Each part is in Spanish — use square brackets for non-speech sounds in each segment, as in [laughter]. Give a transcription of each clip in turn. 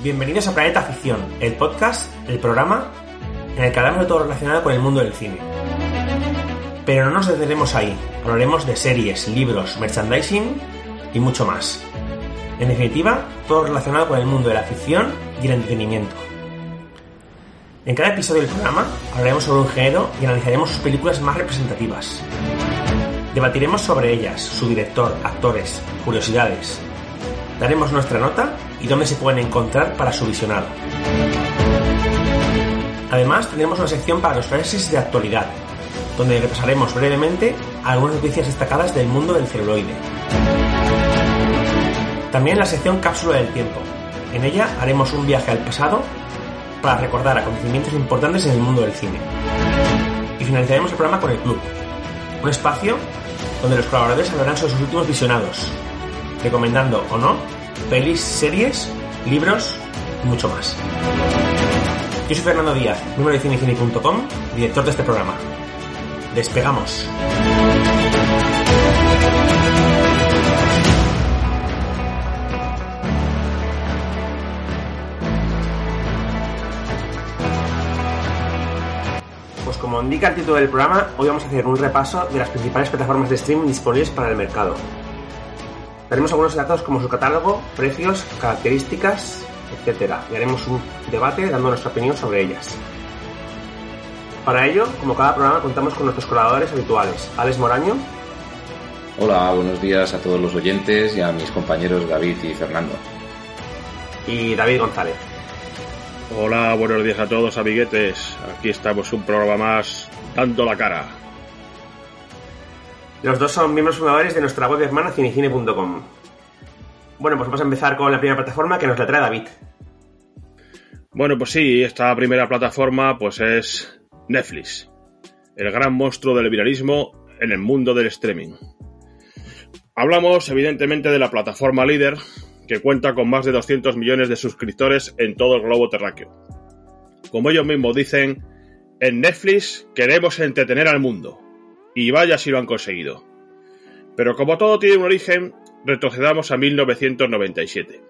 Bienvenidos a Planeta Ficción, el podcast, el programa en el que hablamos de todo relacionado con el mundo del cine. Pero no nos detenemos ahí, hablaremos de series, libros, merchandising y mucho más. En definitiva, todo relacionado con el mundo de la ficción y el entretenimiento. En cada episodio del programa hablaremos sobre un género y analizaremos sus películas más representativas. Debatiremos sobre ellas, su director, actores, curiosidades. Daremos nuestra nota y dónde se pueden encontrar para su visionado. Además, tendremos una sección para los flashes de actualidad, donde repasaremos brevemente algunas noticias destacadas del mundo del celuloide. También la sección Cápsula del Tiempo. En ella haremos un viaje al pasado para recordar acontecimientos importantes en el mundo del cine. Y finalizaremos el programa con el Club, un espacio donde los colaboradores hablarán sobre sus últimos visionados, recomendando o no pelis, series, libros y mucho más. Yo soy Fernando Díaz, número de cinecine.com, director de este programa. Despegamos. Pues como indica el título del programa, hoy vamos a hacer un repaso de las principales plataformas de streaming disponibles para el mercado. Daremos algunos datos como su catálogo, precios, características, etc. Y haremos un debate dando nuestra opinión sobre ellas. Para ello, como cada programa, contamos con nuestros colaboradores habituales. Alex Moraño. Hola, buenos días a todos los oyentes y a mis compañeros David y Fernando. Y David González. Hola, buenos días a todos, amiguetes. Aquí estamos un programa más dando la cara. Los dos son miembros fundadores de nuestra web hermana cinecine.com. Bueno, pues vamos a empezar con la primera plataforma que nos la trae David. Bueno, pues sí, esta primera plataforma pues es Netflix, el gran monstruo del viralismo en el mundo del streaming. Hablamos evidentemente de la plataforma líder que cuenta con más de 200 millones de suscriptores en todo el globo terráqueo. Como ellos mismos dicen, en Netflix queremos entretener al mundo. Y vaya si lo han conseguido. Pero como todo tiene un origen, retrocedamos a 1997.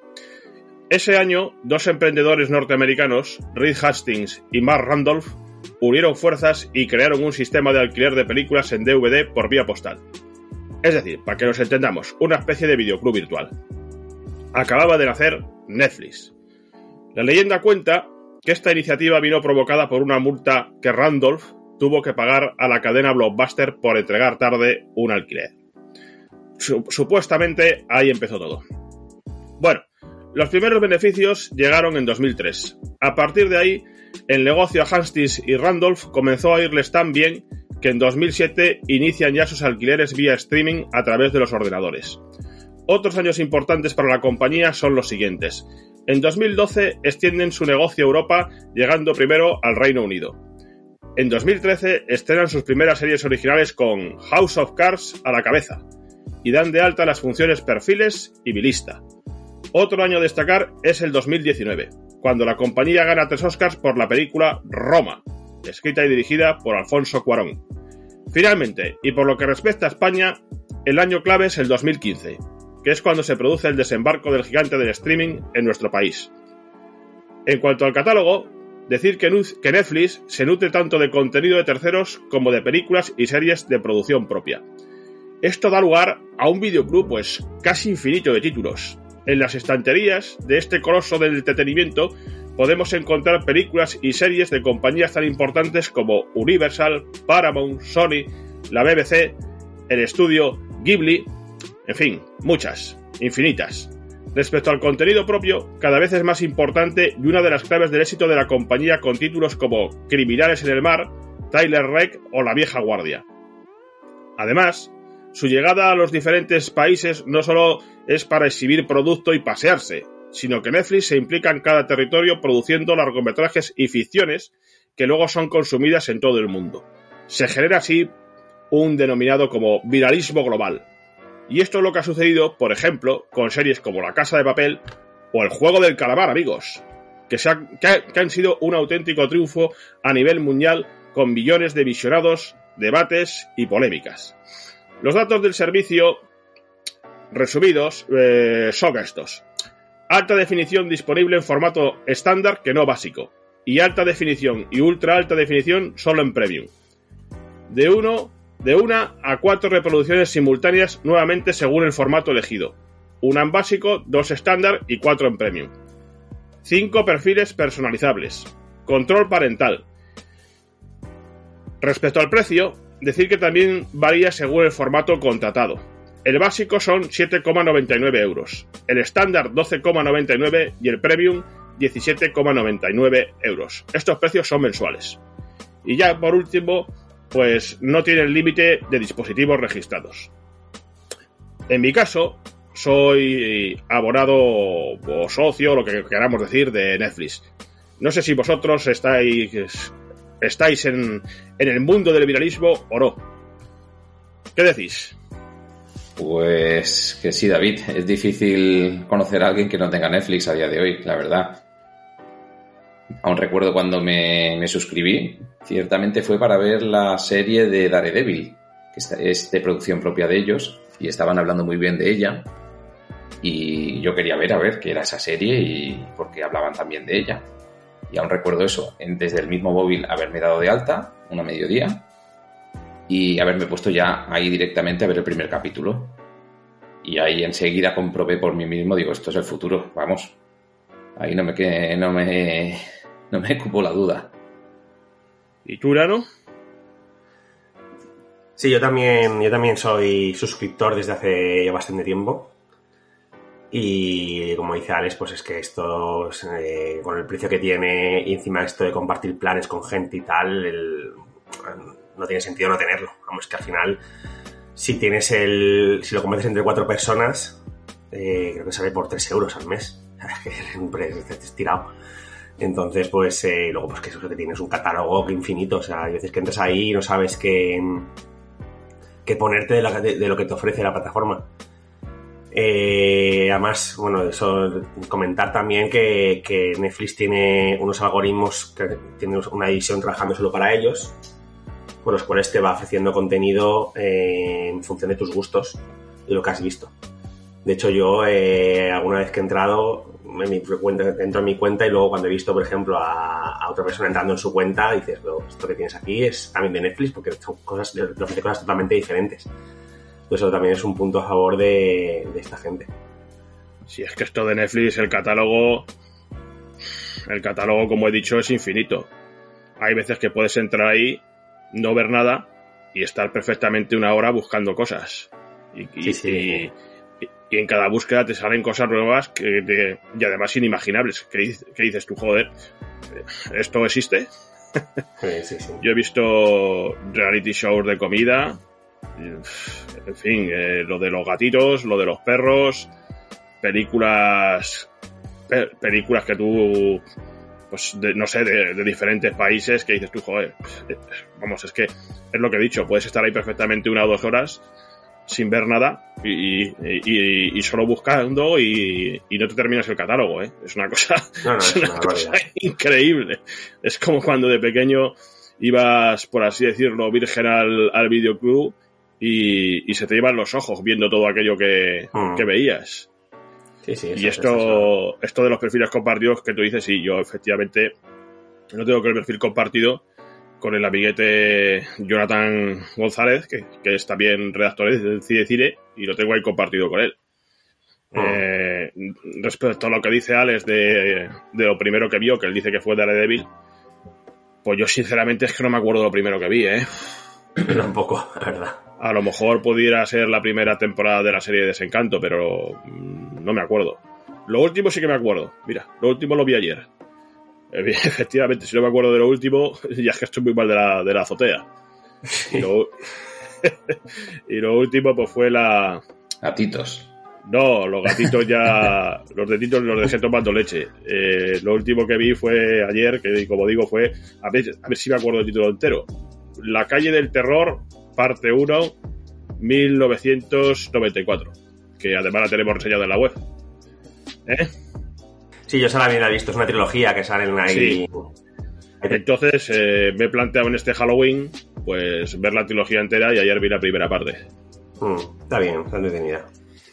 Ese año, dos emprendedores norteamericanos, Reed Hastings y Mark Randolph, unieron fuerzas y crearon un sistema de alquiler de películas en DVD por vía postal. Es decir, para que nos entendamos, una especie de videoclub virtual. Acababa de nacer Netflix. La leyenda cuenta que esta iniciativa vino provocada por una multa que Randolph tuvo que pagar a la cadena Blockbuster por entregar tarde un alquiler. Supuestamente ahí empezó todo. Bueno, los primeros beneficios llegaron en 2003. A partir de ahí, el negocio a Hastings y Randolph comenzó a irles tan bien que en 2007 inician ya sus alquileres vía streaming a través de los ordenadores. Otros años importantes para la compañía son los siguientes. En 2012 extienden su negocio a Europa, llegando primero al Reino Unido. En 2013 estrenan sus primeras series originales con House of Cards a la cabeza y dan de alta las funciones perfiles y bilista. Otro año a destacar es el 2019, cuando la compañía gana tres Oscars por la película Roma, escrita y dirigida por Alfonso Cuarón. Finalmente, y por lo que respecta a España, el año clave es el 2015, que es cuando se produce el desembarco del gigante del streaming en nuestro país. En cuanto al catálogo, decir que Netflix se nutre tanto de contenido de terceros como de películas y series de producción propia. Esto da lugar a un videoclub pues casi infinito de títulos. En las estanterías de este coloso del entretenimiento podemos encontrar películas y series de compañías tan importantes como Universal, Paramount, Sony, la BBC, el estudio Ghibli, en fin, muchas, infinitas. Respecto al contenido propio, cada vez es más importante y una de las claves del éxito de la compañía con títulos como Criminales en el Mar, Tyler Reck o La Vieja Guardia. Además, su llegada a los diferentes países no solo es para exhibir producto y pasearse, sino que Netflix se implica en cada territorio produciendo largometrajes y ficciones que luego son consumidas en todo el mundo. Se genera así un denominado como viralismo global. Y esto es lo que ha sucedido, por ejemplo, con series como La Casa de Papel o El Juego del Calamar, amigos, que, que, que han sido un auténtico triunfo a nivel mundial con millones de visionados, debates y polémicas. Los datos del servicio resumidos eh, son estos. alta definición disponible en formato estándar que no básico, y alta definición y ultra alta definición solo en premium. De, uno, de una a cuatro reproducciones simultáneas nuevamente según el formato elegido. Una en básico, dos estándar y cuatro en premium. Cinco perfiles personalizables. Control parental. Respecto al precio, decir que también varía según el formato contratado. El básico son 7,99 euros, el estándar 12,99 y el premium 17,99 euros. Estos precios son mensuales. Y ya por último, pues no tienen límite de dispositivos registrados. En mi caso, soy abonado o socio, lo que queramos decir, de Netflix. No sé si vosotros estáis, estáis en, en el mundo del viralismo o no. ¿Qué decís? Pues que sí, David. Es difícil conocer a alguien que no tenga Netflix a día de hoy, la verdad. Aún recuerdo cuando me, suscribí, ciertamente fue para ver la serie de Daredevil, que es de producción propia de ellos, y estaban hablando muy bien de ella. Y yo quería ver a ver qué era esa serie y porque hablaban también de ella. Y aún recuerdo eso, desde el mismo móvil haberme dado de alta, una mediodía, y haberme puesto ya ahí directamente a ver el primer capítulo. Y ahí enseguida comprobé por mí mismo, digo, esto es el futuro, vamos. Ahí no me, no me, no me [laughs] cupo la duda. ¿Y tú, Urano? Sí, yo también, yo también soy suscriptor desde hace ya bastante tiempo. Y como dice Alex, pues es que esto, eh, con el precio que tiene y encima esto de compartir planes con gente y tal, no tiene sentido no tenerlo. Vamos, que al final, si tienes el, si lo compartes entre cuatro personas, eh, creo que sale por 3 euros al mes. [laughs] que es un precio estirado. Entonces, pues, eh, luego, pues que eso que tienes un catálogo infinito. O sea, hay veces que entras ahí y no sabes qué, qué ponerte de, lo que te ofrece la plataforma. Eh, además, bueno, eso, comentar también que, Netflix tiene unos algoritmos que tiene una división trabajando solo para ellos, por los cuales te va ofreciendo contenido eh, en función de tus gustos y lo que has visto. De hecho, yo alguna vez que he entrado, en mi cuenta, entro en mi cuenta y luego cuando he visto, por ejemplo, a, otra persona entrando en su cuenta, dices, esto que tienes aquí es también de Netflix porque son cosas, ofrece cosas totalmente diferentes. Pues eso también es un punto a favor de, esta gente. Si es que esto de Netflix, el catálogo, el catálogo, como he dicho, es infinito. Hay veces que puedes entrar ahí, no ver nada y estar perfectamente una hora buscando cosas. Y, y, y en cada búsqueda te salen cosas nuevas que y además inimaginables. ¿Qué, dices tú, joder? ¿Esto existe? [laughs] Yo he visto reality shows de comida, en fin, eh, lo de los gatitos, lo de los perros, películas, películas que tú, pues no sé, de, de, diferentes países que dices tú, joder, vamos, es que es lo que he dicho, puedes estar ahí perfectamente una o dos horas sin ver nada y, solo buscando y, no te terminas el catálogo, ¿eh? Es una cosa, [laughs] increíble. Es como cuando de pequeño ibas, por así decirlo, virgen al, al videoclub y, se te iban los ojos viendo todo aquello que, hmm. veías. y esto, esto de los perfiles compartidos que tú dices, sí, yo efectivamente no tengo que el perfil compartido con el amiguete Jonathan González, que, es también redactor de Cine Cine, y lo tengo ahí compartido con él. Ah. Eh, respecto a lo que dice Alex de, lo primero que vio, que él dice que fue Daredevil, pues yo sinceramente es que no me acuerdo de lo primero que vi, ¿eh? Tampoco, la verdad. A lo mejor pudiera ser la primera temporada de la serie de Desencanto, pero mm, no me acuerdo. Lo último sí que me acuerdo. Mira, lo último lo vi ayer. [laughs] Efectivamente, si no me acuerdo de lo último, [laughs] ya es que estoy muy mal de la, de la azotea. Y lo, [laughs] y lo último, pues fue la. Gatitos. No, los gatitos ya. los gatitos los dejé tomando leche. Eh, lo último que vi fue ayer, que como digo, fue. A ver, a ver si me acuerdo del título entero. La calle del terror, parte 1, 1994. Que además la tenemos reseñada en la web. ¿Eh? Sí, yo se la he visto, es una trilogía que sale ahí. Sí. Entonces eh, me he planteado en este Halloween pues ver la trilogía entera y ayer vi la primera parte. Mm, está bien, está entretenida.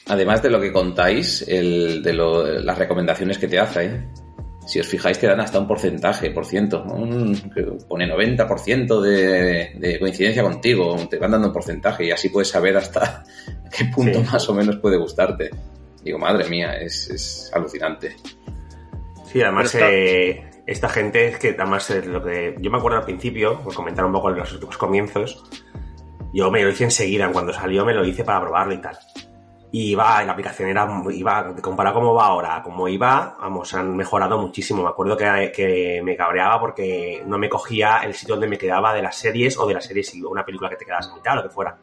además de lo que contáis, el, de lo- las recomendaciones que te hace, ¿eh? si os fijáis te dan hasta un porcentaje, por ciento, pone 90% de, de coincidencia contigo, te van dando un porcentaje y así puedes saber hasta [laughs] qué punto Sí. más o menos puede gustarte. Digo, madre mía, es, es alucinante. Sí, además está- eh, esta gente es que además es lo que yo me acuerdo al principio, por comentar un poco los últimos comienzos, yo me lo hice enseguida, cuando salió me lo hice para probarlo y tal. Y iba, la aplicación era, iba, comparado cómo va ahora, como iba, vamos, han mejorado muchísimo. Me acuerdo que, que me cabreaba porque no me cogía el sitio donde me quedaba de las series o de las series si una película que te quedabas a mitad o lo que fuera.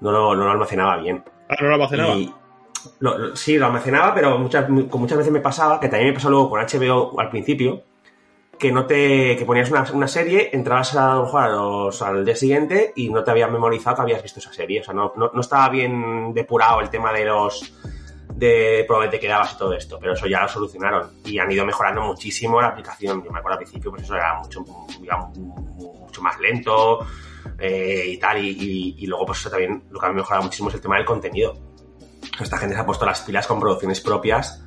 No lo, no lo almacenaba bien. Ah, no lo almacenaba. Y lo- sí, lo almacenaba, pero muchas, muchas veces me pasaba, que también me pasó luego con HBO al principio, que no te que ponías una, una serie, entrabas a, lo mejor a los- al día siguiente y no te habías memorizado que habías visto esa serie. O sea, no, no, no estaba bien depurado el tema de los de por dónde te quedabas y todo esto, pero eso ya lo solucionaron y han ido mejorando muchísimo la aplicación. Yo me acuerdo al principio, pues eso era mucho, iba mucho más lento eh, y tal, y, y- y luego pues eso también lo que ha mejorado muchísimo es el tema del contenido. Esta gente se ha puesto las pilas con producciones propias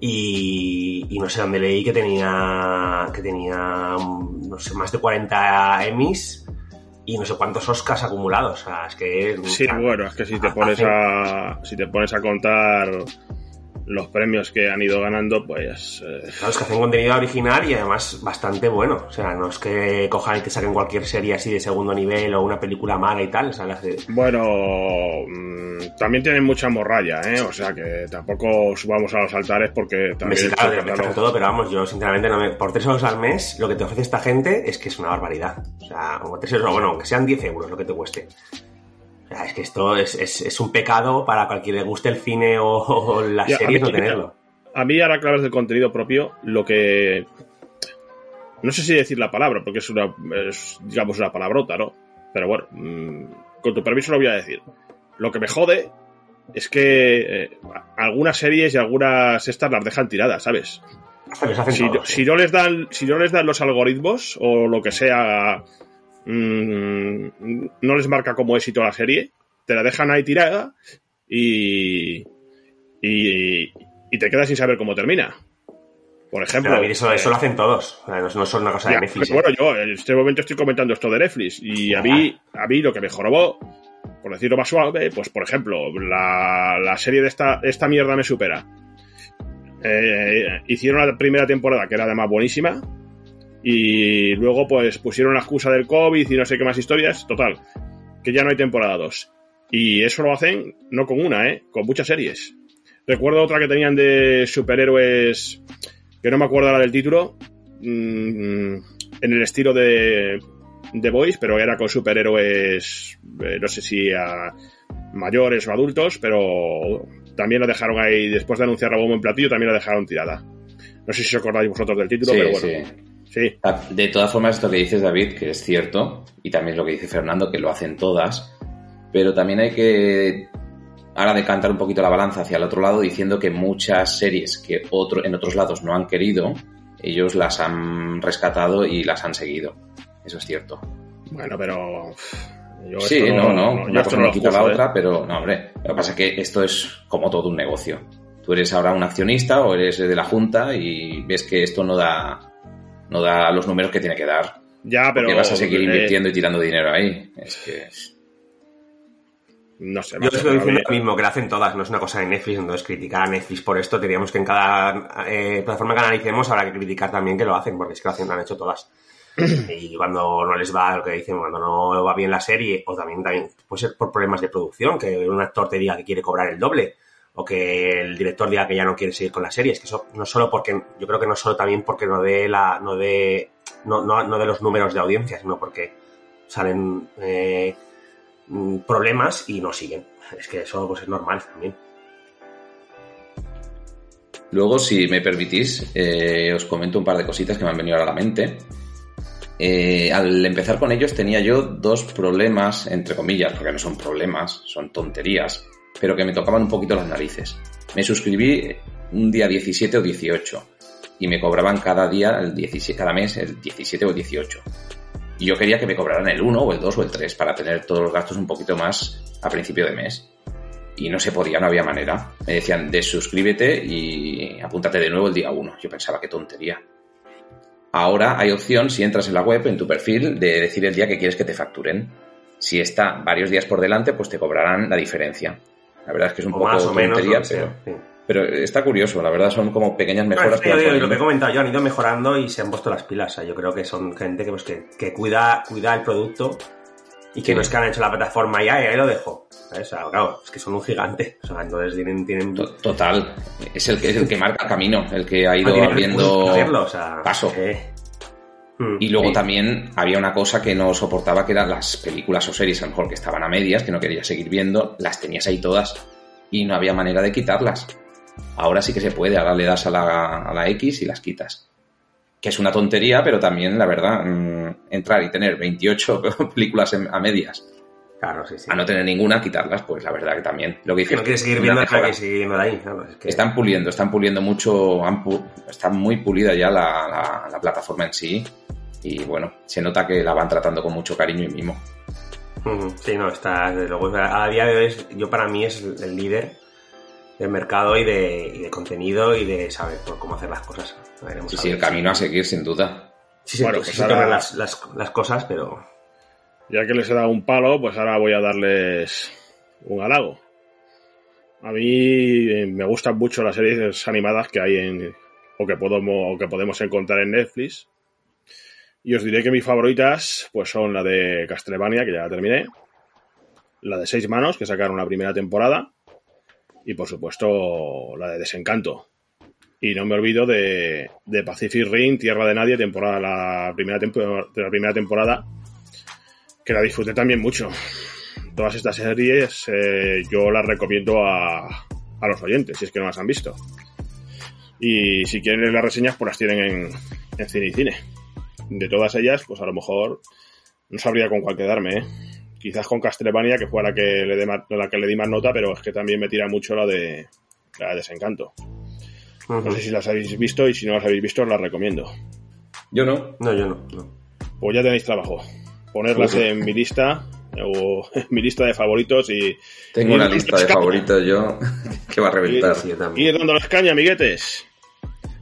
y, y no sé dónde leí que tenía que tenía no sé más de 40 Emmys y no sé cuántos Oscars acumulados. O sea, es que Sí, bueno, es que si te pones a si te pones a contar los premios que han ido ganando, pues eh, Claro, es que hacen contenido original y además bastante bueno. O sea, no es que cojan y que saquen cualquier serie así de segundo nivel o una película mala y tal. O sea, las de- bueno, mm, también tienen mucha morralla, ¿eh? O sea que tampoco subamos a los altares porque Me también el claro, metes todo, pero vamos, yo sinceramente no me... por 3 euros al mes, lo que te ofrece esta gente es que es una barbaridad. O sea, como 3 euros, bueno, aunque sean 10 euros lo que te cueste. Es que esto es, es, es un pecado para cualquiera que le guste el cine o, o las Ya, a series mí- no tenerlo. A mí, ahora claves del contenido propio, lo que. No sé si decir la palabra, porque es una. es, digamos, una palabrota, ¿no? Pero bueno, mm, con tu permiso lo voy a decir. Lo que me jode es que eh, algunas series y algunas estas las dejan tiradas, ¿sabes? Todo, si no les dan, si no les dan los algoritmos o lo que sea, mm, no les marca como éxito la serie, te la dejan ahí tirada y, y, y te quedas sin saber cómo termina. Por ejemplo, Pero eso, eso eh, lo hacen todos. No, no son una cosa ya, de Netflix. pero ¿eh? bueno, yo en este momento estoy comentando esto de Netflix y a mí, a mí lo que me jorobó, por decirlo más suave, pues por ejemplo, la, la serie de esta, esta mierda me supera. Eh, hicieron la primera temporada, que era además buenísima, y luego pues pusieron la excusa del COVID y no sé qué más historias, total, que ya no hay temporada 2. Y eso lo hacen no con una, ¿eh? Con muchas series. Recuerdo otra que tenían de superhéroes, que no me acuerdo ahora del título, mm, en el estilo de The Boys, pero era con superhéroes, eh, no sé si a mayores o adultos, pero también la dejaron ahí, después de anunciar la bomba en platillo, también la dejaron tirada. No sé si os acordáis vosotros del título, Sí, pero bueno. sí. Sí, De todas formas, esto que dices, David, que es cierto, y también lo que dice Fernando, que lo hacen todas, pero también hay que ahora decantar un poquito la balanza hacia el otro lado diciendo que muchas series que otro, en otros lados no han querido, ellos las han rescatado y las han seguido. Eso es cierto. bueno, pero. yo Sí, esto no, no, una cosa no quita la ¿eh? otra, pero no, hombre. Lo que pasa es que esto es como todo un negocio. Tú eres ahora un accionista o eres de la junta y ves que esto no da, no da los números que tiene que dar. Ya, pero. Porque vas a seguir eh, invirtiendo y tirando dinero ahí. Es que. no sé, Yo estoy diciendo lo mismo, que lo hacen todas, no es una cosa de Netflix, entonces criticar a Netflix por esto, teníamos que en cada eh, plataforma que analicemos habrá que criticar también que lo hacen, porque es que lo, hacen, lo han hecho todas. [clears throat] y cuando no les va lo que dicen, cuando no va bien la serie, o también, también puede ser por problemas de producción, que un actor te diga que quiere cobrar el doble, o que el director diga que ya no quiere seguir con la serie, es que eso no solo porque, yo creo que no solo también porque no de la, no de, no, no, no de los números de audiencia, sino porque salen eh, problemas y no siguen. Es que eso pues es normal también. Luego, si me permitís, eh, os comento un par de cositas que me han venido a la mente. Eh, al empezar con ellos tenía yo dos problemas, entre comillas, porque no son problemas, son tonterías, pero que me tocaban un poquito las narices. Me suscribí un día 17 o 18 y me cobraban cada día, el 17, cada mes, el 17 o 18. Y yo quería que me cobraran el 1 o el 2 o el 3 para tener todos los gastos un poquito más a principio de mes. y no se podía, no había manera. Me decían, desuscríbete y apúntate de nuevo el día 1. Yo pensaba, qué tontería. Ahora hay opción, si entras en la web, en tu perfil, de decir el día que quieres que te facturen. Si está varios días por delante, pues te cobrarán la diferencia. La verdad es que es un poco más o tontería, menos, pero, sí. pero está curioso. La verdad son como pequeñas mejoras. No, que lo que he comentado yo, han ido mejorando y se han puesto las pilas. O sea, yo creo que son gente que, pues, que, que cuida, cuida el producto y que Sí. no es que han hecho la plataforma y ahí, lo dejo. ¿sabes? O sea, claro, es que son un gigante. O sea, entonces tienen... tienen To- Total. Es el que, es el que marca el camino, el que ha ido tienen abriendo recursos para hacerlo, o sea, paso. eh. Mm, Y luego sí. también había una cosa que no soportaba, que eran las películas o series, a lo mejor que estaban a medias, que no querías seguir viendo, las tenías ahí todas y no había manera de quitarlas. Ahora sí que se puede, ahora le das a la, a la X y las quitas. Que es una tontería, pero también, la verdad, mm, entrar y tener 28 [laughs] películas a medias, Claro, sí, sí. a no tener ninguna, quitarlas, pues la verdad que también. Lo que que dices, no quieres seguir viendo, que seguir viendo de ahí. claro, es que- Están puliendo, están puliendo mucho, han pu- está muy pulida ya la, la- la plataforma en sí y bueno, se nota que la van tratando con mucho cariño y mimo. Sí, no, está, desde luego, a día de hoy, es- yo para mí es el líder del mercado y de, y de contenido y de saber por cómo hacer las cosas. Veremos Sí, sí, el camino a seguir sin duda. Sí, sí, Bueno, sí, pues sí, ahora- toman las, las, las cosas, pero... Ya que les he dado un palo, pues ahora voy a darles un halago. A mí eh, me gustan mucho las series animadas que hay en o que podemos o que podemos encontrar en Netflix. Y os diré que mis favoritas pues son la de Castlevania, que ya la terminé, la de Seis Manos, que sacaron la primera temporada, y por supuesto la de Desencanto. Y no me olvido de, de Pacific Rim, Tierra de Nadie, temporada, la primera, tempo- de la primera temporada, que la disfruté también mucho. Todas estas series eh, yo las recomiendo a, a los oyentes, si es que no las han visto. Y si quieren leer las reseñas, pues las tienen en, en Cine y Cine. De todas ellas, pues a lo mejor no sabría con cuál quedarme, ¿eh? Quizás con Castlevania, que fue la que le, dé más- la que le di más nota, pero es que también me tira mucho la de, la de Desencanto. No sé si las habéis visto y si no las habéis visto, os las recomiendo. Yo no. No, yo no. no. Pues ya tenéis trabajo. Ponerlas en mi lista o [laughs] en mi lista de favoritos y Tengo Y una lista de favoritos yo [laughs] que va a reventar. Sí, yo también. ir dándoles caña, amiguetes.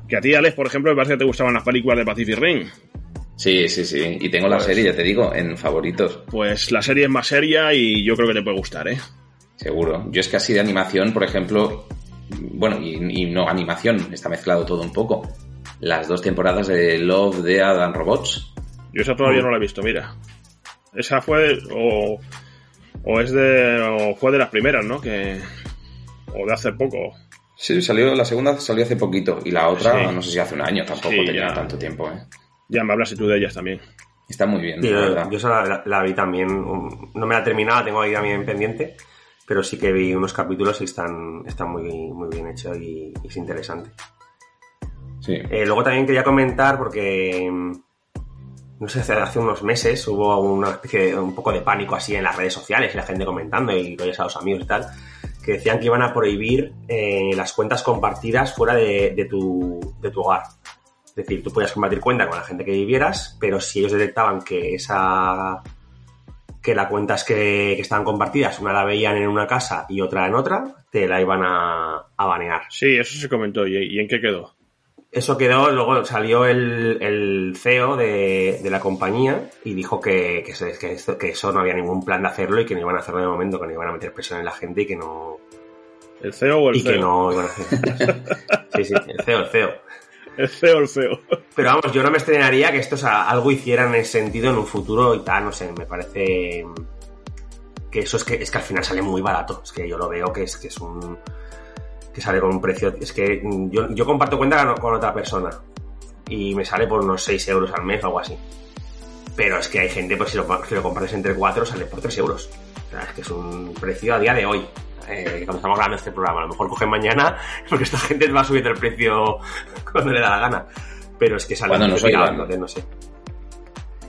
Que a ti, Alex, por ejemplo, me parece que te gustaban las películas de Pacific Rim. Sí, sí, sí. Y tengo la Pues- serie, ya te digo, en favoritos. Pues la serie es más seria y yo creo que te puede gustar, ¿eh? Seguro. Yo es que así de animación, por ejemplo, bueno, y, y no animación, está mezclado todo un poco. Las dos temporadas de Love, Dead and Robots. Yo esa todavía Mm. no la he visto, mira. Esa fue o, o es de o fue de las primeras, ¿no? Que o de hace poco. Sí, salió, la segunda salió hace poquito y la otra, Sí. no sé si hace un año, tampoco Sí, tenía ya. tanto tiempo, ¿eh? Ya me hablas tú de ellas también. Está muy bien, Sí, la yo, verdad. yo esa la, la vi también, no me la he terminado, la tengo ahí también pendiente, pero sí que vi unos capítulos y están, están muy, muy bien hechos y, y es interesante. Sí. Eh, luego también quería comentar, porque no sé, hace, unos meses hubo una especie de un poco de pánico así en las redes sociales y la gente comentando y oyes a los amigos y tal, que decían que iban a prohibir eh, las cuentas compartidas fuera de, tu, de tu hogar. Es decir, tú podías compartir cuenta con la gente que vivieras, pero si ellos detectaban que esa que las cuentas que, que estaban compartidas, una la veían en una casa y otra en otra, te la iban a, a banear. Sí, eso se comentó. ¿Y, y en qué quedó? Eso quedó, luego salió el, el CEO de, de la compañía y dijo que, que, se- que esto- que eso no había ningún plan de hacerlo y que no iban a hacerlo de momento, que no iban a meter presión en la gente y que no. ¿El CEO o el y que feo? no iban a hacer. Sí, sí, el CEO, el CEO. El CEO el feo. Pero vamos, yo no me estrenaría que esto o sea, algo hiciera en ese sentido en un futuro y tal, no sé, me parece que eso es que es que al final sale muy barato. Es que yo lo veo que es que es un que sale con un precio. Es que mm, yo, yo comparto cuenta con, otra persona y me sale por unos 6 euros al mes o algo así. Pero es que hay gente, pues si lo, si lo compartes entre 4, sale por 3 euros. O sea, es que es un precio a día de hoy. Eh, cuando estamos grabando este programa, a lo mejor cogen mañana, [laughs] porque esta gente va subiendo el precio [laughs] cuando le da la gana. Pero es que sale tirado, oigan. entonces no sé.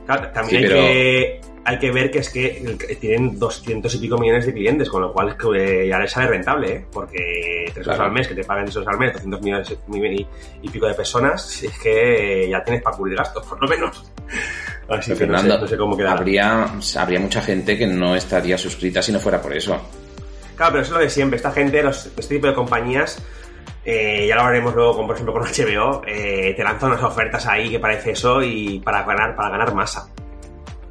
Claro, también Sí, hay, pero- que, hay que ver que es que tienen 200 y pico millones de clientes, con lo cual es que ya les sale rentable, ¿eh? porque 3 euros Claro. al mes, que te paguen 3 euros al mes, 200 millones y, y pico de personas, es que ya tienes para cubrir gastos, por lo menos. [laughs] Así Pero que no sé, Fernando, no sé cómo quedará. habría, habría mucha gente que no estaría suscrita si no fuera por eso. Claro, pero eso es lo de siempre. Esta gente, los, este tipo de compañías, eh, ya lo hablaremos luego, con, por ejemplo, con HBO, eh, te lanzan unas ofertas ahí que parece eso y para ganar, para ganar masa.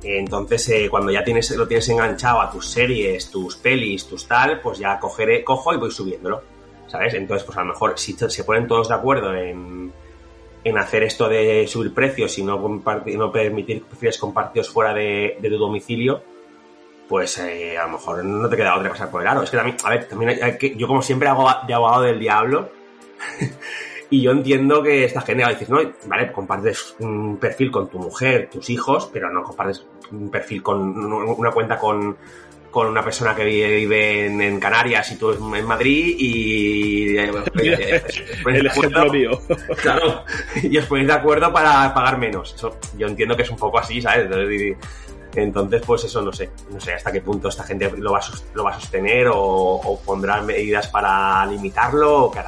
Entonces, eh, cuando ya tienes, lo tienes enganchado a tus series, tus pelis, tus tal, pues ya cojo y voy subiéndolo. ¿Sabes? Entonces, pues a lo mejor si se ponen todos de acuerdo en, en hacer esto de subir precios y no, no permitir perfiles compartidos fuera de, tu domicilio, pues a lo mejor no te queda otra cosa. Pues claro, es que también, a ver, también yo como siempre hago de abogado del diablo, [laughs] y yo entiendo que esta gente va a decir, no, vale, compartes un perfil con tu mujer, tus hijos, pero no compartes un perfil con una cuenta con, con una persona que vive en, Canarias y tú en Madrid y... Eh, [laughs] el ejemplo mío. [laughs] Claro, y os ponéis de acuerdo para pagar menos. Eso, yo entiendo que es un poco así, ¿sabes? Entonces, pues eso no sé, no sé hasta qué punto esta gente lo va a, lo va a sostener o, o pondrá medidas para limitarlo o qué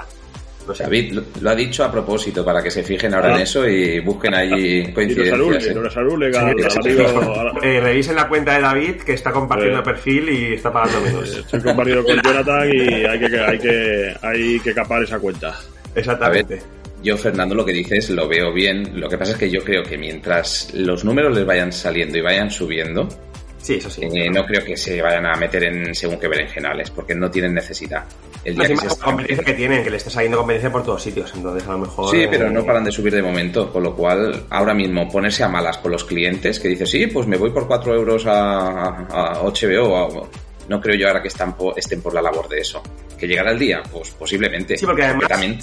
hará. David lo, ha dicho a propósito, para que se fijen ahora en eso y busquen ahí coincidencias. [laughs] ¿eh? revisen la cuenta de David, que está compartiendo perfil y está pagando menos. Estoy compartiendo con [laughs] Jonathan y hay que, hay que, hay que capar esa cuenta. Exactamente. yo, Fernando, lo que dices lo veo bien. Lo que pasa es que yo creo que mientras los números les vayan saliendo y vayan subiendo, Sí, eso sí. Eh, no creo que se vayan a meter en según qué berenjenales, porque no tienen necesidad. El día que competencia que tienen, que le está saliendo competencia por todos sitios, entonces a lo mejor... Sí, pero no paran de subir de momento, con lo cual ahora mismo ponerse a malas con los clientes que dices, sí, pues me voy por 4 euros a, a HBO, no creo yo ahora que están estén por la labor de eso. ¿Que llegará el día? Pues posiblemente. Sí, porque además... también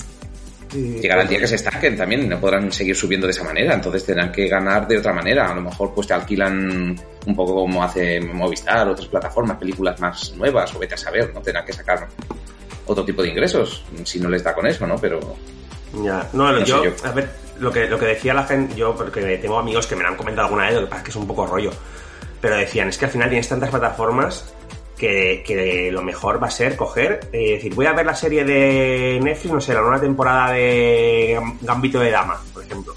Llegará el día que se estanquen también, no podrán seguir subiendo de esa manera, entonces tendrán que ganar de otra manera. A lo mejor pues te alquilan un poco como hace Movistar, otras plataformas, películas más nuevas, o vete a saber, ¿no? Tendrán que sacar otro tipo de ingresos, si no les da con eso, ¿no? Pero... Ya, no, yo, a ver, lo que, lo que decía la gente, yo, porque tengo amigos que me lo han comentado alguna vez, lo que pasa es que es un poco rollo, pero decían, es que al final tienes tantas plataformas que, lo mejor va a ser coger, eh, decir, voy a ver la serie de Netflix, no sé, la nueva temporada de Gambito de Dama, por ejemplo.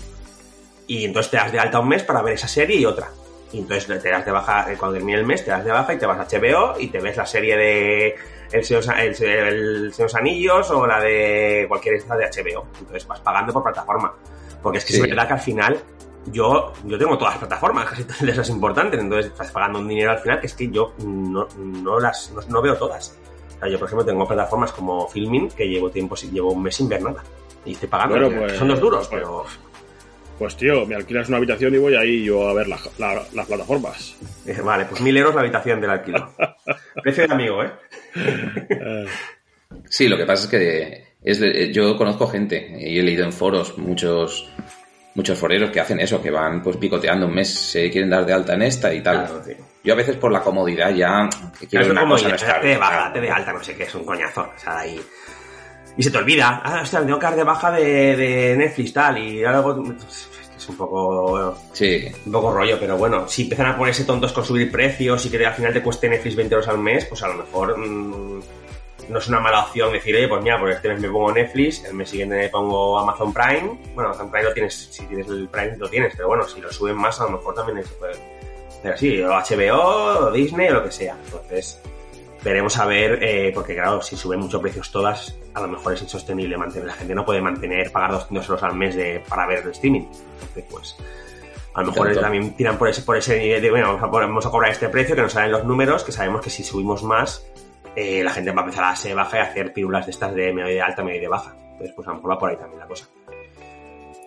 Y entonces te das de alta un mes para ver esa serie y otra. Y entonces te das de baja, eh, cuando termine el mes, te das de baja y te vas a HBO y te ves la serie de El Señor, el, Anillos o la de cualquier esta de HBO. Entonces vas pagando por plataforma. Porque es que es verdad que al final yo, yo tengo todas las plataformas, casi todas esas importantes, entonces estás pagando un dinero al final que es que yo no, no las no, veo todas. O sea, yo, por ejemplo, tengo plataformas como Filming que llevo tiempo, llevo un mes sin ver nada. Y estoy pagando. Pues, son dos duros, pues, pero. Pues tío, me alquilas una habitación y voy ahí yo a ver las plataformas. Eh, vale, pues mil euros la habitación del alquilo. [laughs] Precio de amigo, ¿eh? ¿eh? Sí, lo que pasa es que es, yo conozco gente y he leído en foros muchos muchos foreros que hacen eso, que van pues picoteando un mes, se quieren dar de alta en esta y tal. Yo a veces por la comodidad ya quiero una cosa Te de baja, te de alta, no sé qué, es un coñazo. O sea, ahí... Y se te olvida, ah, hostia, tengo que dar de baja de, de Netflix tal, y algo... Es un poco... Sí. Un poco rollo, pero bueno, si empiezan a ponerse tontos con subir precios y que al final te cueste Netflix 20 euros al mes, pues a lo mejor... Mmm, no es una mala opción decir, oye, pues mira, por este mes me pongo Netflix, el mes siguiente me pongo Amazon Prime. Bueno, Amazon Prime lo tienes, si tienes el Prime lo tienes, pero bueno, si lo suben más, a lo mejor también se puede hacer así, o HBO, o Disney, o lo que sea. Entonces, veremos a ver, eh, porque claro, si suben muchos precios todas, a lo mejor es insostenible mantener. La gente no puede mantener, pagar 200 euros al mes de, para ver el streaming. Entonces, pues, a lo mejor también tiran por ese, por ese de, bueno, vamos a, vamos a cobrar este precio, que nos salen los números, que sabemos que si subimos más, eh, la gente va a empezar a se baja y a hacer pirulas de estas de medio de alta, medio de baja. Entonces, pues a lo mejor va por ahí también la cosa.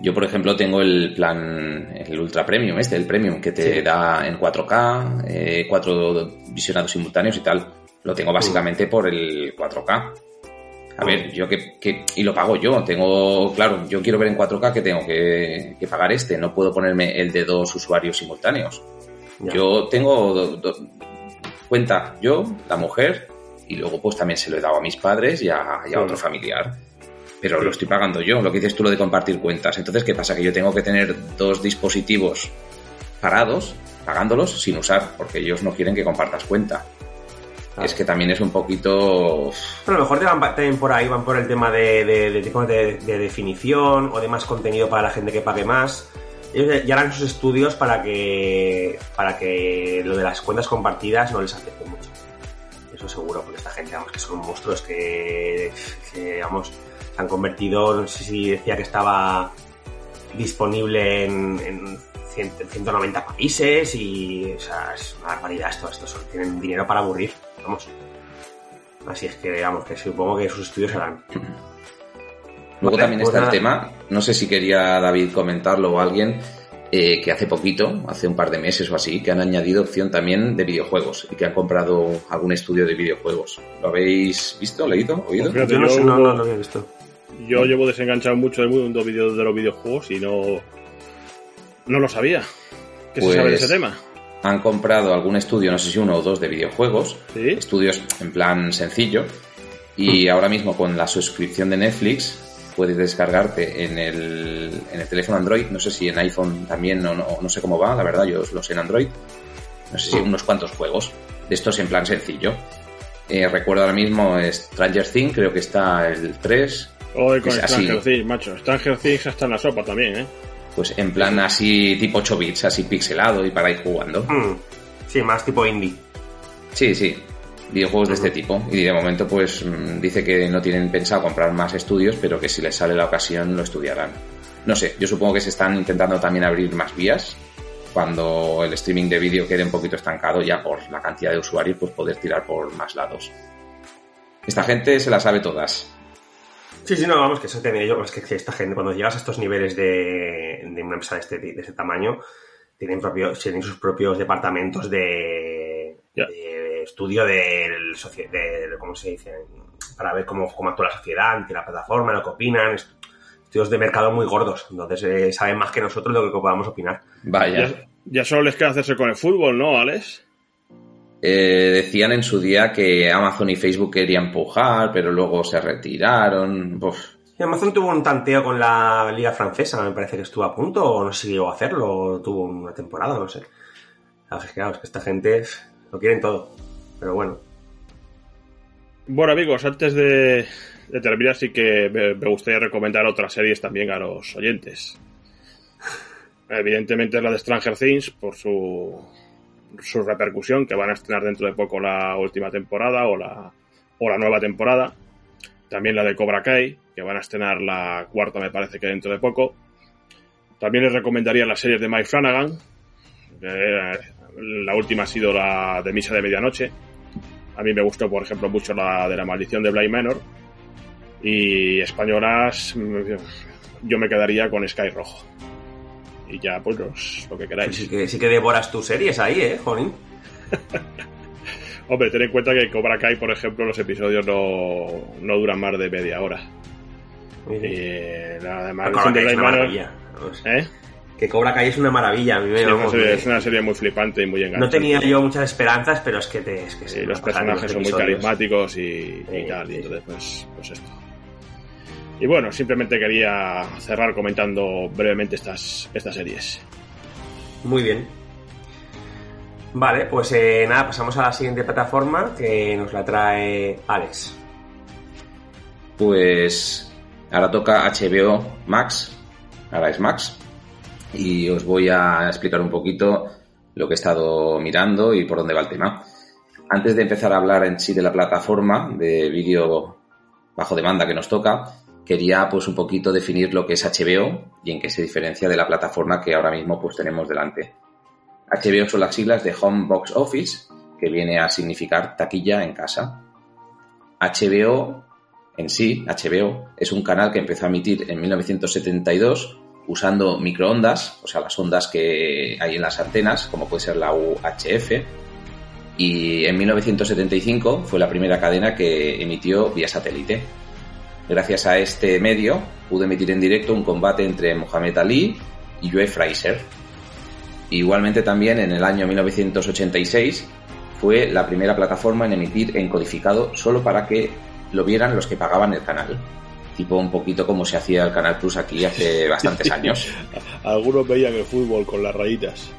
Yo, por ejemplo, tengo el plan, el Ultra Premium, este, el Premium, que te da en 4K, eh, cuatro visionados simultáneos y tal. Lo tengo básicamente por el 4K. A ver, yo que, Y lo pago yo. Tengo... Claro, yo quiero ver en 4K que tengo que, pagar este. No puedo ponerme el de dos usuarios simultáneos. Yo tengo... cuenta yo, la mujer y luego pues también se lo he dado a mis padres y a, otro familiar. Pero lo estoy pagando yo, lo que dices tú lo de compartir cuentas. Entonces, ¿qué pasa? Que yo tengo que tener dos dispositivos parados, pagándolos sin usar, porque ellos no quieren que compartas cuenta. Es que también es un poquito... a lo mejor te van también por ahí, van por el tema de, de, de, definición o de más contenido para la gente que pague más. Ellos ya harán sus estudios para que, para que lo de las cuentas compartidas no les afecte mucho eso seguro, porque esta gente, vamos, que son monstruos que, que vamos, se han convertido, no sé si decía que estaba disponible en, en 100 190 países y, o sea, es una barbaridad esto, esto son, tienen dinero para aburrir, vamos. Así es que, vamos, que supongo que sus estudios serán. Luego también pues está el nada. tema, no sé si quería David comentarlo o alguien, eh, que hace poquito, hace un par de meses o así, que han añadido opción también de videojuegos y que han comprado algún estudio de videojuegos. ¿Lo habéis visto, leído, oído? Fíjate, Yo no, yo no, lo había visto. Yo llevo desenganchado mucho del mundo video- de los videojuegos y no. No lo sabía. ¿Qué Pues- se sabe de ese tema? Han comprado algún estudio, no sé si uno o dos de videojuegos, Sí. estudios en plan sencillo, y ahora mismo con la suscripción de Netflix puedes descargarte en el, en el teléfono Android, no sé si en iPhone también, o no, no sé cómo va, la verdad, yo lo sé en Android, no sé si unos cuantos juegos, de estos en plan sencillo. Eh, recuerdo ahora mismo Stranger Things, creo que está el 3, Joder, con Es así. Stranger Things, macho. Stranger Things está en la sopa también, ¿eh? pues en plan así tipo 8 bits, así pixelado y para ir jugando. Hmm, Sí, más tipo indie. Sí, sí, videojuegos de este tipo. Y de momento, pues mm, dice que no tienen pensado comprar más estudios, pero que si les sale la ocasión lo estudiarán. No sé, yo supongo que se están intentando también abrir más vías. Cuando el streaming de vídeo quede un poquito estancado, ya por la cantidad de usuarios, pues poder tirar por más lados. Esta gente se la sabe todas. Sí, sí, no, vamos, que eso tenía yo, es que esta gente, cuando llegas a estos niveles de, de una empresa de este, de este tamaño, tienen, propios, tienen sus propios departamentos de estudio del, ¿cómo se dice? Para ver cómo, cómo actúa la sociedad ante la plataforma, lo que opinan, est- estudios de mercado muy gordos, entonces eh, saben más que nosotros lo que podamos opinar. Vaya. Ya, ya solo les queda hacerse con el fútbol, ¿no, Alex? Eh, decían en su día que Amazon y Facebook querían empujar, pero luego se retiraron. Uf. Y Amazon tuvo un tanteo con la liga francesa, me parece que estuvo a punto, o no sé si llegó a hacerlo, o tuvo una temporada, no sé. Claro, es que esta gente lo quieren todo, pero bueno. Bueno, amigos, antes de, terminar, sí que me, gustaría recomendar otras series también a los oyentes. Evidentemente la de Stranger Things por su, su repercusión, que van a estrenar dentro de poco la última temporada o la, o la nueva temporada. También la de Cobra Kai, que van a estrenar la cuarta, me parece que dentro de poco. También les recomendaría las series de Mike Flanagan. Eh, la última ha sido la de Misa de Medianoche. A mí me gustó, por ejemplo, mucho la de la maldición de Bly Manor. Y españolas, mm, yo me quedaría con Sky Rojo. Y ya, pues los- lo que Pues queráis. sí, que, sí que devoras tus series ahí, ¿eh, Jolín? [laughs] Hombre, ten en cuenta que Cobra Kai, por ejemplo, los episodios no, no duran más de media hora. Y la de maldición de Bly Manor. ¿Eh? Que Cobra Kai es una maravilla. A mí me, Sí, es, una vamos, serie, me- es una serie muy flipante y muy enganchante. No tenía yo muchas esperanzas, pero es que, te, es que Sí, los personajes son muy carismáticos y, tal, y sí, entonces pues, pues esto. Y bueno, simplemente quería cerrar comentando brevemente estas, estas series. Muy bien. Vale, pues eh, nada, pasamos a la siguiente plataforma que nos la trae Alex. Pues ahora toca HBO Max, ahora es Max, y os voy a explicar un poquito lo que he estado mirando y por dónde va el tema. Antes de empezar a hablar en sí de la plataforma de vídeo bajo demanda que nos toca, quería pues un poquito definir lo que es HBO y en qué se diferencia de la plataforma que ahora mismo pues tenemos delante. HBO son las siglas de Home Box Office, que viene a significar taquilla en casa. HBO en sí, HBO, es un canal que empezó a emitir en 1972 usando microondas, o sea, las ondas que hay en las antenas, como puede ser la UHF. Y en 1975 fue la primera cadena que emitió vía satélite. Gracias a este medio pudo emitir en directo un combate entre Mohamed Ali y Joe Fraser. Igualmente también en el año 1986 fue la primera plataforma en emitir en codificado solo para que lo vieran los que pagaban el canal. Tipo un poquito como se hacía el Canal Plus aquí hace [laughs] bastantes años. Algunos veían el fútbol con las rayitas.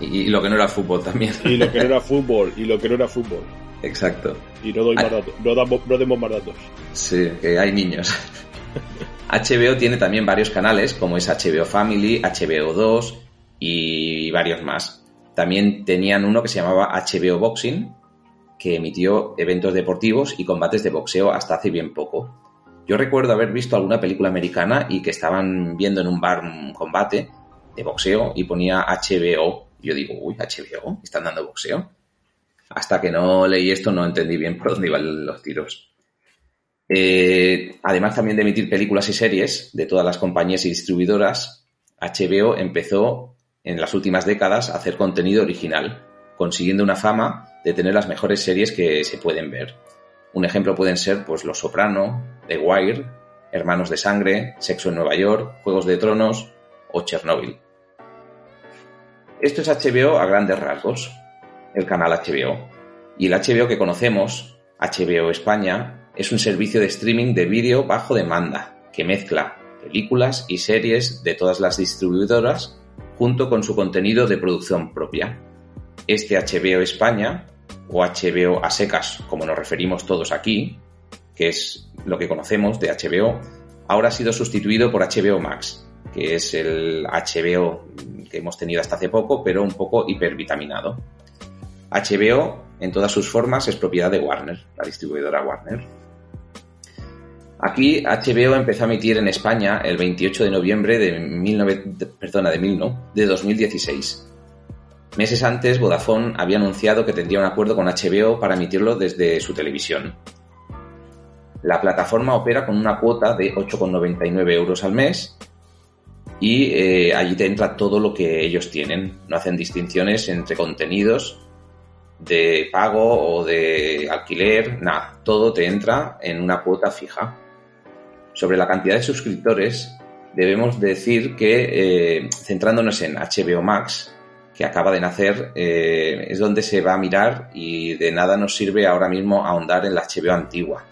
Y, y lo que no era fútbol también. Y lo que no era [laughs] fútbol, y lo que no era fútbol. Exacto. Y no doy más datos, no, damos, no demos más datos. Sí, que hay niños. [laughs] HBO tiene también varios canales, como es HBO Family, HBO 2 y varios más. También tenían uno que se llamaba HBO Boxing, que emitió eventos deportivos y combates de boxeo hasta hace bien poco. Yo recuerdo haber visto alguna película americana y que estaban viendo en un bar un combate de boxeo y ponía HBO. Yo digo, uy, HBO, ¿están dando boxeo? Hasta que no leí esto no entendí bien por dónde iban los tiros. Eh, además también de emitir películas y series de todas las compañías y distribuidoras, HBO empezó en las últimas décadas a hacer contenido original, consiguiendo una fama de tener las mejores series que se pueden ver. Un ejemplo pueden ser pues Los Soprano, The Wire, Hermanos de Sangre, Sexo en Nueva York, Juegos de Tronos o Chernobyl. Esto es HBO a grandes rasgos, el canal HBO. Y el HBO que conocemos, HBO España, es un servicio de streaming de vídeo bajo demanda que mezcla películas y series de todas las distribuidoras junto con su contenido de producción propia. Este HBO España o HBO a secas, como nos referimos todos aquí, que es lo que conocemos de HBO, ahora ha sido sustituido por HBO Max, que es el HBO que hemos tenido hasta hace poco, pero un poco hipervitaminado. HBO, en todas sus formas, es propiedad de Warner, la distribuidora Warner. Aquí HBO empezó a emitir en España el 28 de noviembre de, perdona, de, de 2016 Meses antes, Vodafone había anunciado que tendría un acuerdo con HBO para emitirlo desde su televisión. La plataforma opera con una cuota de 8,99 euros al mes y eh, allí te entra todo lo que ellos tienen. No hacen distinciones entre contenidos de pago o de alquiler, nada, todo te entra en una cuota fija. Sobre la cantidad de suscriptores, debemos decir que, eh, centrándonos en HBO Max, que acaba de nacer, eh, es donde se va a mirar y de nada nos sirve ahora mismo ahondar en la HBO antigua.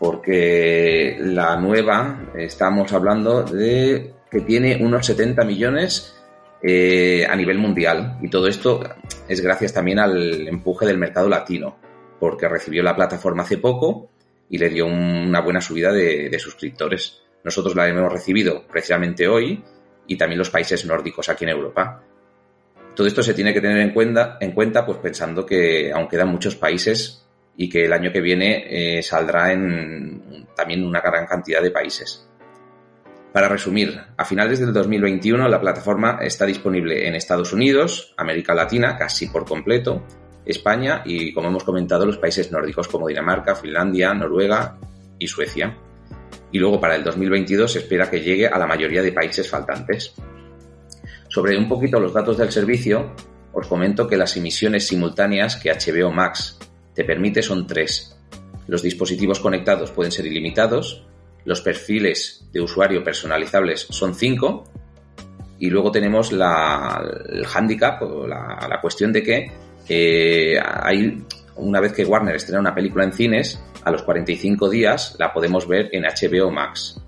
Porque la nueva, estamos hablando de que tiene unos 70 millones eh, a nivel mundial. Y todo esto es gracias también al empuje del mercado latino, porque recibió la plataforma hace poco y le dio una buena subida de, de suscriptores. Nosotros la hemos recibido precisamente hoy y también los países nórdicos aquí en Europa. Todo esto se tiene que tener en cuenta, en cuenta pues pensando que aún quedan muchos países y que el año que viene eh, saldrá en también una gran cantidad de países. Para resumir, a finales del 2021 la plataforma está disponible en Estados Unidos, América Latina casi por completo, España y, como hemos comentado, los países nórdicos como Dinamarca, Finlandia, Noruega y Suecia y luego para el 2022 se espera que llegue a la mayoría de países faltantes. Sobre un poquito los datos del servicio, os comento que las emisiones simultáneas que HBO Max te permite son tres. Los dispositivos conectados pueden ser ilimitados, los perfiles de usuario personalizables son cinco y luego tenemos la, el handicap o la, cuestión de que eh, hay una vez que Warner estrena una película en cines, a los 45 días la podemos ver en HBO Max.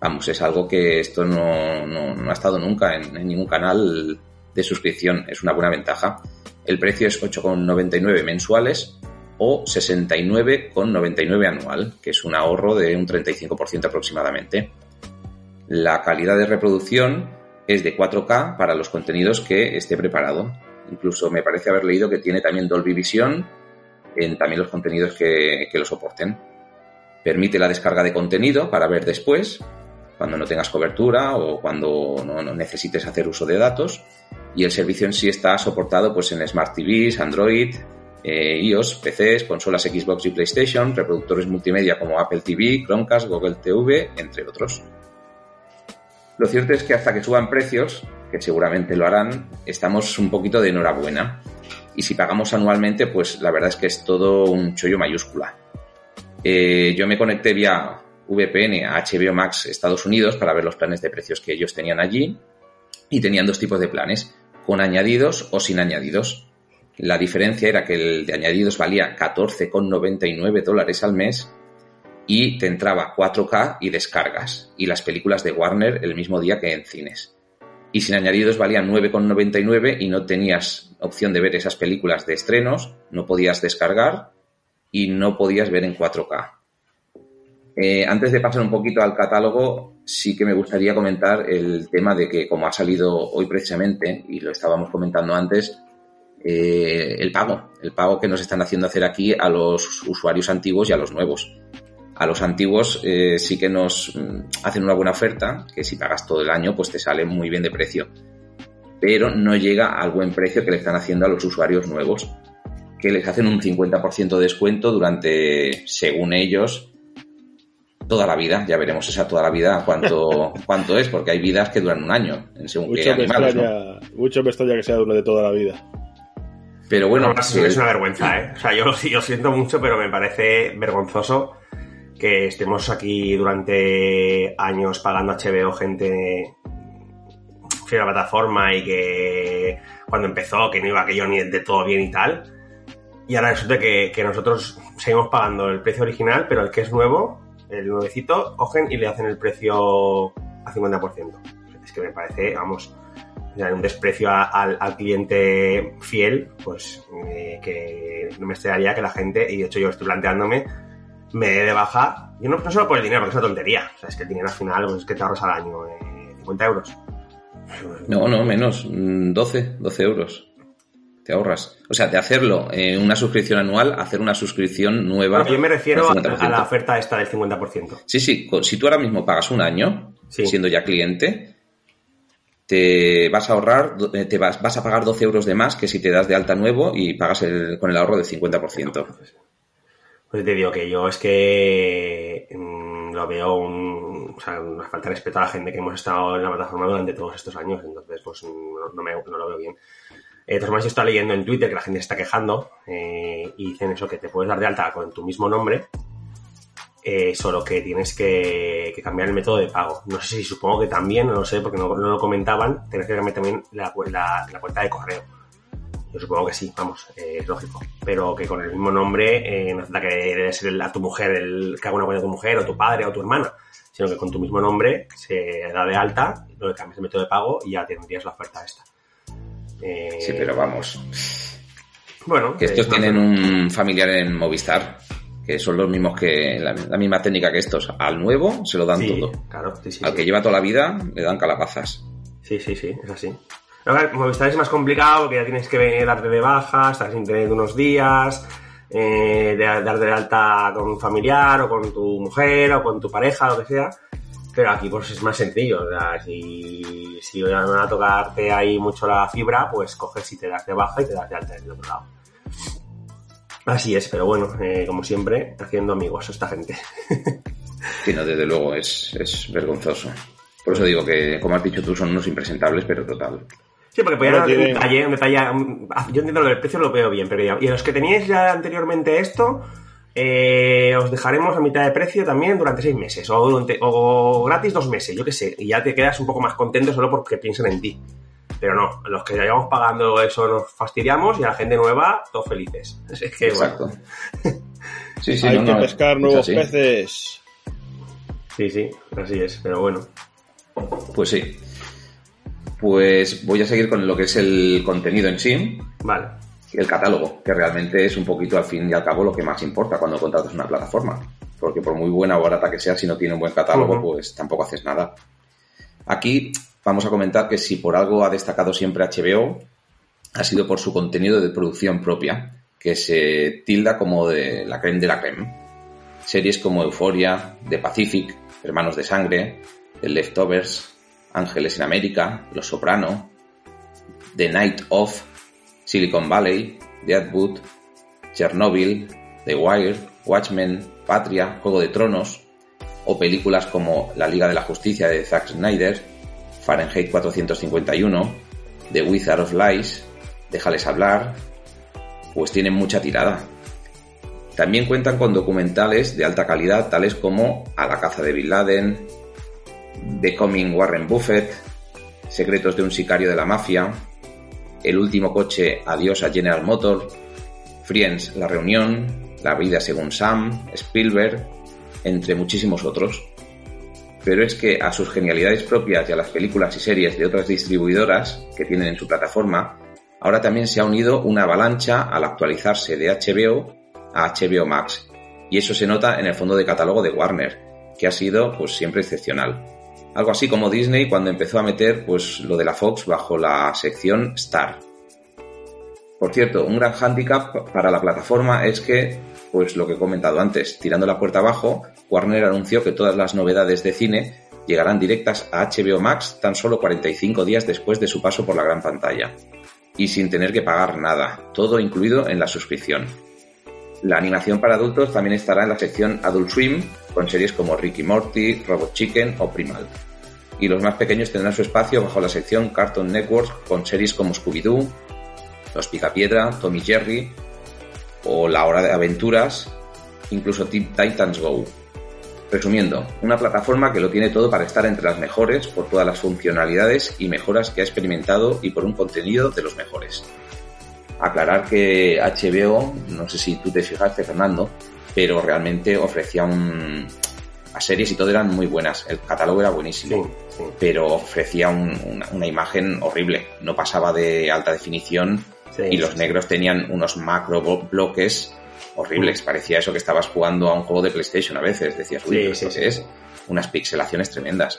Vamos, es algo que esto no, ha estado nunca en, ningún canal de suscripción. Es una buena ventaja. El precio es 8,99 mensuales o 69,99 anual, que es un ahorro de un 35% aproximadamente. La calidad de reproducción es de 4K para los contenidos que esté preparado. Incluso me parece haber leído que tiene también Dolby Vision en también los contenidos que, lo soporten. Permite la descarga de contenido para ver después, cuando no tengas cobertura o cuando no, necesites hacer uso de datos. Y el servicio en sí está soportado pues, en Smart TVs, Android, eh, iOS, PCs, consolas Xbox y PlayStation, reproductores multimedia como Apple TV, Chromecast, Google TV, entre otros. Lo cierto es que hasta que suban precios, que seguramente lo harán, estamos un poquito de enhorabuena y si pagamos anualmente, pues la verdad es que es todo un chollo mayúscula. Eh, yo me conecté vía VPN a HBO Max Estados Unidos para ver los planes de precios que ellos tenían allí y tenían dos tipos de planes, con añadidos o sin añadidos. La diferencia era que el de añadidos valía 14,99 dólares al mes y te entraba 4K y descargas y las películas de Warner el mismo día que en cines y sin añadidos valían 9,99 y no tenías opción de ver esas películas de estrenos, no podías descargar y no podías ver en 4K. Eh, antes de pasar un poquito al catálogo, sí que me gustaría comentar el tema de que, como ha salido hoy precisamente, y lo estábamos comentando antes, eh, el pago, el pago que nos están haciendo hacer aquí a los usuarios antiguos y a los nuevos. A los antiguos eh, sí que nos mm, hacen una buena oferta, que si pagas todo el año, pues te sale muy bien de precio. Pero no llega al buen precio que le están haciendo a los usuarios nuevos, que les hacen un 50% de descuento durante, según ellos, toda la vida. Ya veremos esa toda la vida cuánto, [laughs] cuánto es, porque hay vidas que duran un año, en según Mucho qué me, animales. ¿no? extraña, mucho me extraña que sea uno de toda la vida. Pero bueno, No, es, es una vergüenza, ¿eh? O sea, yo lo, yo siento mucho, pero me parece vergonzoso que estemos aquí durante años pagando HBO gente fiel a la plataforma y que cuando empezó que no iba aquello ni de todo bien y tal. Y ahora resulta que, que nosotros seguimos pagando el precio original, pero el que es nuevo, el nuevecito, cogen y le hacen el precio a 50%. Es que me parece, vamos, un desprecio al cliente fiel, pues eh, que no me extrañaría que la gente, y de hecho yo estoy planteándome, me dé de baja, yo no, no solo por el dinero, porque es una tontería, o sea, es que el dinero al final pues, es que te ahorras al año eh, 50 euros. No, no, menos. mm, 12, 12 euros. Te ahorras. O sea, de hacerlo en una suscripción anual, hacer una suscripción nueva. Yo me refiero a, 50%. a la oferta esta del 50%. Sí, sí. Si tú ahora mismo pagas un año, Sí. siendo ya cliente, te vas a ahorrar, eh, te vas, vas a pagar 12 euros de más que si te das de alta nuevo y pagas el- con el ahorro del 50%. Pues te digo que yo es que mm, lo veo un, o sea, una falta de respeto a la gente que hemos estado en la plataforma durante todos estos años, entonces pues no, me, no lo veo bien. Eh, de todas maneras, yo estaba leyendo en Twitter que la gente se está quejando eh, y dicen eso, que te puedes dar de alta con tu mismo nombre, eh, solo que tienes que, cambiar el método de pago. No sé si supongo que también, no lo sé, porque no, no lo comentaban, tienes que cambiar también la cuenta de correo. Yo supongo que sí, vamos, eh, es lógico. Pero que con el mismo nombre eh, no hace que debe ser el- a tu mujer, el que haga una cuenta de tu mujer, o tu padre, o tu hermana, sino que con tu mismo nombre se da de alta, lo que cambias el método de pago y ya tendrías la oferta esta. Eh, Sí, pero vamos. Bueno, Que estos tienen un familiar en Movistar, que son los mismos que. La, la misma técnica que estos. Al nuevo se lo dan Sí, todo. claro, sí, sí. Al que lleva toda la vida le dan calabazas. Sí, sí, sí, es así. Movistar es más complicado porque ya tienes que darte de baja, estar sin internet unos días, eh, de, darte de alta con un familiar o con tu mujer o con tu pareja, lo que sea. Pero aquí pues es más sencillo. Si, si van a tocarte ahí mucho la fibra, pues coges y te das de baja y te das de alta del otro lado. Así es, pero bueno, eh, como siempre, haciendo amigos esta gente. [laughs] Que no, desde luego, es, es vergonzoso. Por eso digo que, como has dicho tú, son unos impresentables, pero total. Sí, porque podía Ahora dar un detalle, un detalle. un- ah, Yo entiendo lo del precio, lo veo bien, pero ya- y los que teníais ya anteriormente esto, eh, os dejaremos a mitad de precio también durante seis meses, o, durante- o gratis dos meses, yo qué sé, y ya te quedas un poco más contento solo porque piensan en ti. Pero no, los que ya llevamos pagando eso nos fastidiamos y a la gente nueva, todos felices. [laughs] Es que, bueno, Exacto. [laughs] Sí, sí, Hay no, que no, pescar es nuevos peces. sí, sí, así es, pero bueno. Pues sí. Pues voy a seguir con lo que es el contenido en sí, Vale. el catálogo, que realmente es un poquito al fin y al cabo lo que más importa cuando contratas una plataforma. Porque por muy buena o barata que sea, si no tiene un buen catálogo, pues tampoco haces nada. Aquí vamos a comentar que si por algo ha destacado siempre HBO, ha sido por su contenido de producción propia, que se tilda como de la creme de la creme. Series como Euphoria, The Pacific, Hermanos de Sangre, The Leftovers, Ángeles en América, Los Soprano, The Night Of, Silicon Valley, Deadwood, Chernobyl, The Wire, Watchmen, Patria, Juego de Tronos, o películas como La Liga de la Justicia de Zack Snyder, Fahrenheit 451, The Wizard of Lies, Déjales hablar, pues tienen mucha tirada. También cuentan con documentales de alta calidad tales como A la caza de Bin Laden, Becoming Warren Buffett, Secretos de un sicario de la mafia, El último coche, Adiós a General Motor, Friends, La reunión, La vida según Sam, Spielberg, entre muchísimos otros. Pero es que a sus genialidades propias y a las películas y series de otras distribuidoras que tienen en su plataforma, ahora también se ha unido una avalancha al actualizarse de HBO a HBO Max. Y eso se nota en el fondo de catálogo de Warner, que ha sido pues siempre excepcional. Algo así como Disney cuando empezó a meter pues lo de la Fox bajo la sección Star. Por cierto, un gran hándicap para la plataforma es que, pues lo que he comentado antes, tirando la puerta abajo, Warner anunció que todas las novedades de cine llegarán directas a HBO Max tan solo 45 días después de su paso por la gran pantalla. Y sin tener que pagar nada, todo incluido en la suscripción. La animación para adultos también estará en la sección Adult Swim, con series como Ricky Morty, Robot Chicken o Primal. Y los más pequeños tendrán su espacio bajo la sección Cartoon Network, con series como Scooby-Doo, los Picapiedra, Tommy Jerry o La Hora de Aventuras, incluso Titans Go. Resumiendo, una plataforma que lo tiene todo para estar entre las mejores por todas las funcionalidades y mejoras que ha experimentado y por un contenido de los mejores. Aclarar que HBO, no sé si tú te fijaste, Fernando, pero realmente ofrecía un, las series y todo eran muy buenas. El catálogo era buenísimo. Pero ofrecía una, imagen horrible. No pasaba de alta definición y los negros tenían unos macro bloques horribles. Parecía eso que estabas jugando a un juego de PlayStation a veces. Decías, uy, esto es unas pixelaciones tremendas.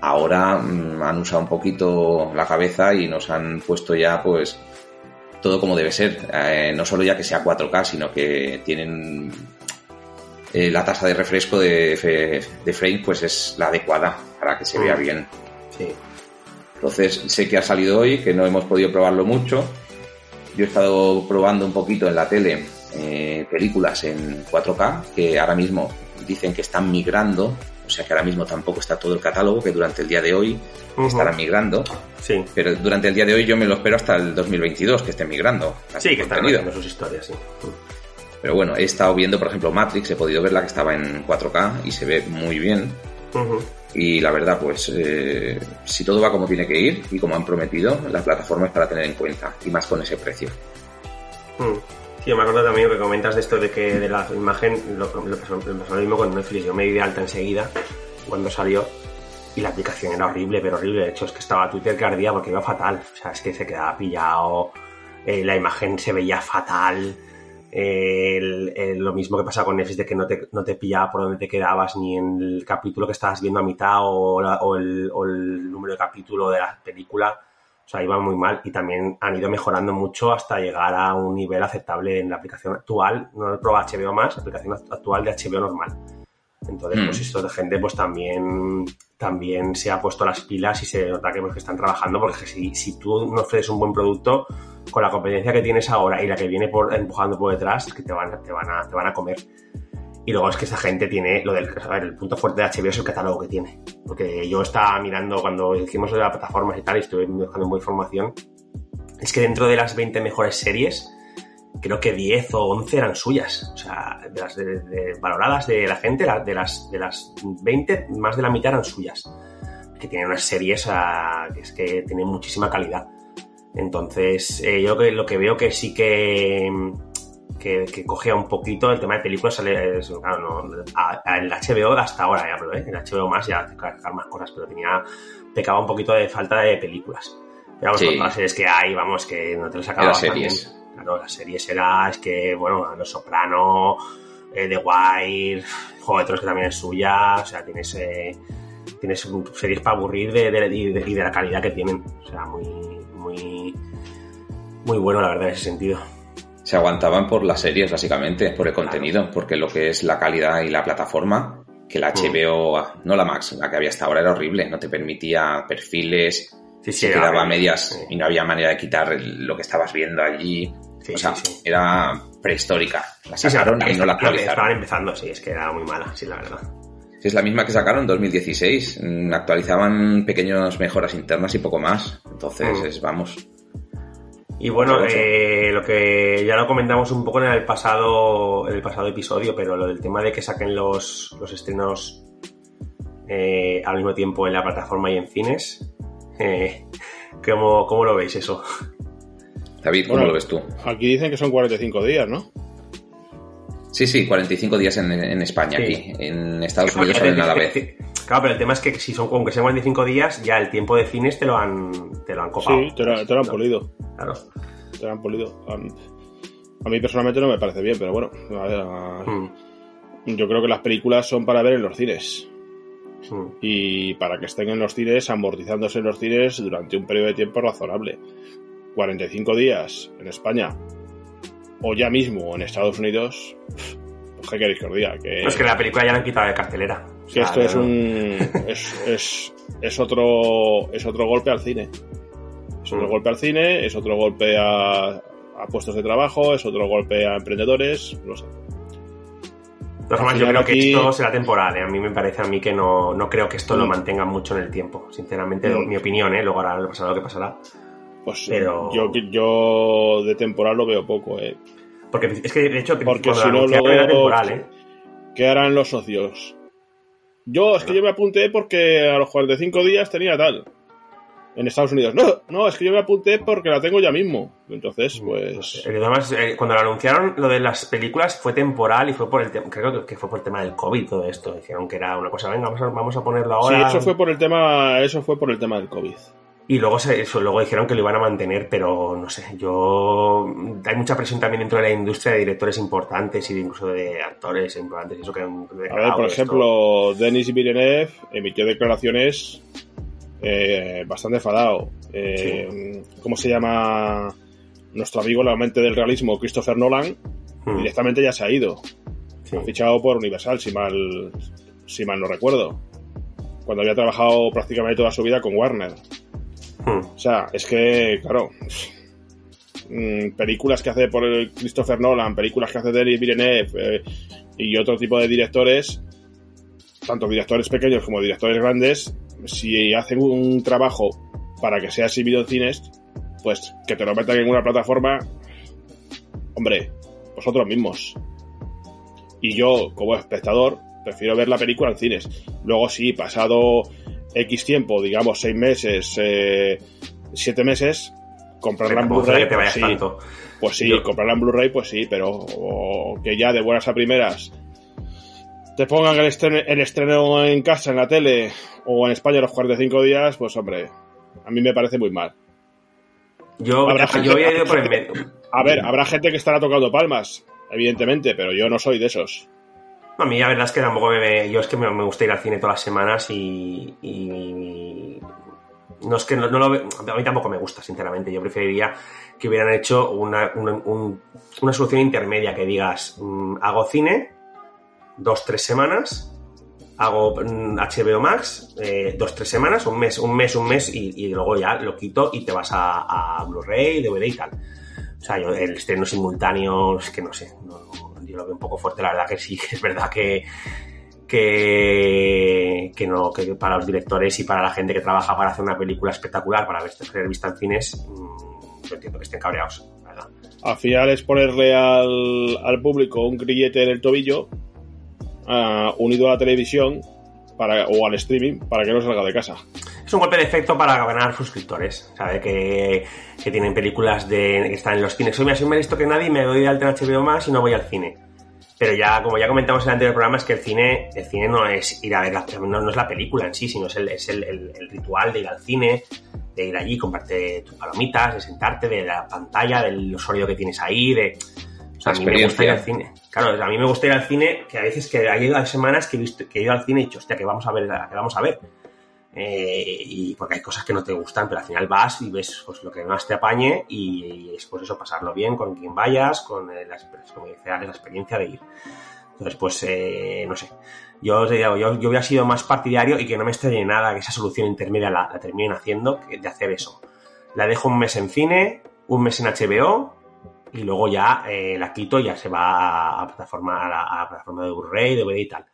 Ahora mm, han usado un poquito la cabeza y nos han puesto ya, pues, todo como debe ser. Eh, no solo ya que sea 4K, sino que tienen eh, la tasa de refresco de, de, frame pues es la adecuada para que se vea mm. bien. Sí. Entonces sé que ha salido hoy, que no hemos podido probarlo mucho, yo he estado probando un poquito en la tele eh, películas en 4K que ahora mismo dicen que están migrando, sea que ahora mismo tampoco está todo el catálogo, que durante el día de hoy estarán migrando. Sí. Pero durante el día de hoy yo me lo espero hasta el 2022 que estén migrando. Sí, que están migrando sus historias, sí. Pero bueno, he estado viendo, por ejemplo, Matrix, he podido ver la que estaba en 4K y se ve muy bien. Y la verdad, pues eh, si todo va como tiene que ir y como han prometido, la plataforma es para tener en cuenta y más con ese precio. Mm. Sí, me acuerdo también que comentas de esto de que de la imagen, lo, lo, pasó, lo mismo con Netflix. Yo me di de alta enseguida cuando salió y la aplicación era horrible, pero horrible. De hecho, es que estaba Twitter que ardía porque iba fatal. O sea, es que se quedaba pillado, eh, la imagen se veía fatal lo mismo que pasa con Netflix de que no te, no te pillaba por donde te quedabas ni en el capítulo que estabas viendo a mitad o, el, número de capítulo de la película. O sea, iba muy mal y también han ido mejorando mucho hasta llegar a un nivel aceptable en la aplicación actual. No he probado HBO más, la aplicación actual de HBO normal. Entonces, pues mm. esto de gente pues también, también se ha puesto las pilas y se nota que, pues, que están trabajando porque si, si tú no ofreces un buen producto, con la competencia que tienes ahora y la que viene por, empujando por detrás, es que te van, te, van a, te van a comer. Y luego es que esa gente tiene lo del. A ver, el punto fuerte de HBO es el catálogo que tiene. Porque yo estaba mirando cuando hicimos de las plataformas y tal, y estuve buscando muy información. Es que dentro de las 20 mejores series, creo que 10 o 11 eran suyas. O sea, de las valoradas de la gente, de las, de las 20, más de la mitad eran suyas. Que tienen unas series que es que tienen muchísima calidad. Entonces, eh, yo lo que veo que sí que, que, cogía un poquito el tema de películas, sale, claro, no, en el HBO hasta ahora ya hablo, ¿eh? en el HBO más ya más cosas, pero tenía, pecaba un poquito de falta de películas. Pero vamos, con todas las series que hay, vamos, que no te las acabas series. Claro, las series era, es que, bueno, Los Soprano, eh, The Wire, Juego de que también es suya, o sea, tienes, eh, tienes series para aburrir de, y de la calidad que tienen, o sea, muy muy, muy bueno, la verdad, en ese sentido. Se aguantaban por las series, básicamente, por el contenido, porque lo que es la calidad y la plataforma, que la HBO, mm. no la Max, la que había hasta ahora era horrible, no te permitía perfiles, se quedaba a medias y no había manera de quitar lo que estabas viendo allí. o sea, era prehistórica. La sacaron y no la actualizaron. Estaban empezando, sí, es que era muy mala, sí, la verdad. Es la misma que sacaron en 2016. Mm, actualizaban pequeñas mejoras internas y poco más. Entonces, mm. vamos. Y bueno, eh, lo que ya lo comentamos un poco en el pasado, en el pasado episodio, pero lo del tema de que saquen los, los estrenos eh, al mismo tiempo en la plataforma y en cines. Eh, [laughs] ¿cómo, lo veis eso? David, ¿cómo lo ves tú? Aquí dicen que son 45 días, ¿no? Sí, sí, 45 días en, España aquí. En Estados Unidos son a la vez. Claro, pero el tema es que si son, aunque sean 45 días, ya el tiempo de cines te lo han, te lo han copado. Sí, te lo, han polido. Claro. Te lo han polido. A mí personalmente no me parece bien, pero bueno. Hmm. Yo creo que las películas son para ver en los cines. Hmm. Y para que estén en los cines, amortizándose en los cines durante un periodo de tiempo razonable. 45 días en España o ya mismo en Estados Unidos, pues ¿qué queréis que os diga? Que, es que la película ya la han quitado de cartelera. Que esto es un es, es, es, otro es otro golpe al cine. Es otro mm. golpe al cine, es otro golpe a, a puestos de trabajo, es otro golpe a emprendedores, no sé yo creo que esto será temporal. ¿eh? A mí me parece a mí que no, no creo que esto lo mm. mantenga mucho en el tiempo. Sinceramente, mm. mi opinión, ¿eh? luego ahora pasará lo que pasará. Pues Pero... yo, yo de temporal lo veo poco, ¿eh? Porque es que de hecho Porque si no, luego, temporal, ¿eh? ¿Qué harán los socios? Yo, es que yo me apunté porque a los 45 días tenía tal en Estados Unidos. No, no, es que yo me apunté porque la tengo ya mismo. Entonces, mm, pues. Además, eh, cuando lo anunciaron, lo de las películas fue temporal y fue por el tema. Creo que fue por el tema del COVID todo esto. Dijeron que era una cosa, venga, vamos a, vamos a ponerlo ahora. Sí, eso fue por el tema, eso fue por el tema del COVID. Y luego, se, eso, luego dijeron que lo iban a mantener, pero no sé, yo. Hay mucha presión también dentro de la industria de directores importantes y incluso de actores importantes. Eso que a ver, por ejemplo, Denis Villeneuve emitió declaraciones eh, bastante enfadado. Eh, ¿Cómo se llama nuestro amigo, la mente del realismo, Christopher Nolan? Hmm. Directamente ya se ha ido. Ha fichado por Universal, si mal, si mal no recuerdo. Cuando había trabajado prácticamente toda su vida con Warner. Hmm. O sea, es que, claro, mm, películas que hace por el Christopher Nolan, películas que hace Denis Villeneuve eh, y otro tipo de directores, tanto directores pequeños como directores grandes, si hacen un trabajo para que sea exhibido en cines, pues que te lo metan en una plataforma, hombre, vosotros mismos. Y yo, como espectador, prefiero ver la película en cines. Luego sí, pasado X tiempo, digamos seis meses, eh, siete meses, comprarla en Blu-ray. Pues, sí, pues sí, comprarla en Blu-ray, pues sí, pero que ya de buenas a primeras te pongan el estreno, el estreno en casa, en la tele o en España los 45 días, pues hombre, a mí me parece muy mal. Yo, yo había ido por el medio. A ver, habrá gente que estará tocando palmas, evidentemente, pero yo no soy de esos. A mí la verdad es que tampoco me... Yo es que me, gusta ir al cine todas las semanas y... no es que no, lo A mí tampoco me gusta, sinceramente. Yo preferiría que hubieran hecho una, una, solución intermedia, que digas, mm, hago cine, dos, tres semanas, hago HBO mm, Max, eh, dos, tres semanas, un mes, un mes, un mes, y, luego ya lo quito y te vas a, Blu-ray, DVD y tal. O sea, yo, el estreno simultáneo es que no sé, yo lo veo un poco fuerte, la verdad que sí, [laughs] que es verdad que, que, no, que para los directores y para la gente que trabaja para hacer una película espectacular, para ser vista en cines, mm, yo entiendo que estén cabreados, ¿verdad? Al final es ponerle al, al público un grillete en el tobillo unido a la televisión para, o al streaming para que no salga de casa. Es un golpe de efecto para ganar suscriptores. Sabe que, que tienen películas de, que están en los cines. Soy más listo que nadie y me doy de alta en HBO más y no voy al cine. Pero ya, como ya comentamos en el anterior programa, es que el cine, el cine no es ir a ver la, no, es la película en sí, sino es el, es el, el, ritual de ir al cine, de ir allí, comprarte tus palomitas, de sentarte, de la pantalla, del usuario que tienes ahí, de o sea, a mí me gusta ir al cine. Claro, a mí me gusta ir al cine, que a veces que hay semanas que he, visto, que he ido al cine y he dicho, hostia, que vamos a ver, que vamos a ver. Eh, y porque hay cosas que no te gustan, pero al final vas y ves pues, lo que más te apañe y, es pues eso, pasarlo bien con quien vayas, con la, como la experiencia de ir. Entonces, pues, eh, no sé. Yo, yo, yo hubiera sido más partidario y que no me extrañe nada que esa solución intermedia la, la terminen haciendo, de hacer eso. La dejo un mes en cine, un mes en HBO y luego ya eh, la quito y ya se va a, plataforma, a la, plataforma de Blu-ray, DVD y tal.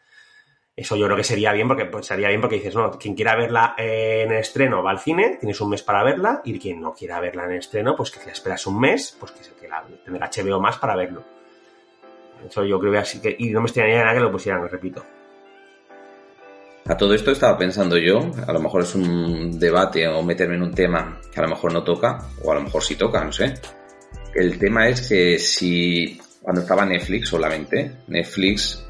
Eso yo creo que sería bien porque pues, sería bien porque dices, no, quien quiera verla en el estreno va al cine, tienes un mes para verla, y quien no quiera verla en el estreno, pues que te esperas un mes, pues que, que la, tener HBO más para verlo. Eso yo creo que así que, y no me extrañaría nada que lo pusieran, repito. A todo esto estaba pensando yo, a lo mejor es un debate o meterme en un tema que a lo mejor no toca, o a lo mejor sí toca, no sé. El tema es que si cuando estaba Netflix solamente, Netflix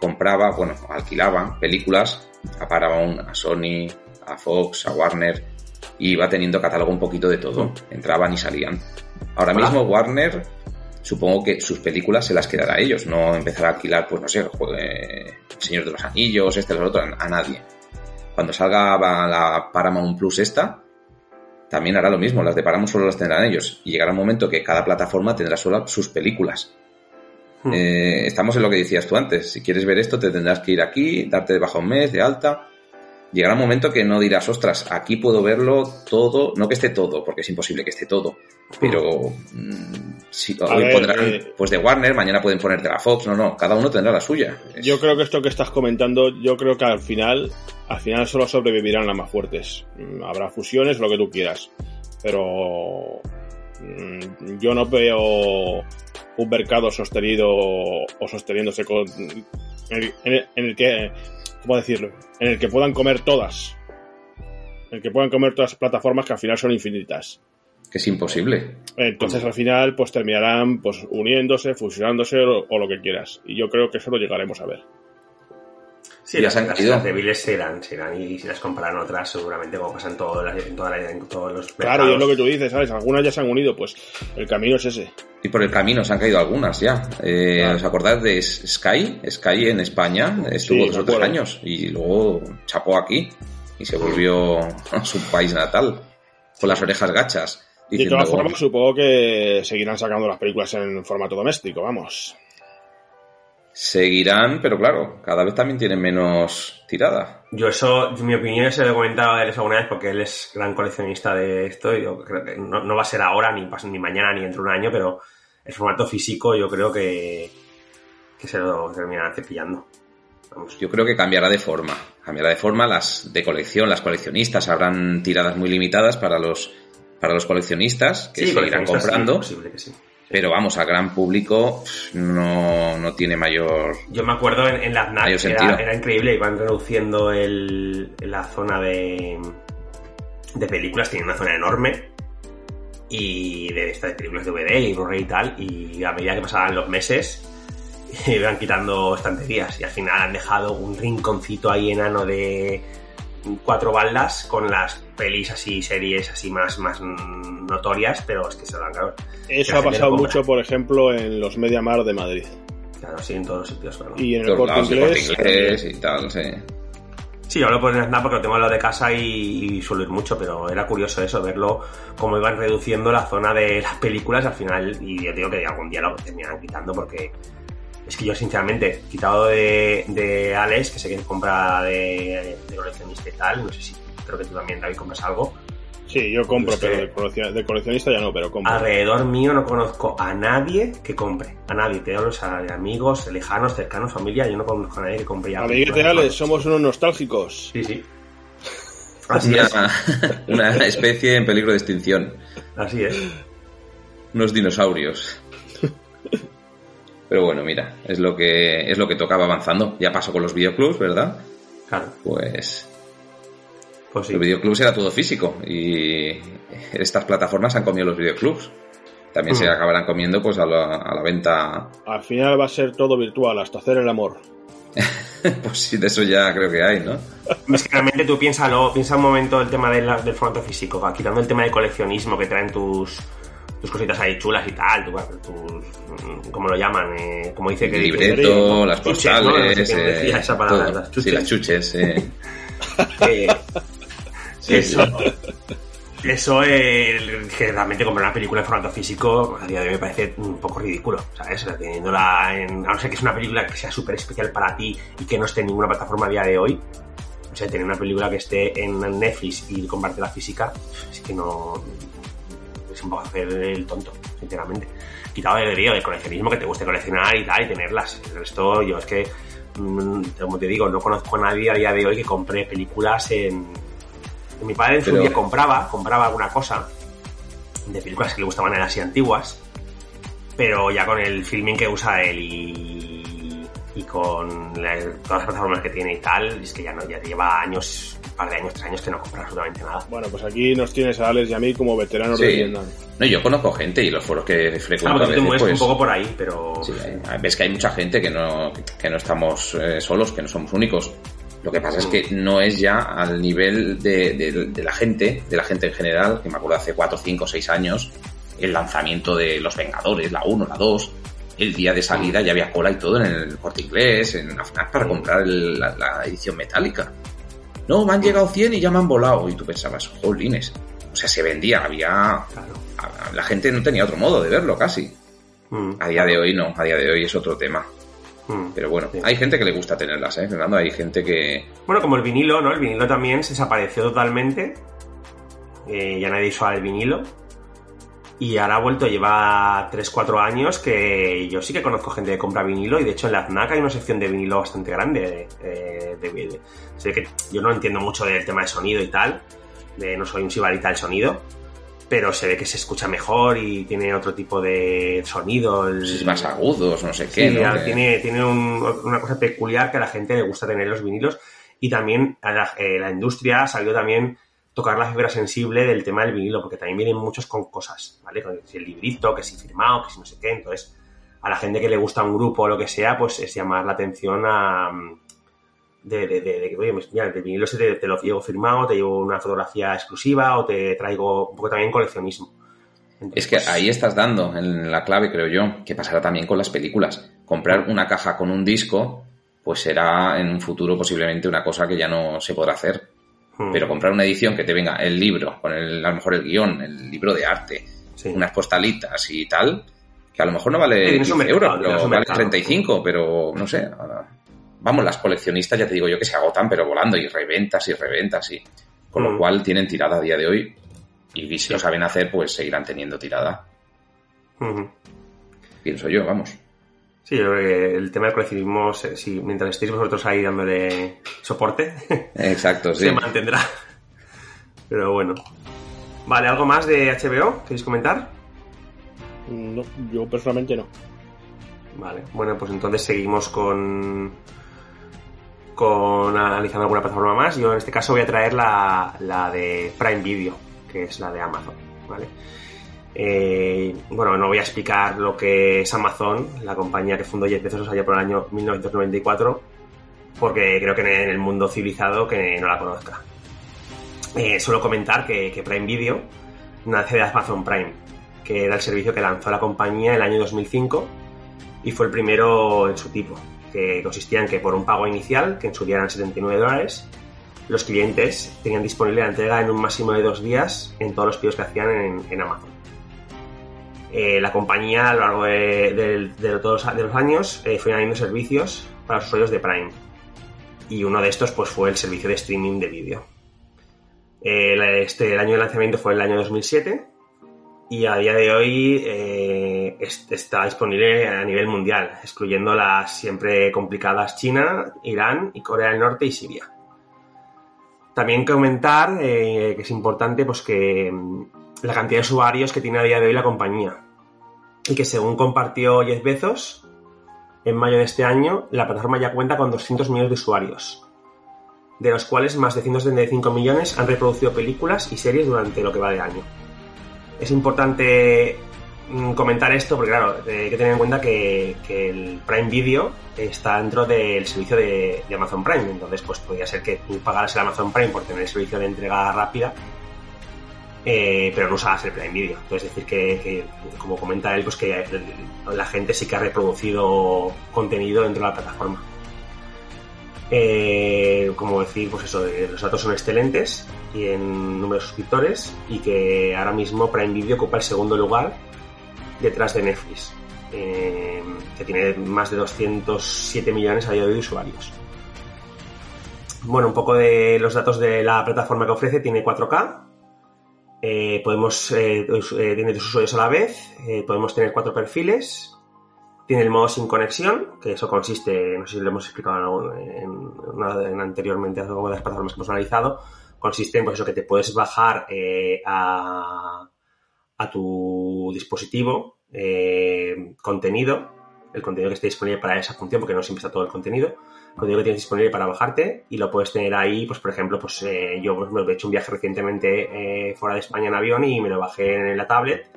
compraba, bueno, alquilaba películas a Paramount, a Sony, a Fox, a Warner y iba teniendo catálogo un poquito de todo. Entraban y salían. Ahora mismo Warner, supongo que sus películas se las quedará a ellos, no empezará a alquilar, pues no sé, eh, Señor de los Anillos, este, los otro, a nadie. Cuando salga la Paramount Plus esta, también hará lo mismo, las de Paramount solo las tendrán ellos. Y llegará un momento que cada plataforma tendrá solo sus películas. Hmm. Eh, estamos en lo que decías tú antes. Si quieres ver esto, te tendrás que ir aquí, darte de baja un mes, de alta. Llegará un momento que no dirás, ostras, aquí puedo verlo todo, no que esté todo, porque es imposible que esté todo, pero mm, si, hoy ver, pondrán eh, pues de Warner, mañana pueden poner de la Fox, no, no, cada uno tendrá la suya. Yo creo que esto que estás comentando, yo creo que al final, al final solo sobrevivirán las más fuertes. Mm, Habrá fusiones, lo que tú quieras. Pero mm, yo no veo un mercado sostenido o sosteniéndose con en el, en el- en el que, ¿cómo decirlo? En el que puedan comer todas. En el que puedan comer todas las plataformas que al final son infinitas. que es imposible. Entonces al final pues terminarán pues uniéndose, fusionándose o, o lo que quieras. Y yo creo que eso lo llegaremos a ver. Sí, las, han las- caído. las débiles se irán, se irán y si las comprarán otras, seguramente como pasa en, todo la- en, toda la- en todos los Claro, y es mercados. lo que tú dices, ¿sabes? Algunas ya se han unido, pues el camino es ese. Y por el camino se han caído algunas ya. Eh, Claro. ¿Os acordáis de Sky? Sky en España estuvo Sí, dos o tres años y luego chapó aquí y se volvió a [laughs] su país natal con las orejas gachas. De diciendo, todas formas, supongo que seguirán sacando las películas en formato doméstico, vamos. Seguirán, pero claro, cada vez también tienen menos tirada. Yo eso, mi opinión, se lo he comentado a él alguna vez porque él es gran coleccionista de esto y yo creo que no, no va a ser ahora, ni, ni mañana, ni dentro de un año, pero el formato físico yo creo que, que se lo terminarán cepillando. Vamos. Yo creo que cambiará de forma. Cambiará de forma las de colección, las coleccionistas habrán tiradas muy limitadas para los para los coleccionistas que Sí, seguirán coleccionistas, sí, comprando, posible que sí. Pero vamos, al gran público no, no tiene mayor Yo me acuerdo en, en la FNAC, Mayor que era, era increíble, iban reduciendo el, la zona de, de películas, tiene una zona enorme, y de, esta de películas de DVD y Blu-ray y tal, y a medida que pasaban los meses, [laughs] iban quitando estanterías, y al final han dejado un rinconcito ahí enano de cuatro baldas con las pelis así, series así más, más notorias, pero es que se lo han claro, Eso ha pasado mucho, por ejemplo, en los Media Mar de Madrid. claro, sí, en todos los sitios, claro. Y en el corte inglés. inglés y tal, sí. Sí, yo lo puedo nada porque lo tengo al lado de casa y, y suelo ir mucho, pero era curioso eso, verlo cómo iban reduciendo la zona de las películas al final y yo digo que algún día lo terminarán quitando porque es que yo sinceramente, quitado de, de Alex, que sé que compra de, de coleccionista y tal, no sé si creo que tú también David compras algo, Sí, yo compro, Es que- pero de, coleccion- de coleccionista ya no, pero compro. alrededor mío no conozco a nadie que compre, a nadie, te hablo o sea, de amigos, lejanos, cercanos, familia, yo no conozco a nadie que compre ya. Amiguete. Alex, somos unos nostálgicos. Sí, sí. [laughs] Así es, Una, [laughs] una especie en peligro de extinción. así es. Unos dinosaurios. Pero bueno, mira, es lo que es lo que tocaba avanzando. Ya pasó con los videoclubs, ¿verdad? Claro, Pues pues sí. los videoclubs era todo físico y estas plataformas han comido los videoclubs. También se Mm. acabarán comiendo pues a la, a la venta. Al final va a ser todo virtual, hasta hacer el amor. [laughs] Pues sí, de eso ya creo que hay, ¿no? Es que realmente tú piénsalo, piensa un momento el tema de la- del formato físico, va, quitando el tema de coleccionismo que traen tus, tus cositas ahí chulas y tal, tu- tus, ¿cómo lo llaman? Eh, como dice que El libreto, las Chuches, ¿no? postales, No sé quién eh, decía esa palabra, todo. las chuches. Sí, las chuches, eh. [laughs] Sí, eso, [laughs] eso eh, que realmente comprar una película en formato físico a día de hoy me parece un poco ridículo, ¿sabes? O sea, teniéndola en, a no ser que es una película que sea súper especial para ti y que no esté en ninguna plataforma a día de hoy. O sea, tener una película que esté en Netflix y comparte la física, es que no. Es un poco hacer el tonto, sinceramente. Quitado del video, del coleccionismo, que te guste coleccionar y tal, y tenerlas. El resto, yo es que, mm, como te digo, no conozco a nadie a día de hoy que compre películas en. Mi padre en su Pero- día compraba, compraba alguna cosa de películas que le gustaban eran así antiguas, pero ya con el filming que usa él y, y con la- todas las plataformas que tiene y tal, es que ya no, ya lleva años, un par de años, tres años que no compra absolutamente nada. Bueno, pues aquí nos tienes a Alex y a mí como veteranos Sí. de tienda. No, yo conozco gente y los foros que frecuento Claro, a tú te mueves pues, un poco por ahí, pero... Sí, ves que hay mucha gente que no, que no estamos eh, solos, que no somos únicos. Lo que pasa es que no es ya al nivel de, de- de la gente, de la gente en general, que me acuerdo hace 4, 5, 6 años, el lanzamiento de Los Vengadores, la 1, la 2, el día de salida ya había cola y todo en el corte inglés, en la FNAC para comprar el- la, la edición metálica. No, me han llegado 100 y ya me han volado. Y tú pensabas, jolines, o sea, se vendía, había... Claro. La gente no tenía otro modo de verlo casi. Mm, A día de hoy no, a día de hoy es otro tema. Mm. Pero bueno, Sí. hay gente que le gusta tenerlas, ¿eh, Fernando? Hay gente que... Bueno, como el vinilo, ¿no? El vinilo también se desapareció totalmente. Eh, ya nadie usaba el vinilo. Y ahora ha vuelto, lleva 3-4 años que yo sí que conozco gente que compra vinilo y de hecho en la FNAC hay una sección de vinilo bastante grande. eh, de, de- sé que yo no entiendo mucho del tema de sonido y tal, de, no soy un sibarita del sonido, pero se ve que se escucha mejor y tiene otro tipo de sonido. el- Es más agudos, no sé qué, Sí, ¿no? tiene, tiene un- una cosa peculiar que a la gente le gusta tener los vinilos y también a la, eh, la industria sabido también tocar la fibra sensible del tema del vinilo, porque también vienen muchos con cosas, ¿vale? Con el librito, que si firmado, que si no sé qué, entonces a la gente que le gusta un grupo o lo que sea, pues es llamar la atención a... De, de, de, de que, oye, mira, el vinilo ese te, te lo llevo firmado, te llevo una fotografía exclusiva o te traigo un poco también coleccionismo. Entonces, Es que pues, ahí estás dando en la clave, creo yo, que pasará también con las películas. Comprar una caja con un disco, pues será en un futuro posiblemente una cosa que ya no se podrá hacer. mm, Pero comprar una edición que te venga el libro, con el, a lo mejor el guion, el libro de arte, sí. unas postalitas y tal, que a lo mejor no Sí, vale tiene su 15 mercado, euros, pero vale mercado. 35, pero no sé. ahora- Vamos, las coleccionistas ya te digo yo que se agotan, pero volando, y reventas y reventas, y con lo Mm. cual tienen tirada a día de hoy. Y si lo saben hacer, pues seguirán teniendo tirada. Pienso yo, vamos. Sí, yo creo que el tema del coleccionismo, si mientras estéis vosotros ahí dándole soporte, [laughs] Exacto, sí. se mantendrá. Pero bueno. Vale, ¿algo más de HBO? ¿Queréis comentar? No, yo personalmente no. Vale, bueno, pues entonces seguimos con con analizando alguna plataforma más. Yo en este caso voy a traer la, la de Prime Video, que es la de Amazon, ¿vale? Eh, bueno, no voy a explicar lo que es Amazon, la compañía que fundó Jeff Bezos allá por el año 1994, porque creo que en el mundo civilizado que no la conozca. Eh, suelo comentar que, que Prime Video nace de Amazon Prime, que era el servicio que lanzó la compañía en el año 2005 y fue el primero en su tipo, que consistía en que por un pago inicial, que en su día eran 79 dólares, los clientes tenían disponible la entrega en un máximo de dos días en todos los pedidos que hacían en, Amazon. Eh, la compañía a lo largo de, todos los años eh, fue añadiendo servicios para los usuarios de Prime. Y uno de estos pues, fue el servicio de streaming de vídeo. Eh, este, el año de lanzamiento fue el año 2007 y a día de hoy es- está disponible a nivel mundial, excluyendo las siempre complicadas China, Irán y Corea del Norte y Siria. También comentar eh, que es importante pues que mm, la cantidad de usuarios que tiene a día de hoy la compañía y que según compartió Jeff Bezos en mayo de este año, la plataforma ya cuenta con 200 millones de usuarios, de los cuales más de 175 millones han reproducido películas y series durante lo que va de año. Es importante comentar esto porque, claro, eh, hay que tener en cuenta que, el Prime Video está dentro del servicio de, Amazon Prime. Entonces, pues podría ser que tú pagaras el Amazon Prime por tener el servicio de entrega rápida, eh, pero no usabas el Prime Video. Entonces, decir que, que, como comenta él, pues que la gente sí que ha reproducido contenido dentro de la plataforma. Eh, como decir, pues eso, eh, los datos son excelentes y en número de suscriptores y que ahora mismo Prime Video ocupa el segundo lugar detrás de Netflix, eh, que tiene más de 207 millones a día de usuarios. Bueno, un poco de los datos de la plataforma que ofrece, tiene 4K, eh, podemos, eh, eh, dos usuarios a la vez, eh, podemos tener cuatro perfiles, tiene el modo sin conexión, que eso consiste, no sé si lo hemos explicado anteriormente en alguna de las plataformas que hemos analizado, consiste en pues eso, que te puedes bajar eh, a, a tu dispositivo eh, contenido, el contenido que esté disponible para esa función, porque no siempre está todo el contenido, contenido que tienes disponible para bajarte y lo puedes tener ahí, pues por ejemplo, pues eh, yo me he hecho un viaje recientemente eh, fuera de España en avión y me lo bajé en la tablet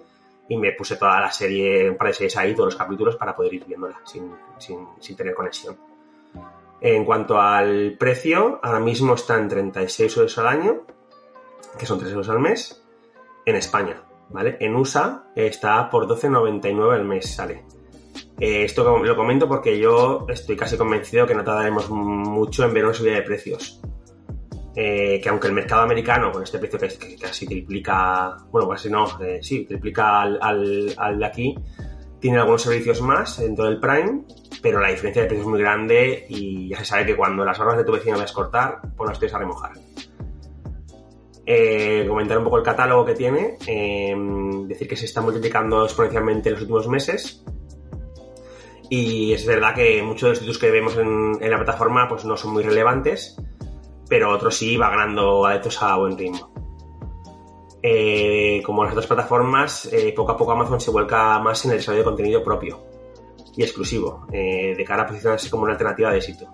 y me puse toda la serie, un par de series ahí, todos los capítulos para poder ir viéndola sin, sin, sin tener conexión. En cuanto al precio, ahora mismo está en 36 euros al año, que son 3 euros al mes, en España, ¿vale? En USA está por 12,99 al mes, sale. Eh, esto lo comento porque yo estoy casi convencido que no tardaremos mucho en ver una subida de precios. eh, que aunque el mercado americano, con este precio que, casi triplica, bueno, casi no, eh, sí, triplica al, al, de aquí, tiene algunos servicios más dentro del Prime, pero la diferencia de precio es muy grande y ya se sabe que cuando las horas de tu vecino ves cortar, pues las tienes a remojar. Eh, comentar un poco el catálogo que tiene, decir que se está multiplicando exponencialmente en los últimos meses. Y es verdad que muchos de los títulos que vemos en, la plataforma pues no son muy relevantes, pero otro sí va ganando adeptos a buen ritmo. Eh, como las otras plataformas, eh, poco a poco Amazon se vuelca más en el desarrollo de contenido propio y exclusivo, de cara a posicionarse como una alternativa de éxito.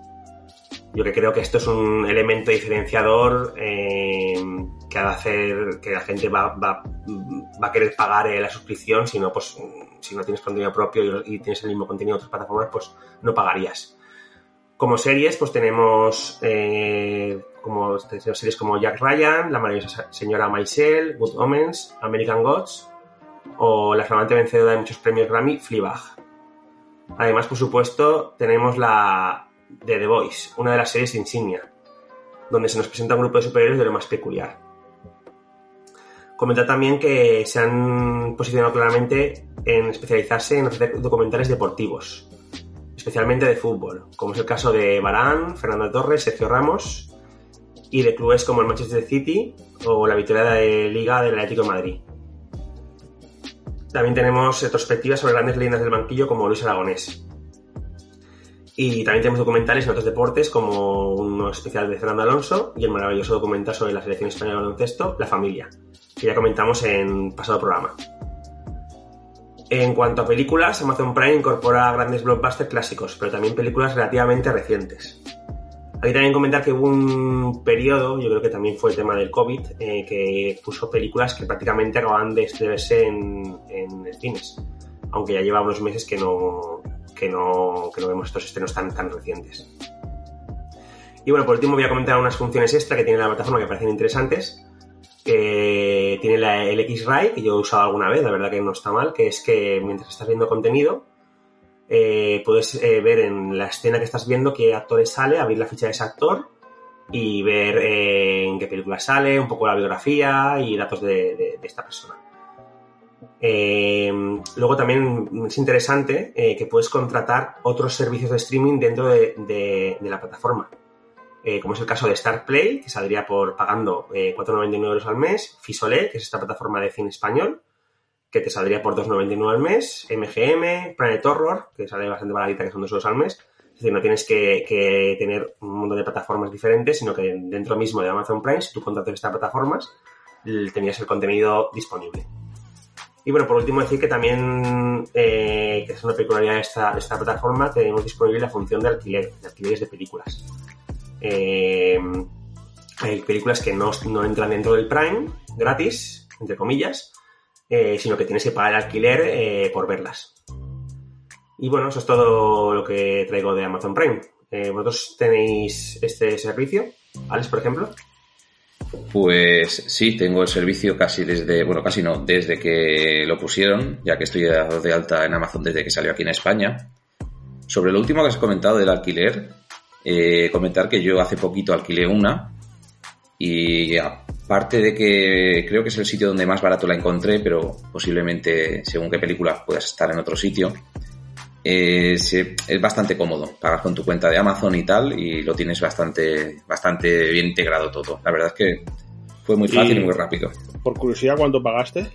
Yo que creo que esto es un elemento diferenciador que va a hacer que la gente va, va, va a querer pagar la suscripción, si no, pues, si no tienes contenido propio y, tienes el mismo contenido de otras plataformas, pues no pagarías. Como series, pues tenemos eh, como series como Jack Ryan, La maravillosa señora Maisel, Good Omens, American Gods o la flamante vencedora de muchos premios Grammy, Fleabag. Además, por supuesto, tenemos la de The Voice, una de las series insignia, donde se nos presenta un grupo de superhéroes de lo más peculiar. Comenta también que se han posicionado claramente en especializarse en hacer documentales deportivos, especialmente de fútbol, como es el caso de Barán, Fernando Torres, Sergio Ramos y de clubes como el Manchester City o la victoria de Liga del Atlético de Madrid. También tenemos retrospectivas sobre grandes leyendas del banquillo como Luis Aragonés. Y también tenemos documentales en otros deportes como uno especial de Fernando Alonso y el maravilloso documental sobre la selección española de baloncesto, La Familia, que ya comentamos en pasado programa. En cuanto a películas, Amazon Prime incorpora grandes blockbusters clásicos, pero también películas relativamente recientes. Hay también comentar que hubo un periodo, yo creo que también fue el tema del COVID, eh, que puso películas que prácticamente acababan de verse en, en cines, aunque ya lleva unos meses que no, que no, que no vemos estos estrenos tan, tan recientes. Y bueno, por último voy a comentar unas funciones extra que tiene la plataforma que parecen interesantes que tiene la, el X-Ray, que yo he usado alguna vez, la verdad que no está mal, que es que mientras estás viendo contenido, eh, puedes eh, ver en la escena que estás viendo qué actores sale, abrir la ficha de ese actor y ver eh, en qué película sale, un poco la biografía y datos de, esta persona. Luego también es interesante que puedes contratar otros servicios de streaming dentro de la plataforma. Eh, como es el caso de Star Play, que saldría por pagando 4,99 eh, euros al mes, Fisole, que es esta plataforma de cine español, que te saldría por 2,99 al mes, MGM, Planet Horror, que sale bastante baratita, que son 2 euros al mes. Es decir, no tienes que, tener un montón de plataformas diferentes, sino que dentro mismo de Amazon Prime, si tú contratas estas plataformas, tenías el contenido disponible. Y bueno, por último decir que también, eh, que es una peculiaridad de esta, plataforma, tenemos disponible la función de alquiler, de alquileres de películas. Eh, hay películas que no, entran dentro del Prime, gratis, entre comillas, eh, sino que tienes que pagar el alquiler por verlas. Y bueno, eso es todo lo que traigo de Amazon Prime. ¿Vosotros tenéis este servicio? Alex, por ejemplo. Pues sí, tengo el servicio casi desde, bueno, casi no, desde que lo pusieron, ya que estoy de alta en Amazon desde que salió aquí en España. Sobre lo último que has comentado del alquiler, eh, comentar que yo hace poquito alquilé una y aparte de que creo que es el sitio donde más barato la encontré, pero posiblemente según qué película puedas estar en otro sitio, eh, es bastante cómodo. Pagas con tu cuenta de Amazon y tal y lo tienes bastante, bastante bien integrado todo. La verdad es que fue muy fácil y, muy rápido. Por curiosidad, ¿cuánto pagaste?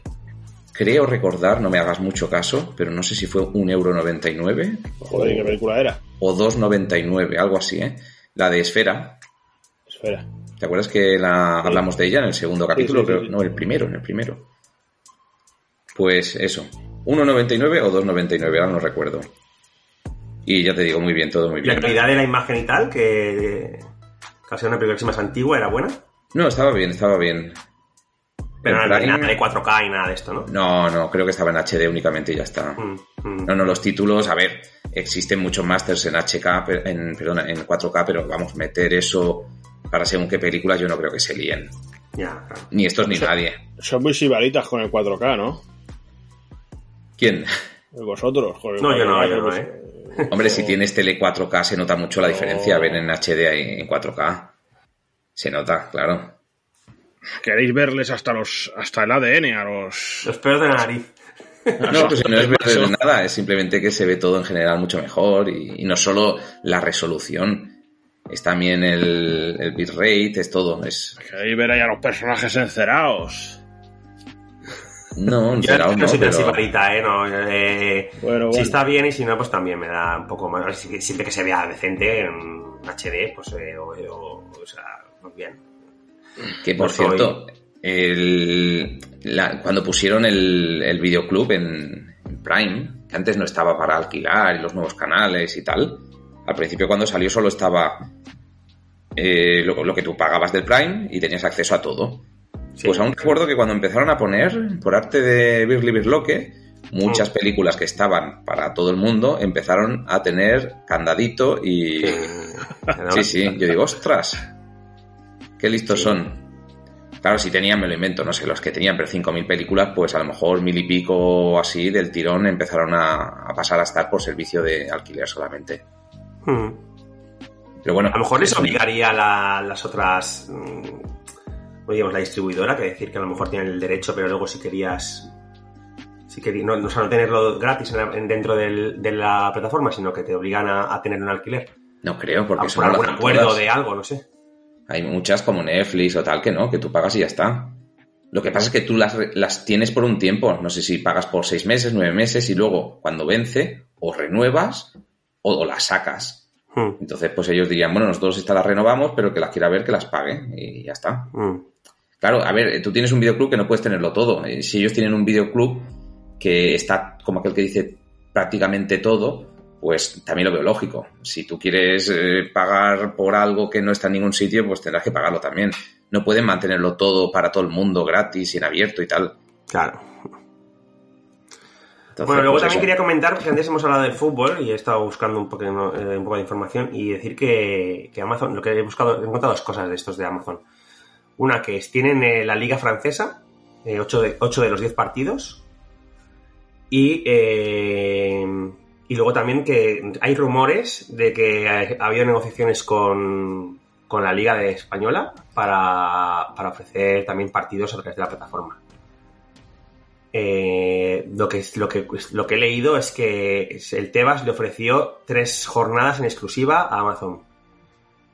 Creo recordar, no me hagas mucho caso, pero no sé si fue un euro. Joder, ¿qué película era? o 2.99, algo así, ¿eh? La de Esfera. Esfera. ¿Te acuerdas que la, hablamos de ella en el segundo capítulo? no, el primero, en el primero. Pues eso, 1.99 o 2.99, ahora no recuerdo. Y ya te digo, muy bien, todo muy bien. ¿La calidad de la imagen y tal, que casi una película más antigua, era buena? No, estaba bien, estaba bien. Pero no era nada de 4K y nada de esto, ¿no? No, no, creo que estaba en HD únicamente y ya está. Mm, mm. No, no, los títulos, a ver, existen muchos masters en HK, en, perdona, en 4K, pero vamos, meter eso para según qué películas yo no creo que se líen. Ya, Ni estos ni nadie. Son muy sibaritas con el 4K, ¿no? ¿Quién? Vosotros, joder. No, yo no, yo no, ¿eh? Hombre, si tienes tele 4K se nota mucho la diferencia, ver en HD y en 4K. Se nota, claro. Queréis verles hasta los hasta el ADN a los... Los pelos de la nariz. No, pues no es ver nada, es simplemente que se ve todo en general mucho mejor y, y no solo la resolución, es también el, el bitrate, es todo. Es... Queréis ver ahí a los personajes encerados. No, Yo no no, soy tan pero... sibarita, ¿eh? No, eh, Bueno, Si bueno. está bien y si no, pues también me da un poco más. si- Siempre que se vea decente en HD, pues eh, o, o- o sea, pues bien. Que por soy- cierto, el- la- cuando pusieron el, el videoclub en, en Prime, que antes no estaba para alquilar y los nuevos canales y tal, al principio cuando salió solo estaba eh, lo, lo que tú pagabas del Prime y tenías acceso a todo. Sí. Pues aún recuerdo que cuando empezaron a poner, por arte de Birli Birloque, muchas Mm. películas que estaban para todo el mundo empezaron a tener candadito y... [laughs] Sí, sí, yo digo, ostras, qué listos Sí. son. Claro, si tenían, me lo invento, no sé, los que tenían, pero 5.000 películas, pues a lo mejor mil y pico así del tirón empezaron a, a pasar a estar por servicio de alquiler solamente. hmm. Pero bueno, A lo mejor les eso- obligaría a la- las otras, mm, no digamos la distribuidora, que decir que a lo mejor tienen el derecho, pero luego si querías, si querías no, no, o sea, no tenerlo gratis en la- en- dentro del- de la plataforma, sino que te obligan a, a tener un alquiler. No creo, porque eso por algún acuerdo todas. de algo, no sé. Hay muchas como Netflix o tal que no, que tú pagas y ya está. Lo que pasa es que tú las, tienes por un tiempo. No sé si pagas por seis meses, nueve meses y luego cuando vence o renuevas o, o las sacas. Hmm, Entonces, pues ellos dirían, bueno, nosotros estas las renovamos, pero que las quiera ver, que las pague y ya está. hmm. Claro, a ver, tú tienes un videoclub que no puedes tenerlo todo. Eh, Si ellos tienen un videoclub que está como aquel que dice prácticamente todo, pues también lo veo lógico. Si tú quieres eh, pagar por algo que no está en ningún sitio, pues tendrás que pagarlo también. No pueden mantenerlo todo para todo el mundo gratis y en abierto y tal. Claro. Entonces, bueno, luego pues también eso. quería comentar que antes hemos hablado de fútbol y he estado buscando un poco, eh, un poco de información y decir que, que Amazon, lo que he buscado, he encontrado dos cosas de estos de Amazon. Una que es, tienen eh, la liga francesa, 8 de, ocho de los 10 partidos, y, eh, y luego también que hay rumores de que ha habido negociaciones con, con la liga de española para, para ofrecer también partidos a través de la plataforma. Eh, lo, que, lo, que, lo que he leído es que el Tebas le ofreció tres jornadas en exclusiva a Amazon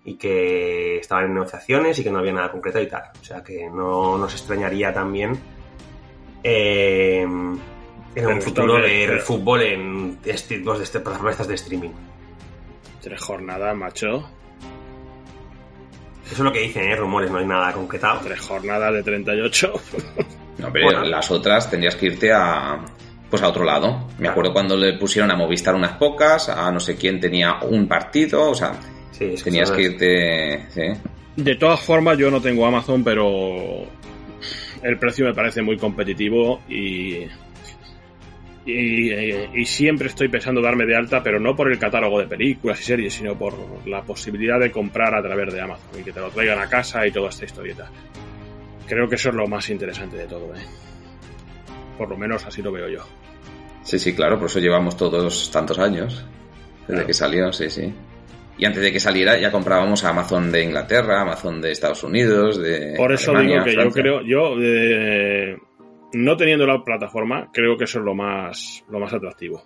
y que estaban en negociaciones y que no había nada concreto y tal. O sea que no nos extrañaría también eh, en un futuro ver pero- fútbol en este, tipos de este, plataformas estas de streaming. Tres jornadas, macho. Eso es lo que dicen, ¿eh? rumores, no hay nada concretado. Tres jornadas de 38. [laughs] No, pero Bueno. las otras tendrías que irte a pues a otro lado. Me acuerdo cuando le pusieron a Movistar unas pocas, a no sé quién tenía un partido, o sea, Sí, es que tenías que irte, sí. De todas formas, yo no tengo Amazon, pero el precio me parece muy competitivo y, y, y siempre estoy pensando darme de alta, pero no por el catálogo de películas y series, sino por la posibilidad de comprar a través de Amazon y que te lo traigan a casa y toda esta historieta. Creo que eso es lo más interesante de todo, ¿eh? Por lo menos así lo veo yo. Sí, sí, claro, por eso llevamos todos tantos años. Desde Claro. que salió, sí, sí. Y antes de que saliera ya comprábamos a Amazon de Inglaterra, Amazon de Estados Unidos, de Por eso Alemania, digo que Francia. yo creo, yo eh, no teniendo la plataforma, creo que eso es lo más, lo más atractivo.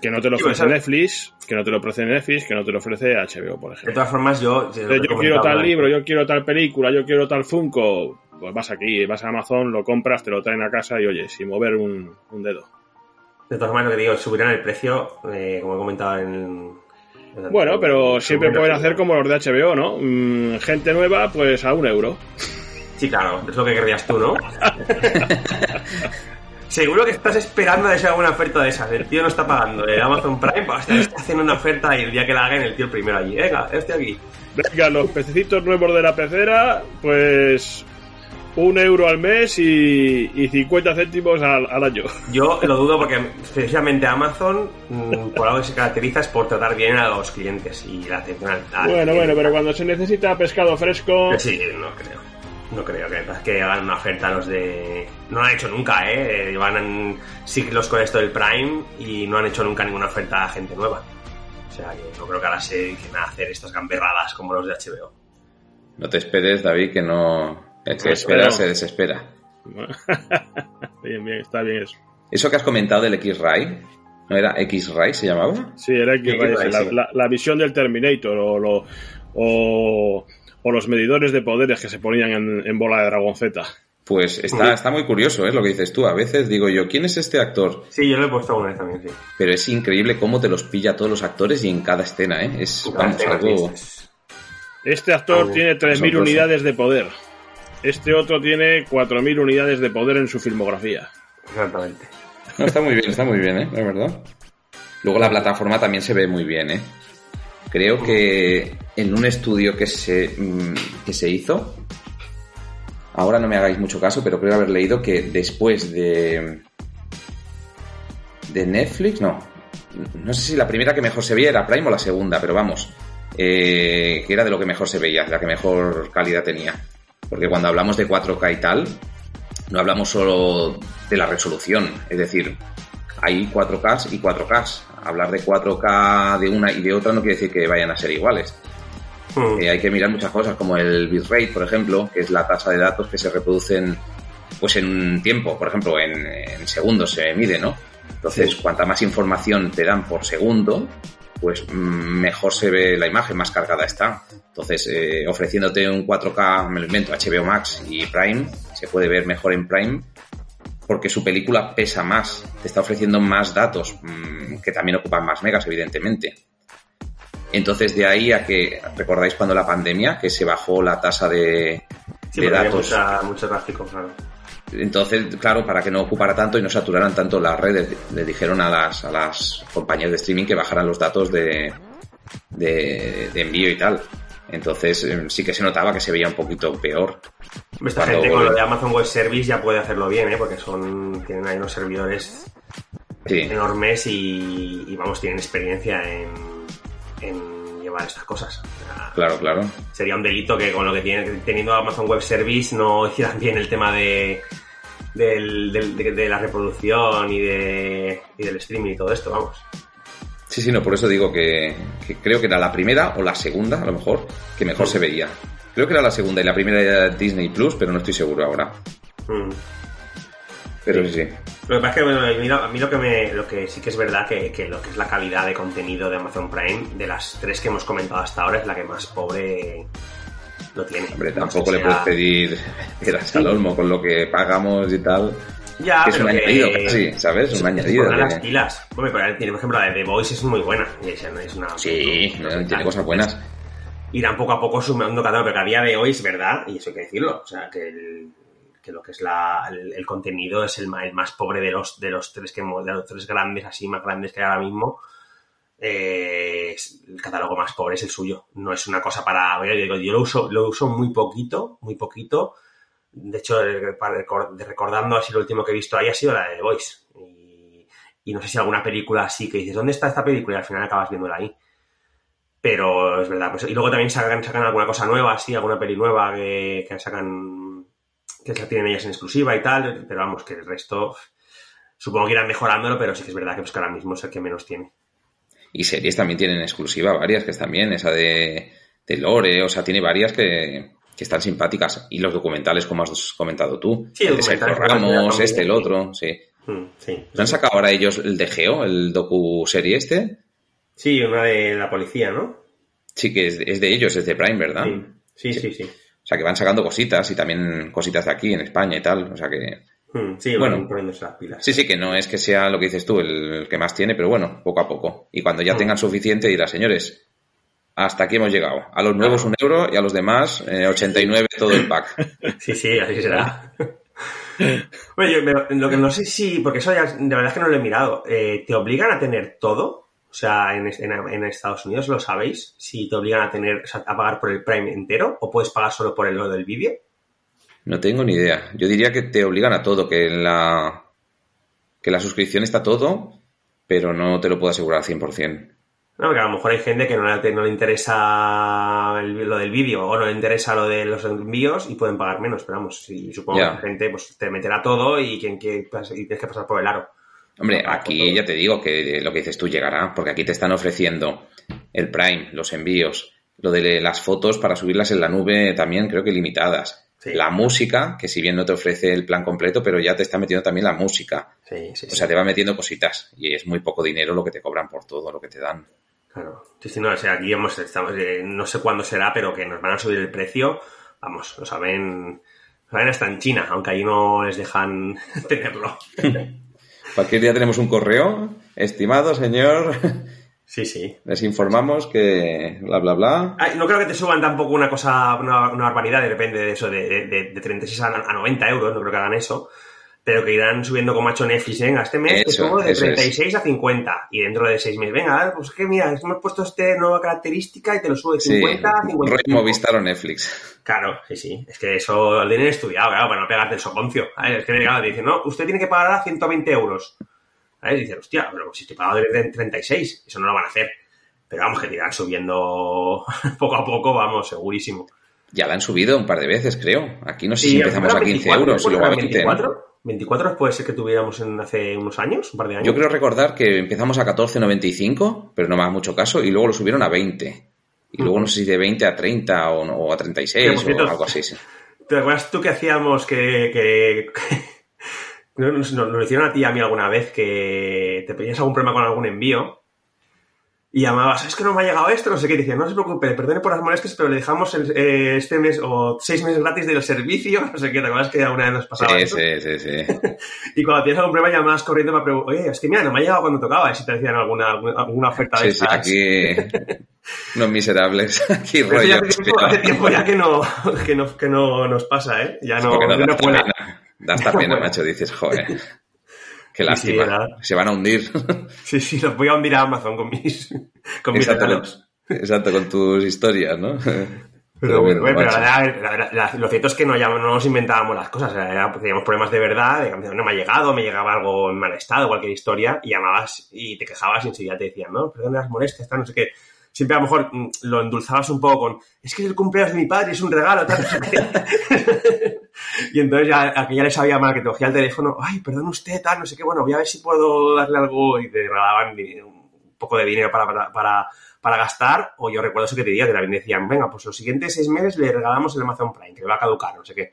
Que no te lo Sí, ofrece pues, Netflix, que no te lo ofrece Netflix, que no te lo ofrece HBO, por De ejemplo. todas formas, yo... Yo quiero tal libro, yo quiero tal película, yo quiero tal Funko. Pues vas aquí, vas a Amazon, lo compras, te lo traen a casa y oye, sin mover un, un dedo. De todas formas, lo que digo, subirán el precio, eh, como he comentado en... en- Bueno, pero siempre pueden el hacer como los de HBO, ¿no? Mm, gente nueva, pues a un euro. Sí, claro, es lo que querrías tú, ¿no? [laughs] Seguro que estás esperando a que se haga una oferta de esas. El tío no está pagando de Amazon Prime, está haciendo una oferta y el día que la hagan, el tío el primero allí. Venga, este aquí. Venga, los pececitos nuevos de la pecera, pues un euro al mes y, y 50 céntimos al, al año. Yo lo dudo porque precisamente Amazon, mm, por algo que se caracteriza, es por tratar bien a los clientes y la atención al. Bueno, cliente. bueno, pero cuando se necesita pescado fresco, Sí, no creo. No creo que, que hagan una oferta a los de. No lo han hecho nunca, ¿eh? Llevan en siglos con esto del Prime y no han hecho nunca ninguna oferta a gente nueva. O sea que no creo que ahora se dediquen a hacer estas gamberradas como los de HBO. No te esperes, David, que no. El que espera se desespera. [laughs] bien, bien, está bien eso. Eso que has comentado del X-Ray, ¿no era X-Ray se llamaba? Sí, era X-Ray, la, visión del Terminator o, lo, o, los medidores de poderes que se ponían en, bola de Dragon Z. Pues está, está muy curioso, es ¿eh? lo que dices tú. A veces digo yo, ¿quién es este actor? Sí, yo lo he puesto una vez también, sí. Pero es increíble cómo te los pilla todos los actores y en cada escena, ¿eh? Es algo... Este actor tiene 3.000 unidades de poder. Este otro tiene 4.000 unidades de poder en su filmografía. Exactamente. está muy bien, está muy bien, ¿eh? La verdad. Luego la plataforma también se ve muy bien, ¿eh? Creo que en un estudio que se, mm, que se hizo, ahora no me hagáis mucho caso, pero creo haber leído que después de, de Netflix, no, no sé si la primera que mejor se veía era Prime o la segunda, pero vamos, eh, que era de lo que mejor se veía, la que mejor calidad tenía. Porque cuando hablamos de 4K y tal, no hablamos solo de la resolución, es decir, hay 4K y 4K. Hablar de 4K de una y de otra no quiere decir que vayan a ser iguales. Hmm. Eh, hay que mirar muchas cosas, como el bitrate, por ejemplo, que es la tasa de datos que se reproducen pues en un tiempo, por ejemplo, en, segundos se mide, ¿no? Entonces, cuanta más información te dan por segundo, pues mm, mejor se ve la imagen, más cargada está. Entonces, eh, ofreciéndote un 4K, me lo invento, HBO Max y Prime, se puede ver mejor en Prime porque su película pesa más, te está ofreciendo más datos, mm, que también ocupan más megas, evidentemente. Entonces, de ahí a que, ¿recordáis cuando la pandemia, que se bajó la tasa de, datos? mucho tráfico, claro. Entonces, claro, para que no ocupara tanto y no saturaran tanto las redes, le dijeron a las, a las compañías de streaming que bajaran los datos de, de, envío y tal. Entonces em, sí que se notaba que se veía un poquito peor. Esta gente con lo de Amazon Web Service ya puede hacerlo bien, ¿eh? porque son tienen ahí unos servidores enormes y, vamos, tienen experiencia en, en llevar estas cosas. claro, claro. Sería un delito que con lo que tiene, teniendo Amazon Web Service no [laughs] hicieran bien el tema de, de, la reproducción y, de, y del streaming y todo esto, vamos. Sí, sí, no, por eso digo que, creo que era la primera o la segunda, a lo mejor, que mejor se veía. Creo que era la segunda y la primera era Disney Plus, pero no estoy seguro ahora. Mm. Pero sí. sí. Lo que pasa es que a mí, lo, que me, lo que sí que es verdad que, que, lo que es la calidad de contenido de Amazon Prime, de las tres que hemos comentado hasta ahora, es la que más pobre lo tiene. Hombre, tampoco le puedes pedir [laughs] el Olmo con lo que pagamos y tal. Ya, que es un añadido casi, ¿sabes? Un añadido. Las pilas. Hombre, por ejemplo, la de The Voice es muy buena. Es una, sí, tiene cosas buenas. Irán poco a poco sumando cada uno, pero que a día de hoy es verdad, y eso hay que decirlo. O sea, que, el, que lo que es la, el, contenido es el, más pobre de los, de los tres que de los tres grandes, así más grandes que hay ahora mismo. Eh, el catálogo más pobre es el suyo. No es una cosa para. Yo, lo uso, lo uso muy poquito, muy poquito de hecho, de recordando así lo último que he visto ahí ha sido la de The Voice. Y, no sé si alguna película así que dices, ¿dónde está esta película? Y al final acabas viéndola ahí. Pero es verdad. Pues, y luego también sacan, sacan alguna cosa nueva, así, alguna peli nueva que, que sacan, que la tienen ellas en exclusiva y tal. Pero vamos, que el resto supongo que irán mejorándolo, pero sí que es verdad que, pues, ahora mismo es el que menos tiene. Y series también tienen exclusiva, varias que están bien. Esa de, de Lore, o sea, tiene varias que, que están simpáticas. Y los documentales, como has comentado tú. Sí, el de Sergio Ramos, este, el otro, sí. Mm, sí. ¿Han sacado ahora ellos el de Geo, el docu-serie este? Sí, una de la policía, ¿no? Sí, que es, de ellos, es de Prime, ¿verdad? Sí. Sí, sí, O sea, que van sacando cositas y también cositas de aquí, en España y tal. O sea que... Mm, sí, bueno, poniéndose las pilas. Sí, sí, que no es que sea lo que dices tú, el que más tiene, pero bueno, poco a poco. Y cuando ya mm. tengan suficiente, dirá, señores, hasta aquí hemos llegado. A los nuevos un euro y a los demás 89 eh, todo el pack. [laughs] Sí, sí, así será. [laughs] Bueno, lo que no sé si, porque eso ya, de verdad es que no lo he mirado, eh, ¿te obligan a tener todo? O sea, en, Estados Unidos lo sabéis, si te obligan a tener, a pagar por el Prime entero o puedes pagar solo por el lo del vídeo. No tengo ni idea. Yo diría que te obligan a todo, que la, que la suscripción está todo, pero no te lo puedo asegurar al 100%. No, porque a lo mejor hay gente que no le, no le interesa lo del vídeo o no le interesa lo de los envíos y pueden pagar menos, pero vamos, si supongo que la gente pues te meterá todo y quien que y tienes que pasar por el aro. Hombre, aquí ya te digo que lo que dices tú llegará, porque aquí te están ofreciendo el Prime, los envíos, Lo de las fotos para subirlas en la nube también creo que limitadas. La música, que si bien no te ofrece el plan completo, pero ya te está metiendo también la música. Sí, sí, o sea, te va metiendo cositas y es muy poco dinero lo que te cobran por todo lo que te dan. Claro. Sí, no, o sea, aquí hemos, estamos, eh, no sé cuándo será, pero que nos van a subir el precio. Vamos, lo saben, lo saben hasta en China, aunque ahí no les dejan [laughs] tenerlo. [laughs] Cualquier día tenemos un correo. Estimado señor, Sí, sí. les informamos que bla, bla, bla. Ay, no creo que te suban tampoco una cosa, una, una barbaridad, depende de eso, de, de, de 36 a, a 90 euros, no creo que hagan eso. Pero que irán subiendo como ha hecho Netflix, venga, este mes te Eso, subo de eso es. 36 a 50. Y dentro de 6 meses, venga, pues que mira, hemos puesto esta nueva característica y te lo subo de Sí, 50 a rollo 55. Movistar o Netflix. Claro, sí, sí. Es que eso lo tienen estudiado, claro, para no pegarte el soponcio. A ver, Es que claro, te dicen, no, usted tiene que pagar ahora 120 euros. A ver, dices, hostia, pero si estoy pagado de 36, eso no lo van a hacer. Pero vamos, que te irán subiendo [laughs] poco a poco, vamos, segurísimo. Ya la han subido un par de veces, creo. Aquí no sé Sí, si empezamos a eran 15 24, euros y luego a ¿eran 20. ¿no? 24? 24 puede ser que tuviéramos en hace unos años, un par de años. Yo creo recordar que empezamos a 14.95, pero no me haga mucho caso, y luego lo subieron a 20. Y luego no sé si de 20 a 30 o, o a Que, 36 por cierto, o algo así. sí. ¿Te acuerdas tú que hacíamos que... que, [laughs] que- nos, nos lo hicieron a ti y a mí alguna vez que te pedías algún problema con algún envío y llamabas, es que no me ha llegado esto, no sé qué, y decían, no se preocupe, perdone por las molestias, pero le dejamos el- eh, este mes o seis meses gratis del servicio, [laughs] no sé qué, ¿te acuerdas que alguna vez nos pasaba Sí, eso? sí, sí, sí. [laughs] Y cuando tienes algún problema llamabas corriendo para preguntar, oye, es que mira, no me ha llegado cuando tocaba, y si te decían alguna, alguna, oferta de Sí, sí, esas. aquí [laughs] unos miserables. Aquí eso ya rollo. hace tiempo, hace tiempo ya que no, que no, que no nos pasa, ¿eh? Ya no, no da no hasta pena. Da hasta pena, macho. Dices, joder. Qué lástima. sí, Se van a hundir. [laughs] Sí, sí, los voy a hundir a Amazon con mis, con mis Exacto, regalos. Exacto, con tus historias, ¿no? [laughs] Pero, bueno, pero la, la- lo cierto es que no, ya no nos inventábamos las cosas, era- teníamos problemas de verdad, de que no me ha llegado, me llegaba algo en mal estado, cualquier historia, y llamabas y te quejabas y enseguida te decían, no, perdón las molestias, no sé qué. Siempre a lo mejor mm, lo endulzabas un poco con, es que es el cumpleaños de mi padre, es un regalo, tal, [laughs] y entonces ya, que ya le sabía mal que te cogía el teléfono, ay, perdón usted, tal, no sé qué, bueno, voy a ver si puedo darle algo, y te regalaban un poco de dinero para, para, para, para gastar, o yo recuerdo eso que te diía, que también decían, venga, pues los siguientes seis meses le regalamos el Amazon Prime, que le va a caducar, no sé qué.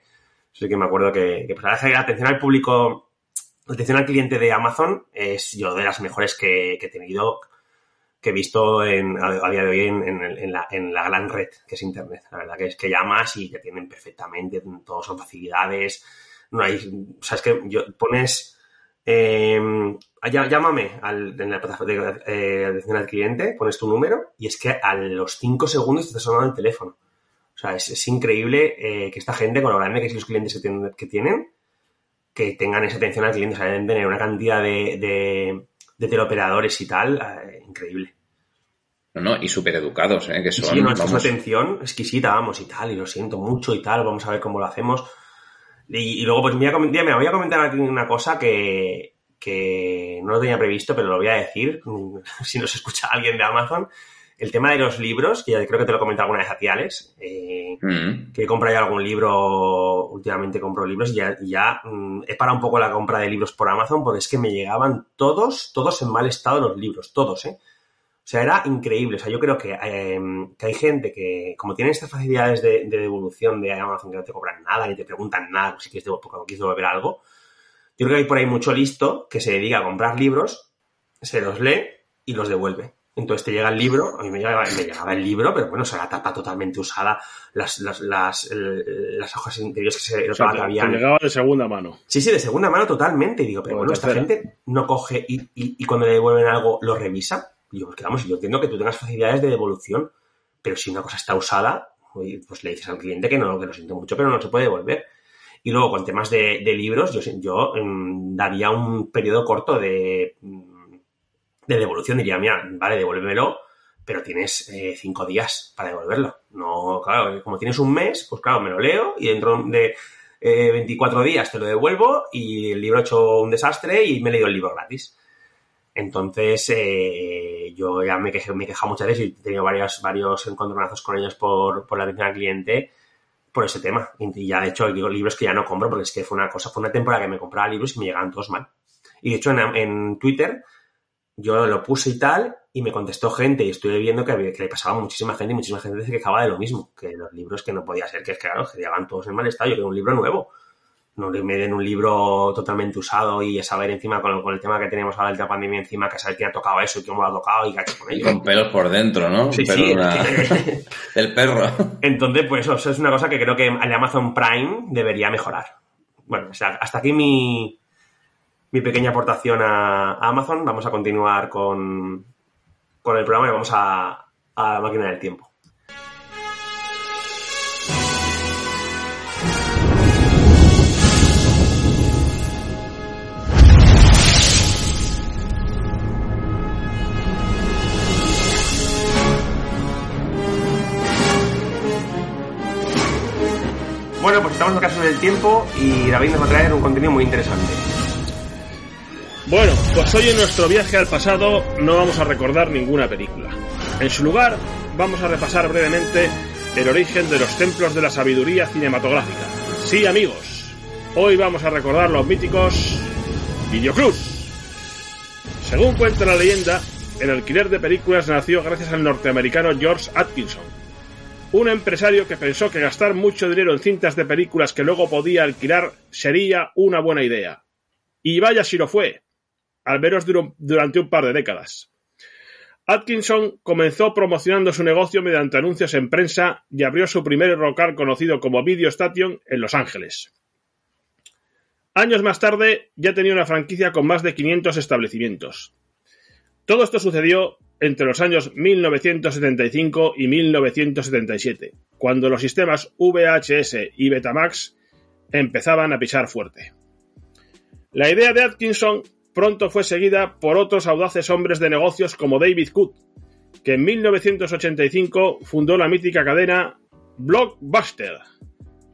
Así que me acuerdo que, que pues, la atención al público, la atención al cliente de Amazon es yo de las mejores que, que he tenido, que he visto en, a, día de hoy en, en, en la, en la gran red que es Internet. La verdad que es que llamas y te tienen perfectamente, todos son facilidades, no hay, o sea, es que yo, pones, eh, llá- llámame al, en la plataforma de eh, atención al cliente, pones tu número y es que a los 5 segundos te está sonando el teléfono. O sea, es, es increíble eh, que esta gente, con lo grande que son los clientes que tienen, que tienen, que tengan esa atención al cliente, o sea, deben tener una cantidad de, de, de teleoperadores y tal, eh, increíble. No, no, y súper educados, ¿eh? Que son, sí, una vamos, atención exquisita, vamos, y tal, y lo siento mucho y tal, vamos a ver cómo lo hacemos. Y, y luego, pues voy a, me voy a comentar aquí una cosa que, que no lo tenía previsto, pero lo voy a decir, [laughs] si nos escucha alguien de Amazon. El tema de los libros, que ya creo que te lo comenté alguna vez a ti, Alex, eh, Mm. que he comprado ya algún libro, últimamente compro libros y ya, ya mm, he parado un poco la compra de libros por Amazon porque es que me llegaban todos, todos en mal estado los libros, todos, ¿eh? O sea, era increíble. O sea, yo creo que, eh, que hay gente que, como tienen estas facilidades de, de devolución de Amazon que no te cobran nada ni te preguntan nada si quieres, devolver- cuando quieres devolver algo, yo creo que hay por ahí mucho listo que se dedica a comprar libros, se los lee y los devuelve. Entonces te llega el libro, a mí me llegaba, me llegaba el libro, pero bueno, o sea, la tapa totalmente usada, las, las, las, hojas interiores que se O sea, te, llegaba de segunda mano. Sí, sí, de segunda mano totalmente. Y digo, pero bueno, esta gente no coge y, y, y cuando le devuelven algo lo revisa. Y digo, porque vamos, yo entiendo que tú tengas facilidades de devolución, pero si una cosa está usada, pues le dices al cliente que no, que lo siento mucho, pero no se puede devolver. Y luego, con temas de, de libros, yo, yo mm, daría un periodo corto de, mm, de devolución. Diría, mira, vale, devuélvemelo, pero tienes eh, cinco días para devolverlo. No, claro, como tienes un mes, pues claro, me lo leo y dentro de eh, 24 días te lo devuelvo y el libro ha hecho un desastre y me he leído el libro gratis. Entonces, eh, yo ya me, he quejado muchas veces y he tenido varios, encontronazos con ellos por, la atención al cliente por ese tema. Y ya, de hecho, digo libros que ya no compro porque es que fue una cosa, fue una temporada que me compraba libros y me llegaban todos mal. Y de hecho, en, Twitter yo lo puse y tal, y me contestó gente y estuve viendo que, había, que le pasaba muchísima gente y muchísima gente se quejaba de lo mismo, que los libros que no podía ser, que es claro, que llegaban todos en mal estado, yo quiero un libro nuevo. No me den un libro totalmente usado y a saber encima con el, con el tema que tenemos ahora de la pandemia encima, que saber quién ha tocado eso y cómo lo ha tocado y qué ha hecho con ello. Con pelos por dentro, ¿no? Sí, Pero sí. una- [laughs] El perro. Entonces, pues eso, eso es una cosa que creo que el Amazon Prime debería mejorar. Bueno, o sea, hasta aquí mi, mi pequeña aportación a, a Amazon. Vamos a continuar con, con el programa y vamos a, a la máquina del tiempo. Estamos casa del tiempo y David nos va a traer un contenido muy interesante. Bueno, pues hoy en nuestro viaje al pasado no vamos a recordar ninguna película. En su lugar, vamos a repasar brevemente el origen de los templos de la sabiduría cinematográfica. Sí, amigos, hoy vamos a recordar los míticos videoclubs. Según cuenta la leyenda, el alquiler de películas nació gracias al norteamericano George Atkinson, un empresario que pensó que gastar mucho dinero en cintas de películas que luego podía alquilar sería una buena idea. Y vaya si lo fue, al menos durante un par de décadas. Atkinson comenzó promocionando su negocio mediante anuncios en prensa y abrió su primer local conocido como Video Station en Los Ángeles. Años más tarde ya tenía una franquicia con más de 500 establecimientos. Todo esto sucedió entre los años 1975 y 1977, cuando los sistemas VHS y Betamax empezaban a pisar fuerte. La idea de Atkinson pronto fue seguida por otros audaces hombres de negocios como David Cook, que en 1985 fundó la mítica cadena Blockbuster.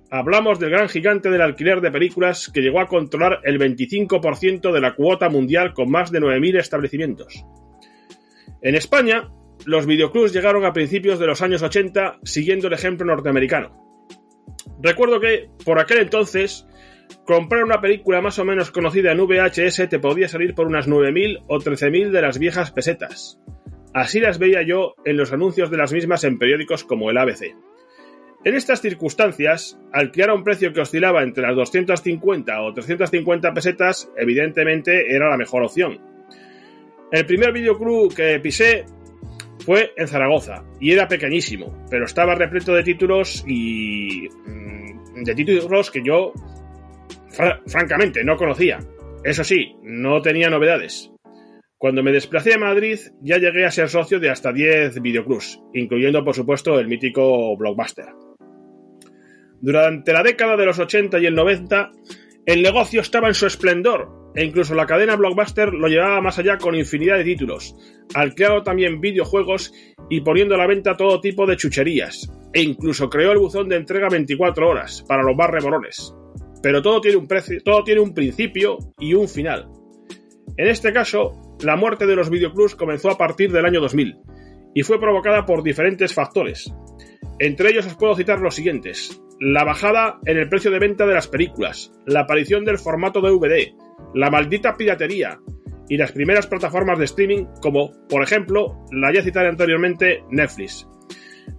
Hablamos del gran gigante del alquiler de películas que llegó a controlar el 25% de la cuota mundial con más de 9.000 establecimientos. En España, los videoclubs llegaron a principios de los años 80 siguiendo el ejemplo norteamericano. Recuerdo que, por aquel entonces, comprar una película más o menos conocida en VHS te podía salir por unas 9.000 o 13.000 de las viejas pesetas. Así las veía yo en los anuncios de las mismas en periódicos como el ABC. En estas circunstancias, alquilar a un precio que oscilaba entre las 250 o 350 pesetas, evidentemente era la mejor opción. El primer videoclub que pisé fue en Zaragoza y era pequeñísimo, pero estaba repleto de títulos y mm, de títulos que yo fra- francamente no conocía. Eso sí, no tenía novedades. Cuando me desplacé a Madrid ya llegué a ser socio de hasta 10 videoclubs, incluyendo por supuesto el mítico Blockbuster. Durante la década de los 80 y el 90, el negocio estaba en su esplendor, e incluso la cadena Blockbuster lo llevaba más allá con infinidad de títulos, alquilando también videojuegos y poniendo a la venta todo tipo de chucherías, e incluso creó el buzón de entrega 24 horas para los más remolones. Pero todo tiene un todo tiene un principio y un final. En este caso, la muerte de los videoclubs comenzó a partir del año 2000 y fue provocada por diferentes factores. Entre ellos os puedo citar los siguientes: la bajada en el precio de venta de las películas, la aparición del formato DVD, la maldita piratería y las primeras plataformas de streaming como, por ejemplo, la ya citada anteriormente Netflix.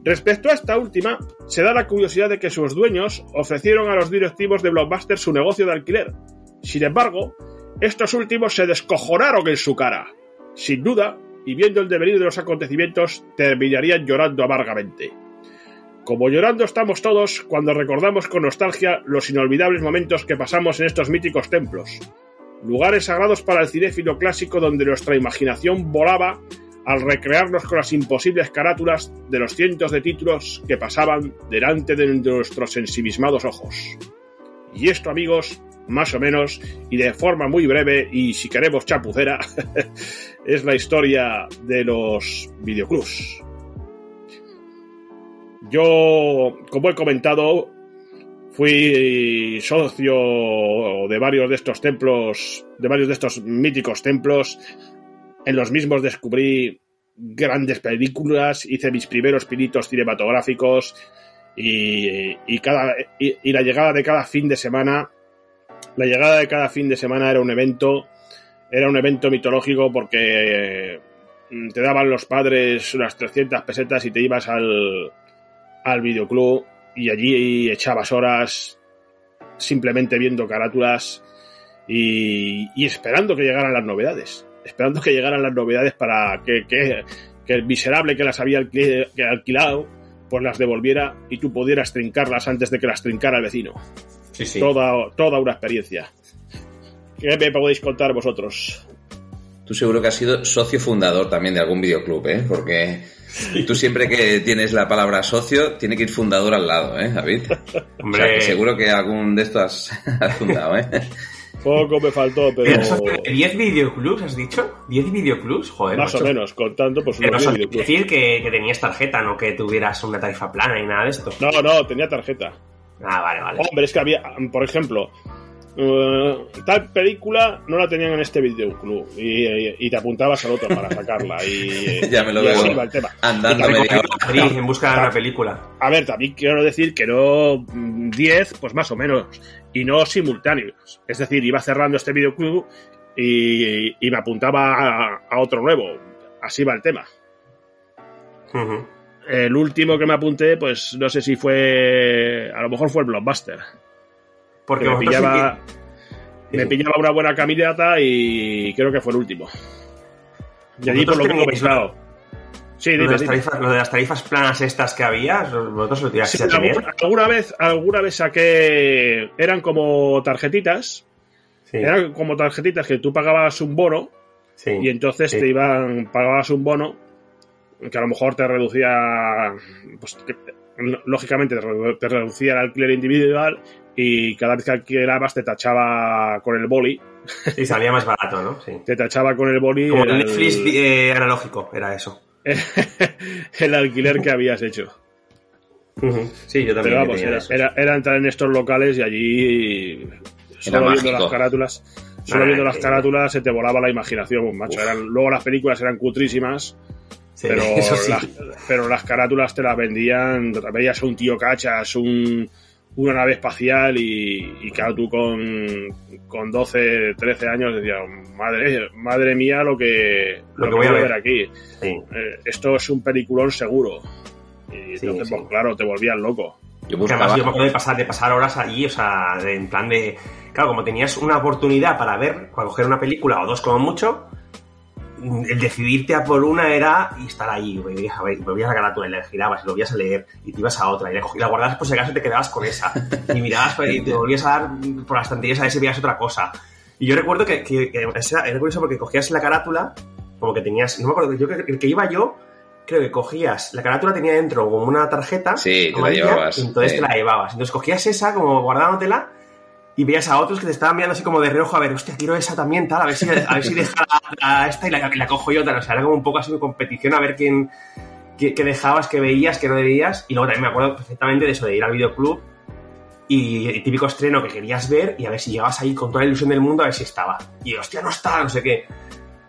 Respecto a esta última, se da la curiosidad de que sus dueños ofrecieron a los directivos de Blockbuster su negocio de alquiler. Sin embargo, estos últimos se descojonaron en su cara. Sin duda, y viendo el devenir de los acontecimientos, terminarían llorando amargamente. Como llorando estamos todos cuando recordamos con nostalgia los inolvidables momentos que pasamos en estos míticos templos. Lugares sagrados para el cinéfilo clásico donde nuestra imaginación volaba al recrearnos con las imposibles carátulas de los cientos de títulos que pasaban delante de nuestros ensimismados ojos. Y esto, amigos, más o menos, y de forma muy breve, y si queremos chapucera, [laughs] es la historia de los videoclubs. Yo, como he comentado, fui socio de varios de estos templos, de varios de estos míticos templos. En los mismos descubrí grandes películas, hice mis primeros pinitos cinematográficos y, y la llegada de cada fin de semana, la llegada de cada fin de semana era un evento, era un evento mitológico porque mm, te daban los padres unas 300 pesetas y te ibas al, al videoclub y allí echabas horas simplemente viendo carátulas y, y esperando que llegaran las novedades. Esperando que llegaran las novedades para que, que, que el miserable que las había que alquilado pues las devolviera y tú pudieras trincarlas antes de que las trincara el vecino. Sí, sí. Toda, toda una experiencia. ¿Qué me podéis contar vosotros? Tú seguro que has sido socio fundador también de algún videoclub, ¿eh? Porque tú siempre que tienes la palabra socio, tiene que ir fundador al lado, ¿eh, David? O sea, Hombre, que seguro que algún de estos [laughs] has, has fundado, ¿eh? Poco me faltó, pero pero, ¿10 videoclubs has dicho? ¿10 videoclubs? Joder, más o menos, contando, pues Pero unos videoclubs. decir que, que tenías tarjeta, no que tuvieras una tarifa plana ni nada de esto. No, no, tenía tarjeta. Ah, vale, vale. Hombre, es que había, por ejemplo, eh, tal película no la tenían en este videoclub y, y- y te apuntabas al otro para sacarla y [laughs] Ya me lo y así veo el tema. andando. Madrid en busca de una película. A ver, también quiero decir que no mm, 10, pues más o menos, y no simultáneos. Es decir, iba cerrando este videoclub y, y me apuntaba a, a otro nuevo. Así va el tema. El último que me apunté, pues no sé si fue. A lo mejor fue el Blockbuster. Porque que me sí pillaba, que- me sí. pillaba una buena caminata y creo que fue el último. Y allí por lo que pensado. Sí, Lo de, dime, las dime. tarifas, lo de las tarifas planas estas que había, vosotros lo Sí, a tener. alguna, alguna vez, alguna vez saqué. Eran como tarjetitas. Sí, Eran como tarjetitas que tú pagabas un bono sí. y entonces sí. te iban. Pagabas un bono que a lo mejor te reducía. Pues, que- lógicamente te reducía el alquiler individual y cada vez que alquilabas te tachaba con el boli. Sí, salía más barato, ¿no? Sí. Te tachaba con el boli. Como el el- Netflix eh, analógico, era eso. [laughs] el alquiler que habías hecho. Sí, yo también. Pero vamos, era, eso. era- era entrar en estos locales y allí, solo viendo las carátulas, solo Ah, viendo las sí. carátulas se te volaba la imaginación, macho. Eran, luego las películas eran cutrísimas, Sí, pero, [laughs] eso sí. las, pero las carátulas te las vendían, veías a un tío cachas, un, una nave espacial y, y claro, tú con, con 12, 13 años decías, madre, madre mía lo que, Lo que voy a ver". aquí. Sí. Eh, esto es un peliculón seguro. Y Sí, entonces, sí. pues claro, te volvías loco. Yo además yo me acuerdo de pasar, de pasar horas allí, o sea, de- en plan de... Claro, como tenías una oportunidad para ver, para coger una película o dos como mucho, el decidirte a por una era estar ahí, ver, volvías a la carátula y la girabas y lo volvías a leer y te ibas a otra y la, cogí- la guardabas por si acaso te quedabas con esa y mirabas pues, y te volvías a dar por las estanterías a ver si veías otra cosa. Y yo recuerdo que, que- que era curioso porque cogías la carátula, como que tenías, no me acuerdo, yo que, el que iba yo, creo que cogías, la carátula tenía dentro como una tarjeta, Sí, te la llevabas, y entonces sí. te la llevabas. Entonces cogías esa como guardándotela y veías a otros que te estaban mirando así como de reojo, a ver, hostia, quiero esa también, tal, a ver si, a ver si deja la, la esta y la, la cojo yo, tal. O sea, era como un poco así de competición a ver quién, qué, qué dejabas, qué veías, qué no veías. Y luego también me acuerdo perfectamente de eso, de ir al videoclub y el típico estreno que querías ver y a ver si llegabas ahí con toda la ilusión del mundo a ver si estaba. Y hostia, no está, no sé qué.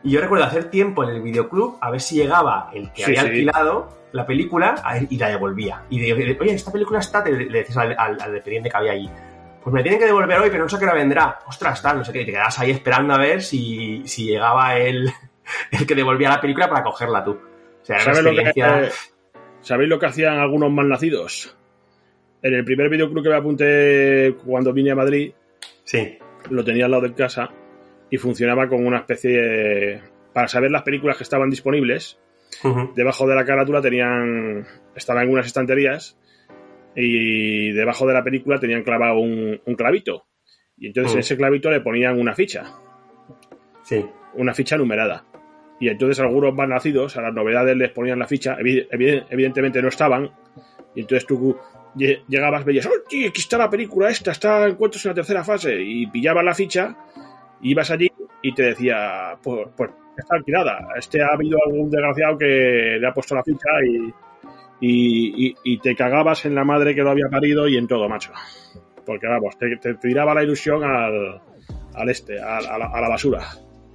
Y yo recuerdo hacer tiempo en el videoclub a ver si llegaba el que Sí, había sí. alquilado la película a ver, y la devolvía. Y de, de, oye, esta película está, te, le decías al, al, al dependiente que había allí. Pues me tienen que devolver hoy, pero no sé qué hora vendrá. Ostras, tal, no sé qué. Y te quedabas ahí esperando a ver si, si llegaba el, [laughs] el que devolvía la película para cogerla tú. O sea, una ¿Sabes lo que, experiencia... ¿Sabéis lo que hacían algunos malnacidos? En el primer videoclub que me apunté cuando vine a Madrid, Sí. lo tenía al lado de casa y funcionaba como una especie de... Para saber las películas que estaban disponibles, debajo de la carátula tenían... Estaban en unas estanterías y debajo de la película tenían clavado un, un clavito. Y entonces Mm. en ese clavito le ponían una ficha, Sí. una ficha numerada. Y entonces algunos más nacidos a las novedades les ponían la ficha, evi- evi- evidentemente no estaban, y entonces tú lle- llegabas, veías, ¡oye, aquí está la película esta! Está encuentros en la tercera fase, y pillabas la ficha, ibas allí y te decía, pues, pues está alquilada, este ha habido algún desgraciado que le ha puesto la ficha y, y, y- y te cagabas en la madre que lo había parido y en todo, macho. Porque vamos, te, te tiraba la ilusión al, al este, al- a la- a la basura.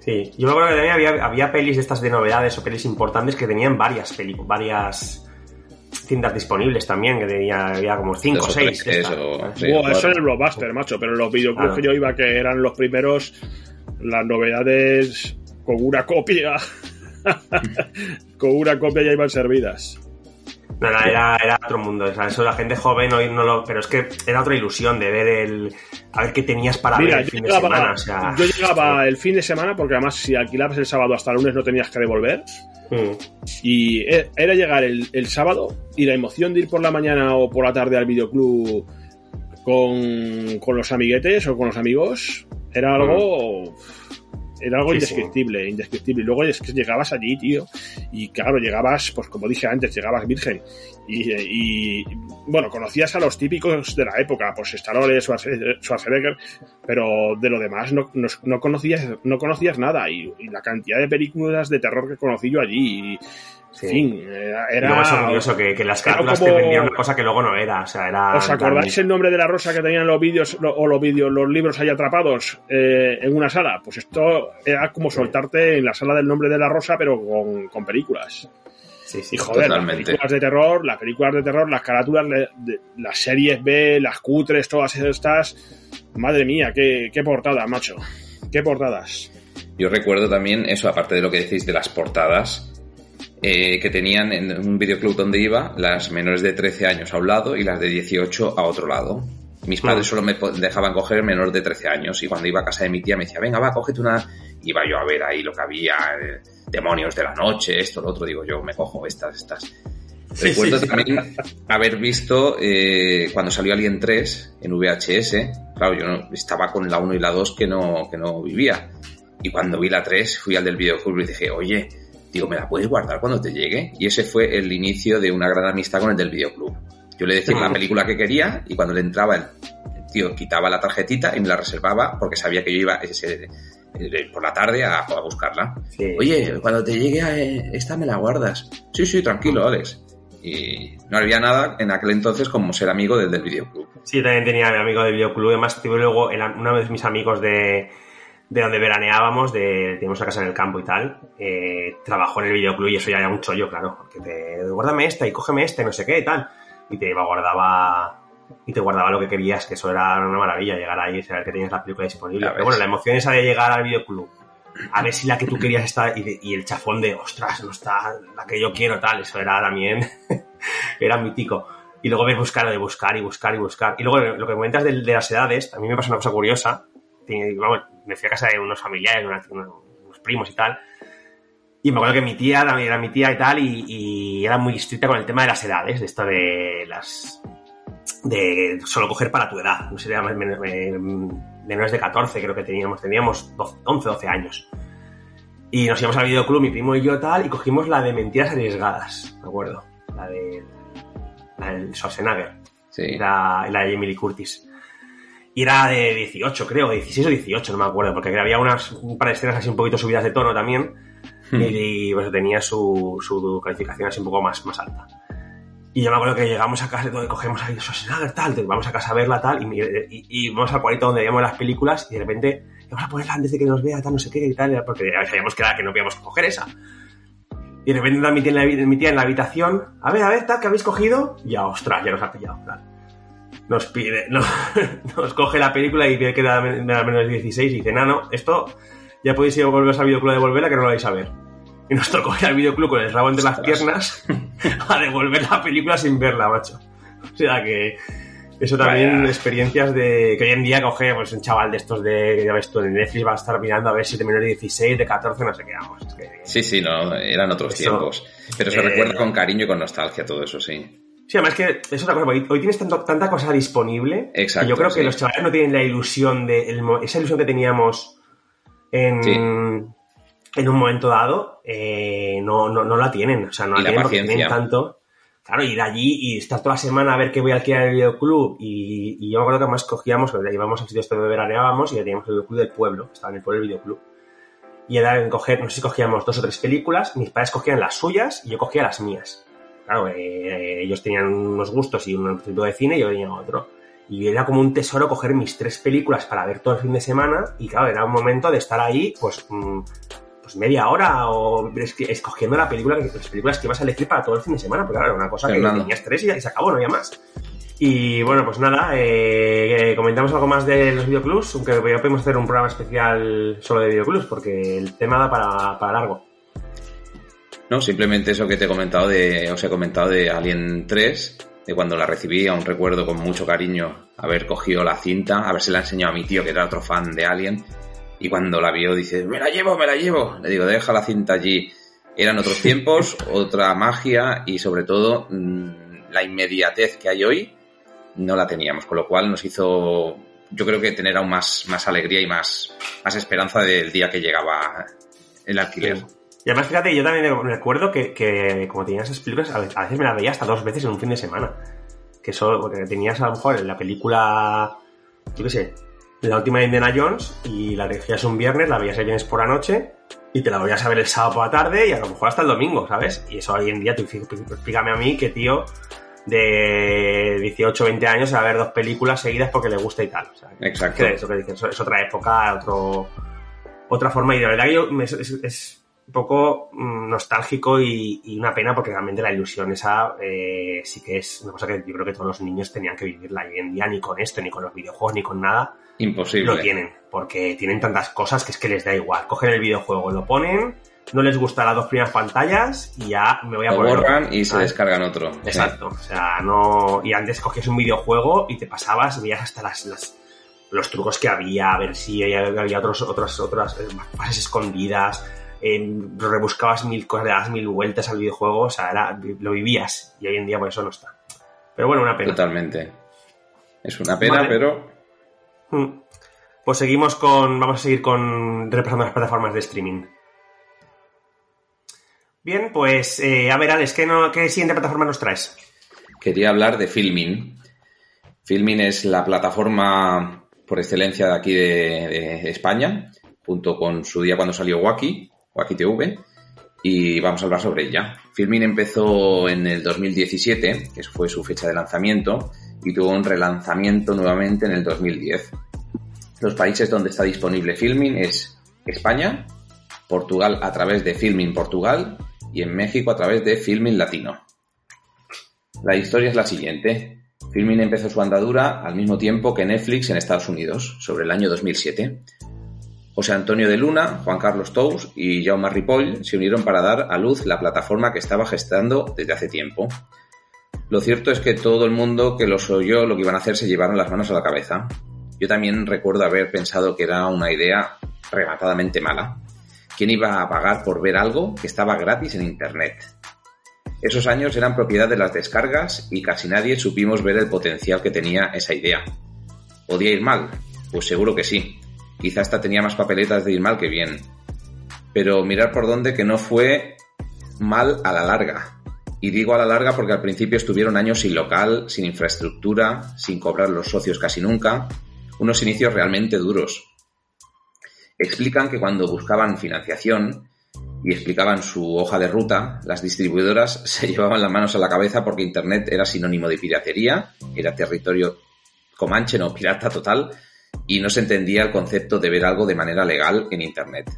Sí, yo me acuerdo que también había, había pelis de estas de novedades o pelis importantes que tenían varias películas, varias cintas disponibles también, que tenía, había como cinco o Dos o seis. tres, estas. o- sí, Buah, cuatro. eso en el blockbuster, macho, pero en los videoclubs Claro. que yo iba, que eran los primeros, las novedades con una copia [laughs] Con una copia ya iban servidas. No, no, era, era otro mundo. O sea, eso la gente joven hoy no lo. Pero es que era otra ilusión de ver el. A ver qué tenías para ver el fin de semana. O sea, yo llegaba el fin de semana, porque además si alquilabas el sábado hasta el lunes no tenías que devolver. mm, Y e- era llegar el, el sábado y la emoción de ir por la mañana o por la tarde al videoclub con, con los amiguetes o con los amigos era algo. Era algo Sí, sí. indescriptible, indescriptible. Y luego es que llegabas allí, tío, y claro, llegabas, pues como dije antes, llegabas virgen. Y, y, bueno, conocías a los típicos de la época, pues Stallone, Schwarze- Schwarzenegger, pero de lo demás no, no, no conocías, no conocías nada. Y, y la cantidad de películas de terror que conocí yo allí, y, Sí. en fin, era... luego es orgulloso que, que las carátulas como- te vendían una cosa que luego no era. O sea, era. ¿Os acordáis el nombre de la rosa que tenían los vídeos lo- o los vídeos, los libros ahí atrapados eh, en una sala? Pues esto era como soltarte en la sala del nombre de la rosa, pero con, con películas. Sí, sí. Y joder, las Totalmente. películas de terror, las películas de terror, las carátulas, de- de- las series B, las cutres, todas estas. Madre mía, qué, qué portadas, macho. Qué portadas. Yo recuerdo también eso, aparte de lo que decís de las portadas, eh, que tenían en un videoclub donde iba las menores de 13 años a un lado y las de 18 a otro lado. Mis padres Mm. solo me dejaban coger menor de 13 años y cuando iba a casa de mi tía me decía, venga, va, cógete una... Iba yo a ver ahí lo que había, eh, demonios de la noche, esto, lo otro, digo yo, me cojo estas, estas. Sí, [laughs] Recuerdo sí, sí. también haber visto eh, cuando salió Alien 3 en VHS. Claro, yo no- estaba con la 1 y la 2 que no, que no vivía. Y cuando vi la 3, fui al del videoclub y dije, oye, digo, ¿me la puedes guardar cuando te llegue? Y ese fue el inicio de una gran amistad con el del videoclub. Yo le decía la película que quería y cuando le entraba el, tío quitaba la tarjetita y me la reservaba porque sabía que yo iba ese- eh, por la tarde a, a buscarla. Sí. Oye, cuando te llegue eh, esta me la guardas. Sí, sí, tranquilo, Alex. Y no había nada en aquel entonces como ser amigo del del videoclub. Sí, también tenía mi amigo del videoclub. Además, tuve luego el- uno de mis amigos de, de donde veraneábamos, de, teníamos una casa en el campo y tal, eh, trabajó en el videoclub y eso ya era un chollo, claro. Porque te, guárdame esta y cógeme esta y no sé qué y tal. Y te iba, guardaba y te guardaba lo que querías, que eso era una maravilla, llegar ahí y saber que tenías la película disponible. Pero bueno, la emoción esa de llegar al videoclub, a ver si la que tú querías está y, de- y el chafón de, ostras, no está la que yo quiero, tal, eso era también, [laughs] era mítico. Y luego ves buscar, de buscar y buscar y buscar. Y luego lo que comentas de, de las edades, a mí me pasa una cosa curiosa. Vamos, me fui a casa de unos familiares, unos, primos y tal. Y me acuerdo que mi tía también era mi tía y tal, y, y era muy estricta con el tema de las edades, de esto de las. de solo coger para tu edad. No sé, era men- men- menores de 14, creo que teníamos. Teníamos 12, 11, 12 años. Y nos íbamos al videoclub, mi primo y yo tal, y cogimos la de mentiras arriesgadas, me acuerdo. La de. la del Schwarzenegger. Sí. Era la de Emily Curtis. Y era de 18, creo, 16 o 18, no me acuerdo, porque había unas, un par de escenas así un poquito subidas de tono también. Hmm. Y, pues tenía su, su calificación así un poco más, más alta. Y yo me acuerdo que llegamos a casa y y cogemos ahí Schwarzenegger, tal, te- vamos a casa a verla, tal, y, y, y vamos al cuarto donde veíamos las películas y de repente vamos a ponerla antes de que nos vea, tal, no sé qué, y tal, porque sabíamos que, era, que no podíamos coger esa. Y de repente mi tía, en la, mi tía en la habitación, a ver, a ver, tal, ¿qué habéis cogido? Ya, ostras, ya nos ha pillado, tal. Nos pide, no, [laughs] nos coge la película y ve que da, da menos de 16 y dice, no, no, esto ya podéis ir a volver al videoclub a devolverla que no lo vais a ver. Y nos tocó ir al videoclub con el rabo entre las piernas [laughs] a devolver la película sin verla, macho. O sea que eso también Vaya. experiencias de que hoy en día coge pues un chaval de estos de, ya ves tú, en Netflix va a estar mirando a ver si de menor de 16, de 14, no sé qué, vamos. Es que, Sí, sí, no, eran otros Eso, tiempos. Pero se eh, recuerda con cariño y con nostalgia todo eso, sí. Sí, además que es otra cosa, porque hoy tienes tanto- tanta cosa disponible Exacto, que yo creo que los chavales no tienen la ilusión de el esa ilusión que teníamos en, Sí. en un momento dado, eh, no, no, no la tienen, o sea, no la la tienen porque tienen tanto. Claro, ir allí y estar toda la semana a ver qué voy a alquilar en el videoclub. Y, y yo me acuerdo que además cogíamos, porque íbamos al sitio este donde veraneábamos y ya teníamos el videoclub del pueblo, estaba en el pueblo del videoclub. Y era en coger, no sé si cogíamos dos o tres películas, mis padres cogían las suyas y yo cogía las mías. Claro, eh, ellos tenían unos gustos y un tipo de cine y yo tenía otro. Y era como un tesoro coger mis tres películas para ver todo el fin de semana y claro, era un momento de estar ahí, pues, mm, pues media hora o escogiendo la película, las películas que ibas a elegir para todo el fin de semana, porque claro, era una cosa que tenías tres y, ya- y se acabó, no había más. Y bueno, pues nada, eh, eh, comentamos algo más de los videoclubs, aunque ya podemos hacer un programa especial solo de videoclubs, porque el tema da para, para largo. No, simplemente eso que te he comentado de, os he comentado de Alien 3, de cuando la recibí, aún recuerdo con mucho cariño haber cogido la cinta, haber se la enseñado a mi tío que era otro fan de Alien, y cuando la vio dice, me la llevo, me la llevo. Le digo, deja la cinta allí. Eran otros [laughs] tiempos, otra magia y sobre todo mm, la inmediatez que hay hoy no la teníamos, con lo cual nos hizo, yo creo que tener aún más, más alegría y más, más esperanza del día que llegaba el alquiler. Y además, fíjate, yo también recuerdo que, que como tenías esas películas, a veces me las veía hasta dos veces en un fin de semana. Que eso, porque tenías a lo mejor en la película, yo qué sé, la última de Indiana Jones y la decías un viernes, la veías el viernes por la noche y te la volvías a ver el sábado por la tarde y a lo mejor hasta el domingo, ¿sabes? Y eso hoy en día, tú explícame a mí que tío de 18 20 años a ver dos películas seguidas porque le gusta y tal. Exacto. Eso que dices, es otra época, otro, otra forma. Y de verdad que yo, es, un poco mm, nostálgico y, una pena porque realmente la ilusión esa eh, sí que es una cosa que yo creo que todos los niños tenían que vivirla. Y en día ni con esto, ni con los videojuegos, ni con nada. Imposible. Lo tienen, porque tienen tantas cosas que es que les da igual. Cogen el videojuego, lo ponen, no les gustan las dos primeras pantallas y ya me voy a lo borran y se descargan otro. Exacto. O sea, no. Y antes cogías un videojuego y te pasabas, veías hasta las, las los trucos que había, a ver si había, otros, otras, otras eh, fases escondidas. Rebuscabas mil cosas, le dabas mil vueltas al videojuego, o sea, era, lo vivías y hoy en día por eso no está. Pero bueno, una pena. Totalmente. Es una pena, pero. Hmm. Pues seguimos con. Vamos a seguir con. repasando las plataformas de streaming. Bien, pues eh, a ver, Alex, ¿qué, no, ¿qué siguiente plataforma nos traes? Quería hablar de Filmin. Filmin es la plataforma por excelencia de aquí de, España, junto con su día cuando salió Wacky, TV, y vamos a hablar sobre ella. Filmin empezó en el 2017, que fue su fecha de lanzamiento, y tuvo un relanzamiento nuevamente en el 2010. Los países donde está disponible Filmin es España, Portugal a través de Filmin Portugal y en México a través de Filmin Latino. La historia es la siguiente. Filmin empezó su andadura al mismo tiempo que Netflix en Estados Unidos, sobre el año 2007. José Antonio de Luna, Juan Carlos Tous y Jaume Ripoll se unieron para dar a luz la plataforma que estaba gestando desde hace tiempo. Lo cierto es que todo el mundo que los oyó lo que iban a hacer se llevaron las manos a la cabeza. Yo también recuerdo haber pensado que era una idea rematadamente mala. ¿Quién iba a pagar por ver algo que estaba gratis en Internet? Esos años eran propiedad de las descargas y casi nadie supimos ver el potencial que tenía esa idea. ¿Podía ir mal? Pues seguro que sí. Quizá hasta tenía más papeletas de ir mal que bien. Pero mirar por dónde que no fue mal a la larga. Y digo a la larga porque al principio estuvieron años sin local, sin infraestructura, sin cobrar los socios casi nunca. Unos inicios realmente duros explican que cuando buscaban financiación y explicaban su hoja de ruta, las distribuidoras [laughs] se llevaban las manos a la cabeza porque Internet era sinónimo de piratería, era territorio comanche, no pirata total, y no se entendía el concepto de ver algo de manera legal en Internet.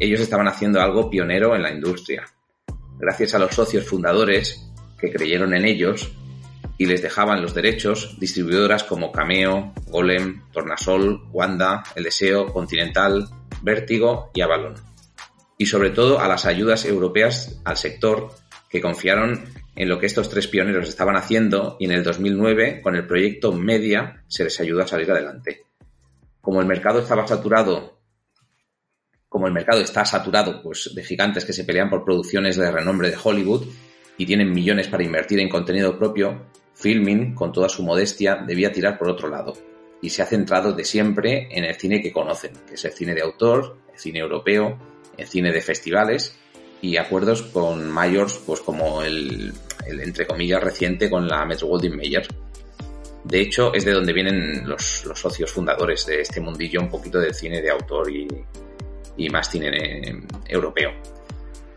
Ellos estaban haciendo algo pionero en la industria. Gracias a los socios fundadores que creyeron en ellos y les dejaban los derechos, distribuidoras como Cameo, Golem, Tornasol, Wanda, El Deseo, Continental, Vértigo y Avalon. Y sobre todo a las ayudas europeas al sector que confiaron en lo que estos tres pioneros estaban haciendo y en el 2009 con el proyecto Media se les ayudó a salir adelante. Como el mercado estaba saturado, como el mercado está saturado pues, de gigantes que se pelean por producciones de renombre de Hollywood y tienen millones para invertir en contenido propio, Filming, con toda su modestia, debía tirar por otro lado y se ha centrado de siempre en el cine que conocen, que es el cine de autor, el cine europeo, el cine de festivales y acuerdos con mayors, pues como el, entre comillas reciente con la Metro Goldwyn Mayer. De hecho, es de donde vienen los, socios fundadores de este mundillo, un poquito del cine de autor y, más cine eh, europeo.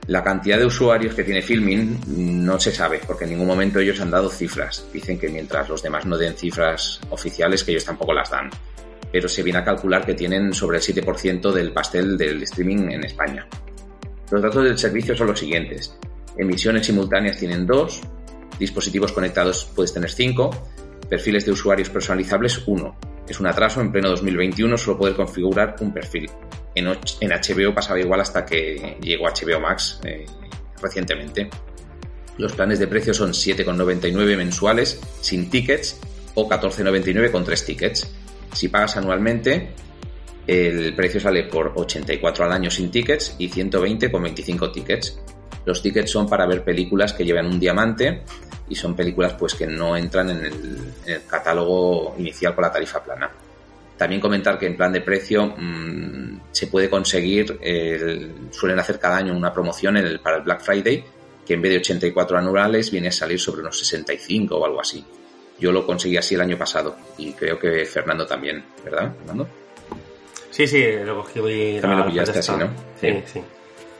La cantidad de usuarios que tiene Filmin no se sabe, porque en ningún momento ellos han dado cifras. Dicen que mientras los demás no den cifras oficiales, que ellos tampoco las dan. Pero se viene a calcular que tienen sobre el 7% del pastel del streaming en España. Los datos del servicio son los siguientes. Emisiones simultáneas tienen dos, dispositivos conectados puedes tener cinco, perfiles de usuarios personalizables uno. Es un atraso, en pleno 2021 solo poder configurar un perfil en, HBO pasaba igual hasta que llegó HBO Max eh, recientemente. Los planes de precio son 7,99 mensuales sin tickets o 14,99 con tres tickets. Si pagas anualmente, el precio sale por 84 al año sin tickets y 120 con 25 tickets. Los tickets son para ver películas que llevan un diamante y son películas pues que no entran en el, catálogo inicial con la tarifa plana. También comentar que en plan de precio mmm, se puede conseguir, suelen hacer cada año una promoción para el Black Friday que en vez de 84 anuales viene a salir sobre unos 65 o algo así. Yo lo conseguí así el año pasado y creo que Fernando también, ¿verdad, Fernando? Sí, sí, lo cogí. También lo pillaste así, ¿no? Sí, sí.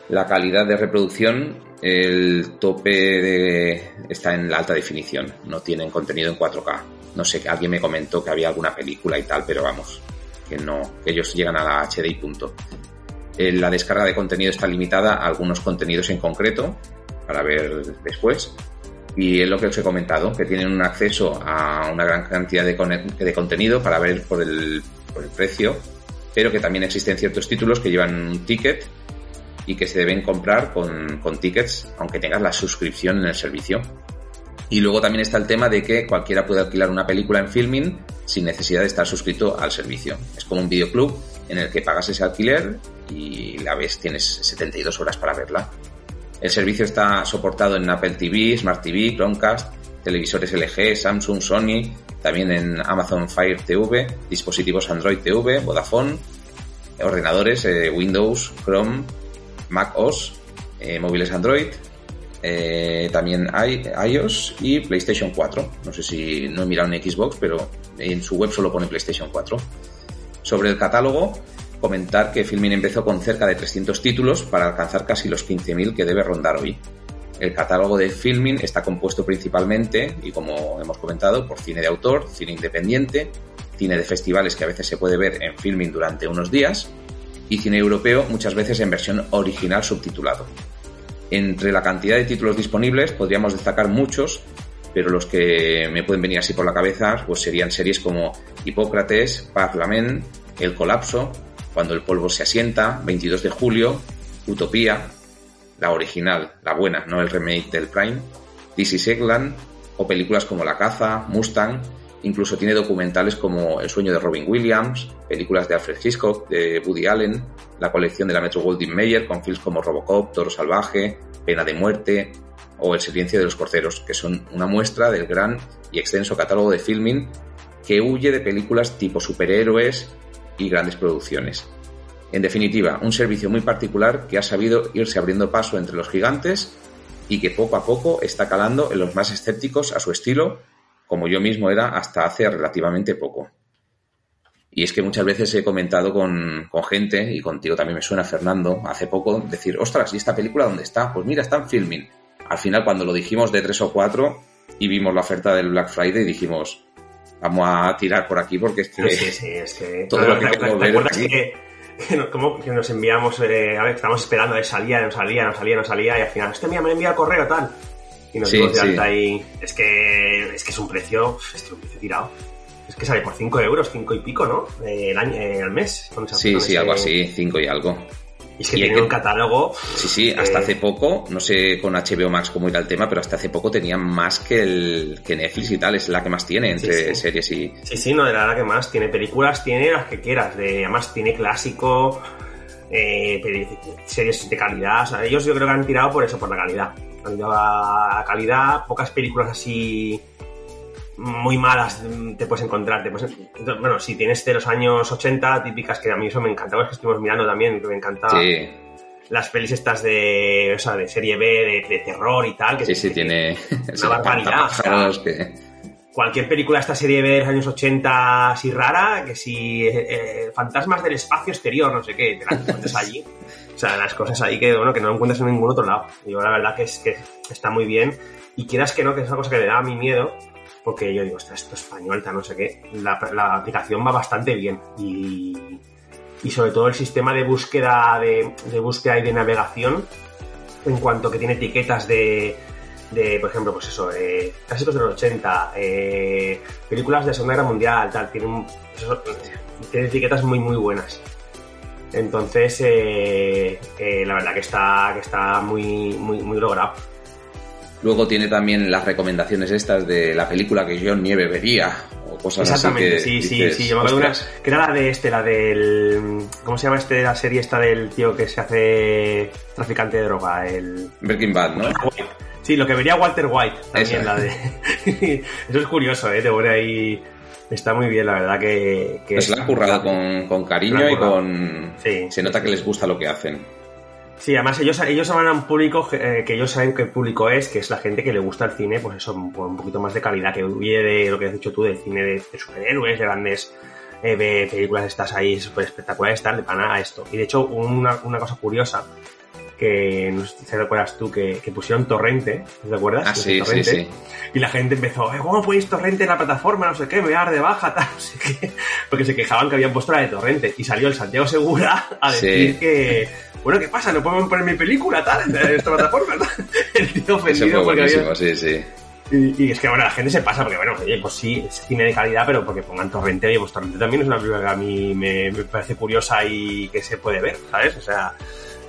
La calidad de reproducción, el tope está en la alta definición, no tienen contenido en 4K. No sé, alguien me comentó que había alguna película y tal, pero vamos, que no, que ellos llegan a la HD y punto. Eh, la descarga de contenido está limitada a algunos contenidos en concreto, para ver después. Y es lo que os he comentado, que tienen un acceso a una gran cantidad de, de contenido para ver por el, por el precio, pero que también existen ciertos títulos que llevan un ticket y que se deben comprar con, con tickets, aunque tengas la suscripción en el servicio. Y luego también está el tema de que cualquiera puede alquilar una película en filming sin necesidad de estar suscrito al servicio. Es como un videoclub en el que pagas ese alquiler y la ves, tienes 72 horas para verla. El servicio está soportado en Apple TV, Smart TV, Chromecast, televisores LG, Samsung, Sony, también en Amazon Fire TV, dispositivos Android TV, Vodafone, ordenadores eh, Windows, Chrome, Mac OS, eh, móviles Android, eh, también hay iOS y PlayStation 4. No sé si no he mirado en Xbox, pero en su web solo pone PlayStation 4. Sobre el catálogo, comentar que Filmin empezó con cerca de 300 títulos para alcanzar casi los 15.000 que debe rondar hoy. El catálogo de Filmin está compuesto principalmente, y como hemos comentado, por cine de autor, cine independiente, cine de festivales que a veces se puede ver en Filmin durante unos días, y cine europeo muchas veces en versión original subtitulado. Entre la cantidad de títulos disponibles podríamos destacar muchos, pero los que me pueden venir así por la cabeza pues serían series como Hipócrates, Parlament, El Colapso, Cuando el polvo se asienta, 22 de julio, Utopía, la original, la buena, no el remake del Prime, This is o películas como La caza, Mustang, Incluso tiene documentales como El sueño de Robin Williams, películas de Alfred Hitchcock, de Woody Allen, la colección de la Metro Goldwyn Mayer con films como Robocop, Toro Salvaje, Pena de Muerte o El silencio de los corceros, que son una muestra del gran y extenso catálogo de filming que huye de películas tipo superhéroes y grandes producciones. En definitiva, un servicio muy particular que ha sabido irse abriendo paso entre los gigantes y que poco a poco está calando en los más escépticos a su estilo como yo mismo era hasta hace relativamente poco. Y es que muchas veces he comentado con, gente, y contigo también me suena Fernando, hace poco, decir, ostras, ¿y esta película dónde está? Pues mira, está en filming. Al final, cuando lo dijimos de tres o cuatro y vimos la oferta del Black Friday, dijimos, vamos a tirar por aquí porque es que, sí, sí, es que... [laughs] todo lo que queremos ver aquí... Que, [laughs] como que nos enviamos, eh, a ver, estamos esperando, a salía, no salía, no salía, no salía, y al final, este mía me envía el correo, tal y nos dimos de alta ahí. Es que, es que es un precio, es un precio tirado. Es que sale por 5 euros, 5 y pico, ¿no? el año, eh, al mes. sí, sí, algo así, 5 y algo. Y es que tiene un catálogo. Sí, sí, hasta hace poco, no sé con HBO Max cómo era el tema, pero hasta hace poco tenía más que el que Netflix y tal, es la que más tiene entre series y. Sí, sí, no, era la que más. Tiene películas, tiene las que quieras. De, además, tiene clásico, eh, series de calidad. O sea, ellos yo creo que han tirado por eso, por la calidad la calidad, pocas películas así muy malas te puedes encontrar. bueno, si tienes de los años 80, típicas que a mí eso me encantaba, es que estuvimos mirando también, que me encantaba. Las pelis estas de, o sea, de serie B, de, terror y tal. Que sí, sí, tiene una [laughs] barbaridad. Cualquier película de esta serie B de los años 80 así rara, que si eh, eh, fantasmas del espacio exterior, no sé qué, te la encuentras allí. O sea, las cosas ahí que, bueno, que no encuentras en ningún otro lado. Y yo la verdad que es que está muy bien. Y quieras que no, que es una cosa que le da a mi miedo, porque yo digo, esto es español, no sé qué. La, aplicación va bastante bien. Y, y, sobre todo el sistema de búsqueda, de, búsqueda y de navegación, en cuanto que tiene etiquetas de, de por ejemplo, pues eso, eh, clásicos de los 80, eh, películas de Segunda Guerra Mundial, tal, tiene, tiene etiquetas muy, muy buenas. Entonces, eh, eh, la verdad que está, que está muy, muy, muy logrado. Luego tiene también las recomendaciones estas de la película que John Nieve vería o cosas Exactamente, así. que sí, dices, sí, sí. Yo me acuerdo que era la de este, la del. ¿Cómo se llama este? La serie esta del tío que se hace traficante de droga. El. Breaking Bad, ¿no? Sí, lo que vería Walter White también, Eso. la de. [laughs] Eso es curioso, ¿eh? Te pone ahí. Está muy bien, la verdad que. que Pues la han currado con, con cariño y con... Sí, Se nota que les gusta lo que hacen. Sí, además ellos, ellos a un público eh, que ellos saben qué público es, que es la gente que le gusta el cine, pues eso, un, un poquito más de calidad, que huye de lo que has dicho tú, del cine de, de superhéroes, de grandes eh, de películas estas ahí súper espectaculares, tal, de pana a esto. Y de hecho, una, una cosa curiosa, que no sé si te recuerdas tú, que, que pusieron Torrente, ¿te acuerdas? Ah, sí, sí, Torrente. sí. Y la gente empezó, "Eh, ¿cómo podéis Torrente en la plataforma? No sé qué, me voy a dar de baja, [laughs] tal, no sé qué. Porque se quejaban que habían puesto la de Torrente. Y salió el Santiago Segura a decir Sí. que, bueno, ¿qué pasa? ¿No podemos poner mi película, tal, en esta plataforma? tal?". [laughs] El tío ofendido porque había... sí, sí. Y, y es que, bueno, la gente se pasa, porque, bueno, oye, pues sí, es cine de calidad, pero porque pongan Torrente, oye, pues Torrente también es una película que a mí me, me parece curiosa y que se puede ver, ¿sabes? O sea,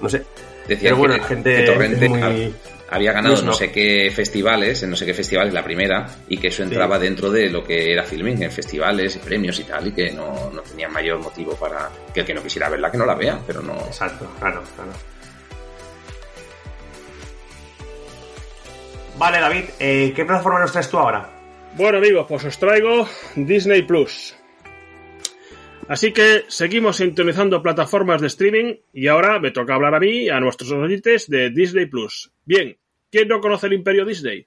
no sé. Decían bueno, que, la gente que Torrente muy- había ganado muy no snob. sé qué festivales, en no sé qué festivales la primera, y que eso entraba dentro de lo que era filming, en festivales y premios y tal, y que no, no tenía mayor motivo para que el que no quisiera verla que no la vea, pero no... Exacto, claro, claro. Vale, David, eh, ¿qué plataforma nos traes tú ahora? Bueno amigos, pues os traigo Disney Plus. Así que seguimos sintonizando plataformas de streaming y ahora me toca hablar a mí a nuestros oyentes de Disney Plus. Bien, ¿quién no conoce el imperio Disney?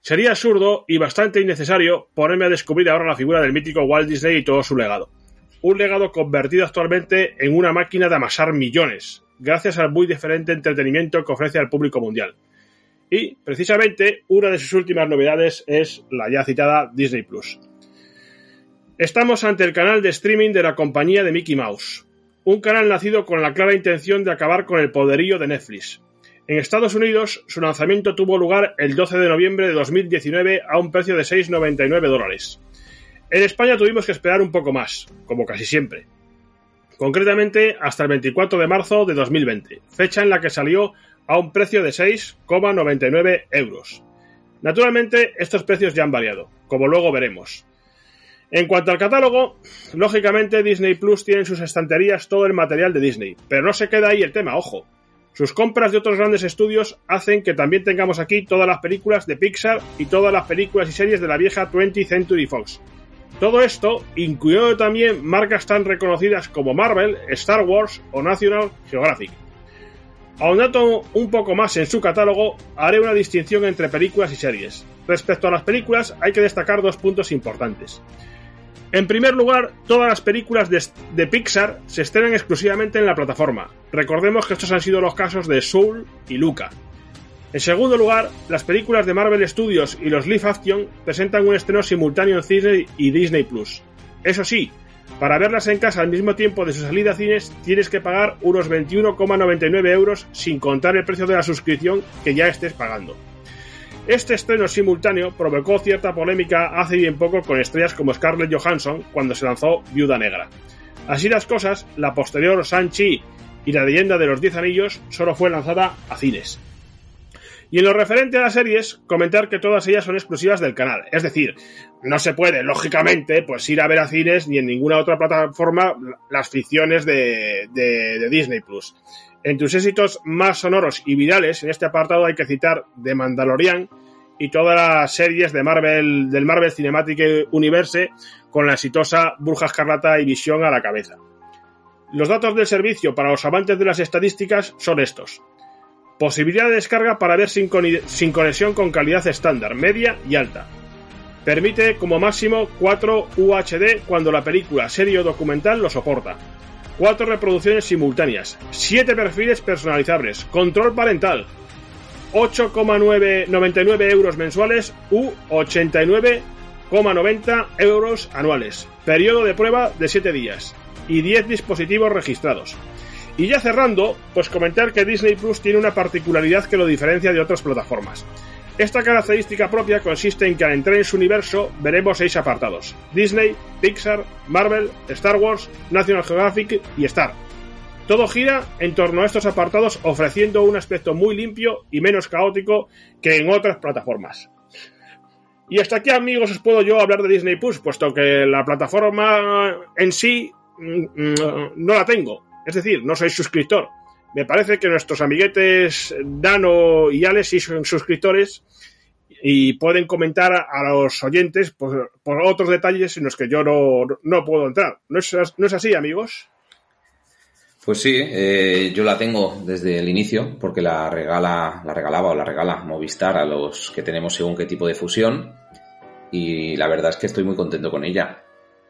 Sería absurdo y bastante innecesario ponerme a descubrir ahora la figura del mítico Walt Disney y todo su legado. Un legado convertido actualmente en una máquina de amasar millones, gracias al muy diferente entretenimiento que ofrece al público mundial. Y, precisamente, una de sus últimas novedades es la ya citada Disney Plus. Estamos ante el canal de streaming de la compañía de Mickey Mouse, un canal nacido con la clara intención de acabar con el poderío de Netflix. En Estados Unidos, su lanzamiento tuvo lugar el 12 de noviembre de 2019 a un precio de 6,99 dólares. En España tuvimos que esperar un poco más, como casi siempre. Concretamente, hasta el 24 de marzo de 2020, fecha en la que salió a un precio de 6,99 euros. Naturalmente, estos precios ya han variado, como luego veremos. En cuanto al catálogo, lógicamente Disney Plus tiene en sus estanterías todo el material de Disney, pero no se queda ahí el tema, ojo. Sus compras de otros grandes estudios hacen que también tengamos aquí todas las películas de Pixar y todas las películas y series de la vieja 20th Century Fox. Todo esto incluyendo también marcas tan reconocidas como Marvel, Star Wars o National Geographic. Ahondando un poco más en su catálogo, haré una distinción entre películas y series. Respecto a las películas, hay que destacar dos puntos importantes. En primer lugar, todas las películas de, Pixar se estrenan exclusivamente en la plataforma. Recordemos que estos han sido los casos de Soul y Luca. En segundo lugar, las películas de Marvel Studios y los live action presentan un estreno simultáneo en Disney y Disney Plus. Eso sí, para verlas en casa al mismo tiempo de su salida a cines tienes que pagar unos 21,99 euros sin contar el precio de la suscripción que ya estés pagando. Este estreno simultáneo provocó cierta polémica hace bien poco con estrellas como Scarlett Johansson cuando se lanzó Viuda Negra. Así las cosas, la posterior Shang-Chi y la leyenda de los Diez Anillos solo fue lanzada a cines. Y en lo referente a las series, comentar que todas ellas son exclusivas del canal. Es decir, no se puede, lógicamente, pues ir a ver a cines ni en ninguna otra plataforma las ficciones de, de Disney Plus. Entre sus éxitos más sonoros y virales en este apartado hay que citar The Mandalorian y todas las series de Marvel, del Marvel Cinematic Universe con la exitosa Bruja Escarlata y Visión a la cabeza. Los datos del servicio para los amantes de las estadísticas son estos. Posibilidad de descarga para ver sin, sin conexión con calidad estándar, media y alta. Permite como máximo 4 UHD cuando la película, serie o documental lo soporta. 4 reproducciones simultáneas, 7 perfiles personalizables, control parental, 8,99 euros mensuales u 89,90 euros anuales. Periodo de prueba de 7 días y 10 dispositivos registrados. Y ya cerrando, pues comentar que Disney Plus tiene una particularidad que lo diferencia de otras plataformas. Esta característica propia consiste en que al entrar en su universo veremos seis apartados: Disney, Pixar, Marvel, Star Wars, National Geographic y Star. Todo gira en torno a estos apartados ofreciendo un aspecto muy limpio y menos caótico que en otras plataformas. Y hasta aquí amigos os puedo yo hablar de Disney Plus, puesto que la plataforma en sí mm, mm, no la tengo. Es decir, no soy suscriptor. Me parece que nuestros amiguetes Dano y Alex sí son suscriptores y pueden comentar a los oyentes por, otros detalles en los que yo no, puedo entrar. ¿No es, ¿No es, así, amigos? Pues sí, eh, yo la tengo desde el inicio porque la regala, la regalaba o la regala Movistar a los que tenemos según qué tipo de fusión y la verdad es que estoy muy contento con ella.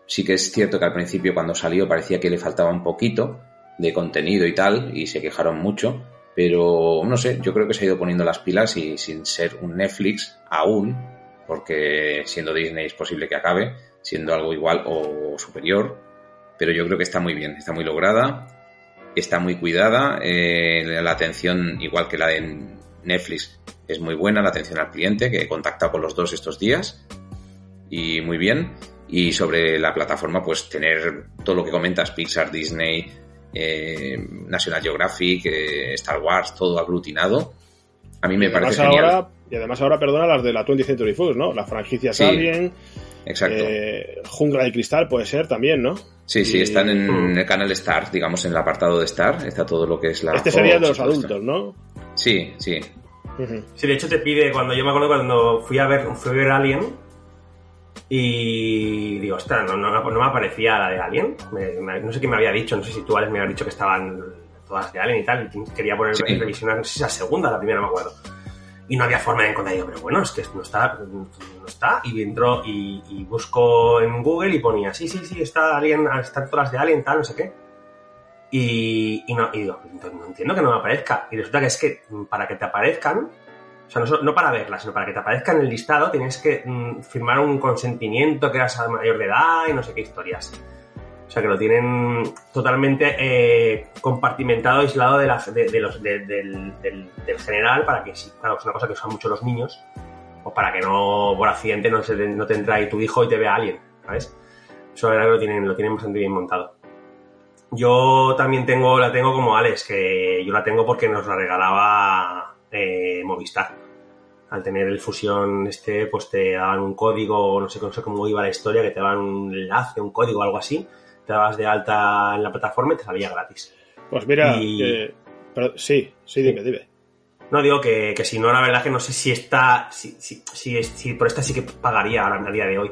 Sí que es cierto que al principio cuando salió parecía que le faltaba un poquito de contenido y tal y se quejaron mucho, pero no sé, yo creo que se ha ido poniendo las pilas y sin ser un Netflix aún, porque siendo Disney es posible que acabe siendo algo igual o superior, pero yo creo que está muy bien, está muy lograda, está muy cuidada, eh, la atención igual que la de Netflix es muy buena, la atención al cliente, que he contactado con los dos estos días y muy bien. Y sobre la plataforma, pues tener todo lo que comentas, Pixar, Disney, eh, National Geographic, eh, Star Wars, todo aglutinado. A mí me parece genial. y además ahora, perdona, las de la 20th Century Fox, ¿no? La franquicia sí, Alien. Exacto. Eh, Jungla de Cristal puede ser también, ¿no? Sí, sí, están en el canal Star, digamos, en el apartado de Star. Está todo lo que es la. Este sería de los adultos, ¿no? Sí, sí. Sí, de hecho te pide, cuando yo me acuerdo cuando fui a ver, fui a ver Alien, y digo, ostras, no, no, me aparecía la de Alien. no sé quién me había dicho, no sé si tú, Alex, me habías dicho que estaban todas de Alien y tal. Y quería poner en revisión, no sé si la segunda, la primera, no me acuerdo. Y no había forma de encontrar. pero bueno, es que no está, no está. Y entró y, y busco en Google y ponía, sí, sí, sí, está Alien, están todas de Alien, tal, no sé qué. Y, y, no, y digo, no entiendo que no me aparezca. Y resulta que es que para que te aparezcan, o sea, no, para verla, sino para que te aparezca en el listado, tienes que mm, firmar un consentimiento que eras mayor de edad y no sé qué historias. O sea, que lo tienen totalmente eh, compartimentado, aislado de, de, los, del, general, para que claro, es una cosa que usan mucho los niños, o para que no, por accidente, no, se, no te entre ahí tu hijo y te vea alguien, ¿sabes? Eso la verdad que lo tienen, lo tienen bastante bien montado. Yo también tengo, la tengo como Alex, que yo la tengo porque nos la regalaba eh, Movistar. Al tener el fusión este, pues te daban un código, no sé, no sé cómo iba la historia, que te daban un enlace, un código, algo así, te dabas de alta en la plataforma y te salía gratis. Pues mira, sí, sí, dime, dime. No, digo que, si no, la verdad que no sé si está, si, si, si, por esta sí que pagaría ahora a día de hoy.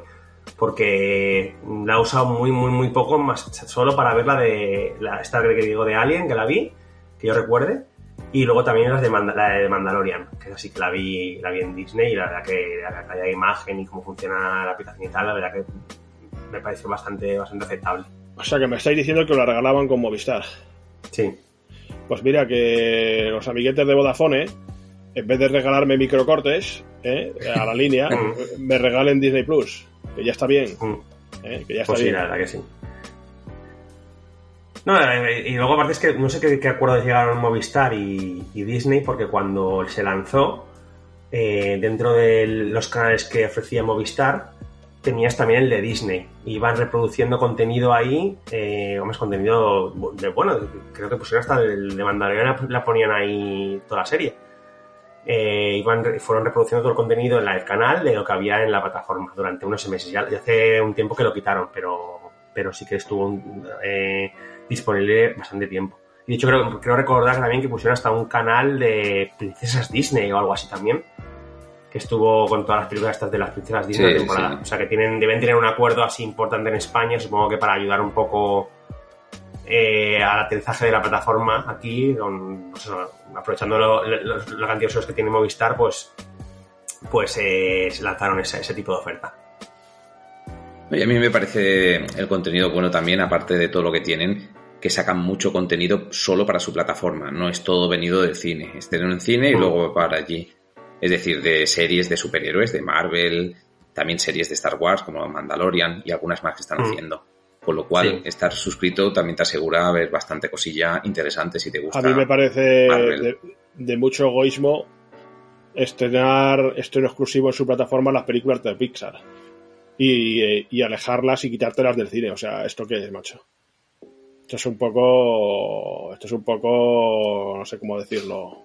Porque la he usado muy, muy, muy poco, más solo para ver la de, la, esta que digo de Alien, que la vi, que yo recuerde. Y luego también las de la de Mandalorian, que es así que la vi, la vi en Disney y la verdad que la calidad de imagen y cómo funciona la aplicación y tal, la verdad que me pareció bastante, bastante aceptable. O sea que me estáis diciendo que la regalaban con Movistar. Sí. Pues mira que los amiguetes de Vodafone, en vez de regalarme microcortes ¿eh? a la línea, [laughs] mm. me regalen Disney Plus, que ya está bien. Mm. ¿eh? Que ya está pues bien. Sí, la verdad que sí. No, eh, y luego aparte es que no sé qué, acuerdos llegaron Movistar y, Disney, porque cuando se lanzó, eh, dentro de los canales que ofrecía Movistar, tenías también el de Disney. Iban reproduciendo contenido ahí, eh, más contenido de bueno, creo que pusieron hasta el de Mandalorian, la ponían ahí toda la serie. Eh, iban, fueron reproduciendo todo el contenido en el canal de lo que había en la plataforma durante unos meses. Ya, hace un tiempo que lo quitaron, pero, pero sí que estuvo eh, disponible bastante tiempo. Y de hecho creo, creo recordar también que pusieron hasta un canal de princesas Disney o algo así también. Que estuvo con todas las películas estas de las princesas Disney de temporada. O sea que tienen, deben tener un acuerdo así importante en España, supongo que para ayudar un poco eh, al aterrizaje de la plataforma aquí, pues aprovechando los cantidad que tiene Movistar, pues, pues eh, se lanzaron ese, ese tipo de oferta. Y a mí me parece el contenido bueno también, aparte de todo lo que tienen, que sacan mucho contenido solo para su plataforma. No es todo venido del cine. Es tener un cine y luego para allí. Es decir, de series de superhéroes, de Marvel, también series de Star Wars como Mandalorian y algunas más que están mm. haciendo. Con lo cual, estar suscrito también te asegura ver bastante cosilla interesante si te gusta. A mí me parece de, de, mucho egoísmo estrenar estreno exclusivo en su plataforma las películas de Pixar y, alejarlas y quitártelas del cine. O sea, ¿esto qué es, macho? Esto es un poco. Esto es un poco. No sé cómo decirlo.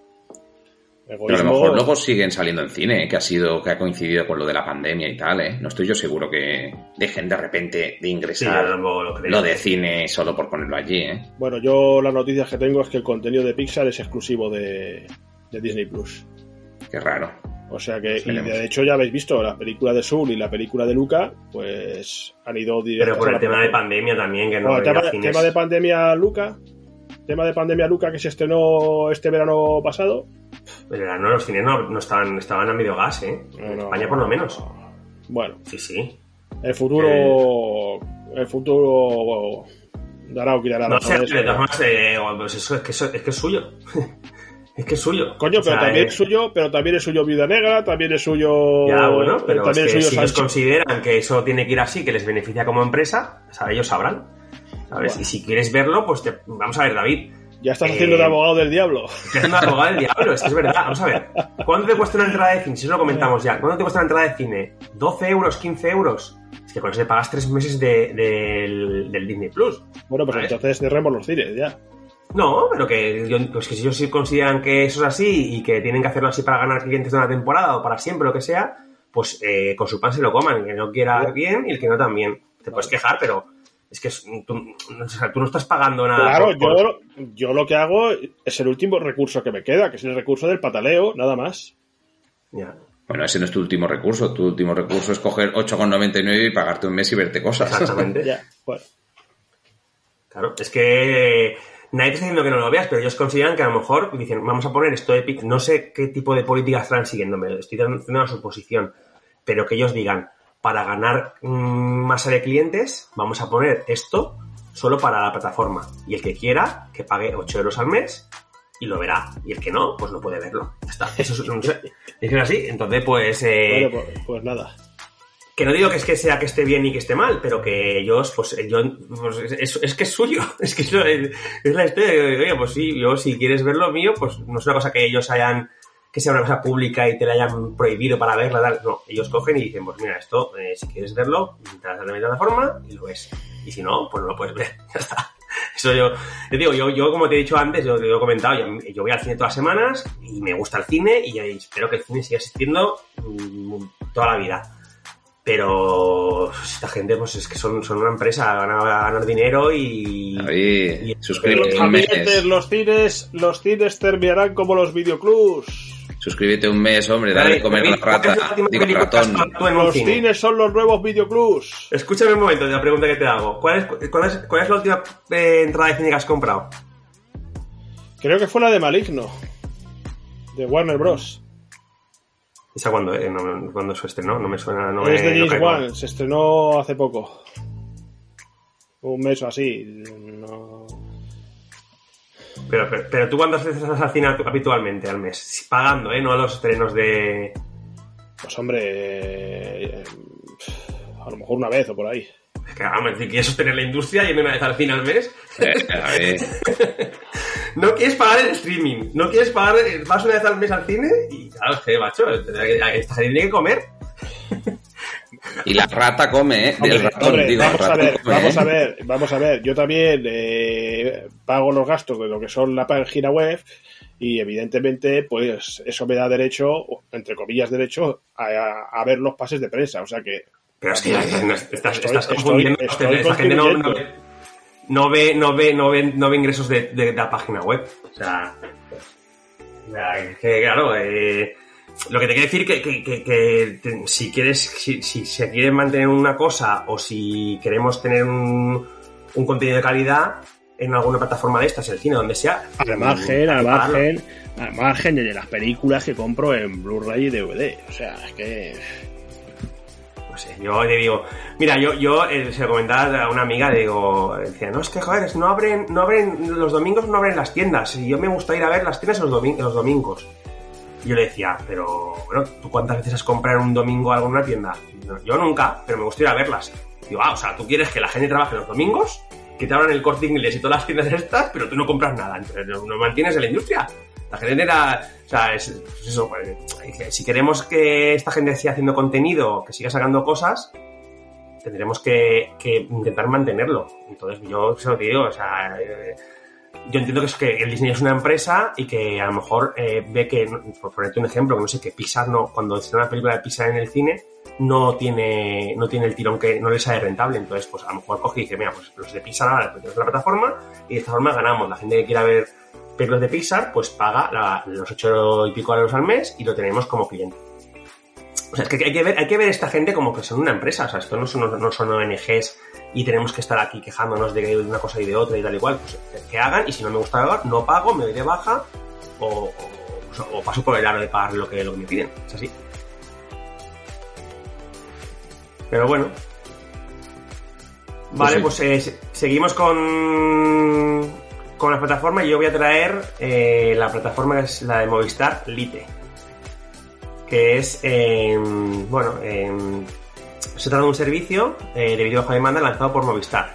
Pero a lo mejor luego siguen saliendo en cine, que ha sido, que ha coincidido con lo de la pandemia y tal, ¿eh? No estoy yo seguro que dejen de repente de ingresar lo, de cine solo por ponerlo allí, ¿eh? Bueno, yo las noticias que tengo es que el contenido de Pixar es exclusivo de, Disney Plus. Qué raro. O sea que, y de hecho ya habéis visto la película de Soul y la película de Luca, pues han ido directo. Pero por el tema de pandemia también, que no. Bueno, tema, tema de pandemia Luca, tema de pandemia Luca que se estrenó este verano pasado, pero no, los cines no, estaban, estaban a medio gas, ¿eh? En España por lo menos. Bueno. Sí, sí. El futuro... El futuro... Dará o quitará. No sé, de todas formas, eh, pues eso, es, que es que es suyo. [laughs] es que es suyo. Coño, pero también es suyo, pero también es suyo Vida Negra, también es suyo. Ya, bueno, pero también es, que si ellos consideran que eso tiene que ir así, que les beneficia como empresa, o sea, ellos sabrán. ¿Sabes? Y si quieres verlo, pues te... vamos a ver, David. Ya estás haciendo de abogado del diablo. Estás haciendo de abogado del diablo, es que es verdad. Vamos a ver. ¿Cuánto te cuesta una entrada de cine? Si eso lo comentamos ya. ¿Cuánto te cuesta una entrada de cine? ¿12 euros? ¿15 euros? Es que con eso te pagas tres meses de, del, Disney Plus. Bueno, pues entonces cerremos los cines ya. No, pero que, pues que si ellos sí consideran que eso es así y que tienen que hacerlo así para ganar clientes de una temporada o para siempre, lo que sea, pues eh, con su pan se lo coman. El que no quiera bien y el que no también. Te puedes quejar, pero es que tú, no estás pagando nada. Claro, Yo, yo lo que hago es el último recurso que me queda, que es el recurso del pataleo, nada más. Bueno, ese no es tu último recurso. Tu último recurso es coger 8,99 y pagarte un mes y verte cosas. Exactamente. [laughs] ya, Claro, es que nadie te está diciendo que no lo veas, pero ellos consideran que a lo mejor dicen, vamos a poner esto de No sé qué tipo de políticas están siguiendo, estoy haciendo una suposición, pero que ellos digan, para ganar mm, masa de clientes, vamos a poner esto solo para la plataforma. Y el que quiera, que pague 8 euros al mes y lo verá. Y el que no, pues no puede verlo. Ya está. Eso es, [laughs] así. Entonces, pues, eh, pues, pues, nada. Que no digo que es que sea que esté bien y que esté mal, pero que ellos, pues, yo, pues, es, que es suyo. [laughs] Es que es, la historia. Oye, pues sí, yo si quieres ver lo mío, pues no es una cosa que ellos hayan que sea una cosa pública y te la hayan prohibido para verla. No, ellos cogen y dicen, pues mira, esto, eh, si quieres verlo, entras a la plataforma y lo ves. Y si no, pues no lo puedes ver. [laughs] Ya está. Eso yo, yo digo, yo, yo como te he dicho antes, yo te he comentado, yo, voy al cine todas las semanas y me gusta el cine y espero que el cine siga existiendo mm, toda la vida. Pero esta gente, pues es que son, son una empresa, van a ganar dinero y. y los, los cines, los cines terminarán como los videoclubs. Suscríbete un mes, hombre, dale de comer la rata. Digo, ratón. Los cines son los nuevos videoclubs. Escúchame un momento de la pregunta que te hago. ¿Cuál es, cuál es, cuál es la última eh, entrada de cine que has comprado? Creo que fue la de Maligno. De Warner Bros. ¿Esa cuándo, eh? cuando se estrenó? No me suena. No es de James se estrenó hace poco. Un mes o así. No. Pero, pero, tú cuántas veces vas al cine habitualmente al mes? Pagando, ¿eh? No a los estrenos de... Pues hombre, eh, a lo mejor una vez o por ahí. Es que, vamos, si quieres sostener la industria y una vez al cine al mes... Eh, [laughs] no quieres pagar el streaming, no quieres pagar, vas una vez al mes al cine y claro, que macho, esta gente tiene que comer. Y la rata come, ¿eh? vamos, a ver, vamos a ver, vamos a ver. Yo también eh, pago los gastos de lo que son la página web y evidentemente, pues eso me da derecho, entre comillas derecho, a, ver los pases de prensa. O sea que. Pero es que estás, estás confundiendo. esta gente no, no, ve, no, ve, no, ve, no ve ingresos de, de, la página web. O sea. O sea que claro, eh lo que te quiero decir que, que, que, si quieres, si, se quiere mantener una cosa o si queremos tener un, un contenido de calidad en alguna plataforma de estas, el cine, donde sea. Al margen, al margen, al margen de las películas que compro en Blu-ray y DVD. O sea, es que. Yo te digo, mira, yo, yo eh, se lo comentaba a una amiga, digo, decía, no, es que joder, no abren, no abren, los domingos no abren las tiendas, y yo me gusta ir a ver las tiendas los, los domingos. Y yo le decía, pero bueno, ¿tú cuántas veces has comprado un domingo algo en una tienda? Yo nunca, pero me gustaría verlas. Digo, ah, o sea, tú quieres que la gente trabaje los domingos, que te abran el corte inglés y todas las tiendas estas, pero tú no compras nada. Entonces, no, mantienes en la industria. La gente era, o sea, es, pues eso, pues, si queremos que esta gente siga haciendo contenido, que siga sacando cosas, tendremos que, intentar mantenerlo. Entonces, yo se lo digo, o sea, eh, yo entiendo que, es que el Disney es una empresa y que a lo mejor eh, ve que, por ponerte un ejemplo, que no sé, que Pixar no, cuando es una película de Pixar en el cine, no tiene, no tiene el tirón que no le sale rentable. Entonces, pues a lo mejor coge y dice, mira, pues los de Pixar ahora los la plataforma y de esta forma ganamos. La gente que quiera ver películas de Pixar, pues paga los ocho y pico euros al mes y lo tenemos como cliente. O sea, es que hay que ver, hay que ver esta gente como que son una empresa. O sea, esto no son, no son ONGs y tenemos que estar aquí quejándonos de una cosa y de otra y tal igual. Pues que hagan y si no me gusta no pago, me doy de baja o, paso por el aro de pagar lo que, lo que me piden. Es así. Pero bueno. Vale, pues, pues seguimos con, con la plataforma y yo voy a traer eh, la plataforma que es la de Movistar Lite que es, em, bueno, em, se trata de un servicio eh, de video bajo demanda lanzado por Movistar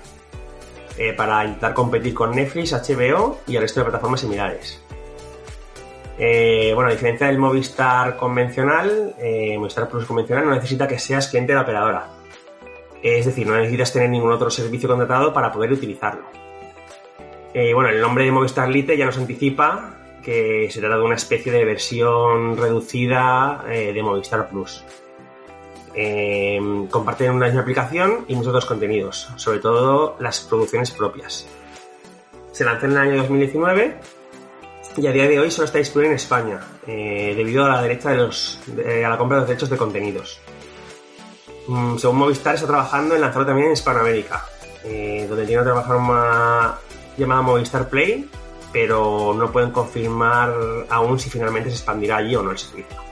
eh, para intentar competir con Netflix, HBO y el resto de plataformas similares. Bueno, a diferencia del Movistar convencional, Movistar Plus convencional no necesita que seas cliente de la operadora. Es decir, no necesitas tener ningún otro servicio contratado para poder utilizarlo. Bueno, el nombre de Movistar Lite ya nos anticipa que se trata de una especie de versión reducida eh, de Movistar Plus. Eh, comparten una misma aplicación y muchos otros contenidos, sobre todo las producciones propias. Se lanzó en el año 2019 y a día de hoy solo está disponible en España, eh, debido a la derecha de los, a la compra de los derechos de contenidos. Mm, según Movistar, está trabajando en lanzarlo también en Hispanoamérica, donde tiene otra plataforma llamada Movistar Play, pero no pueden confirmar aún si finalmente se expandirá allí o no el servicio.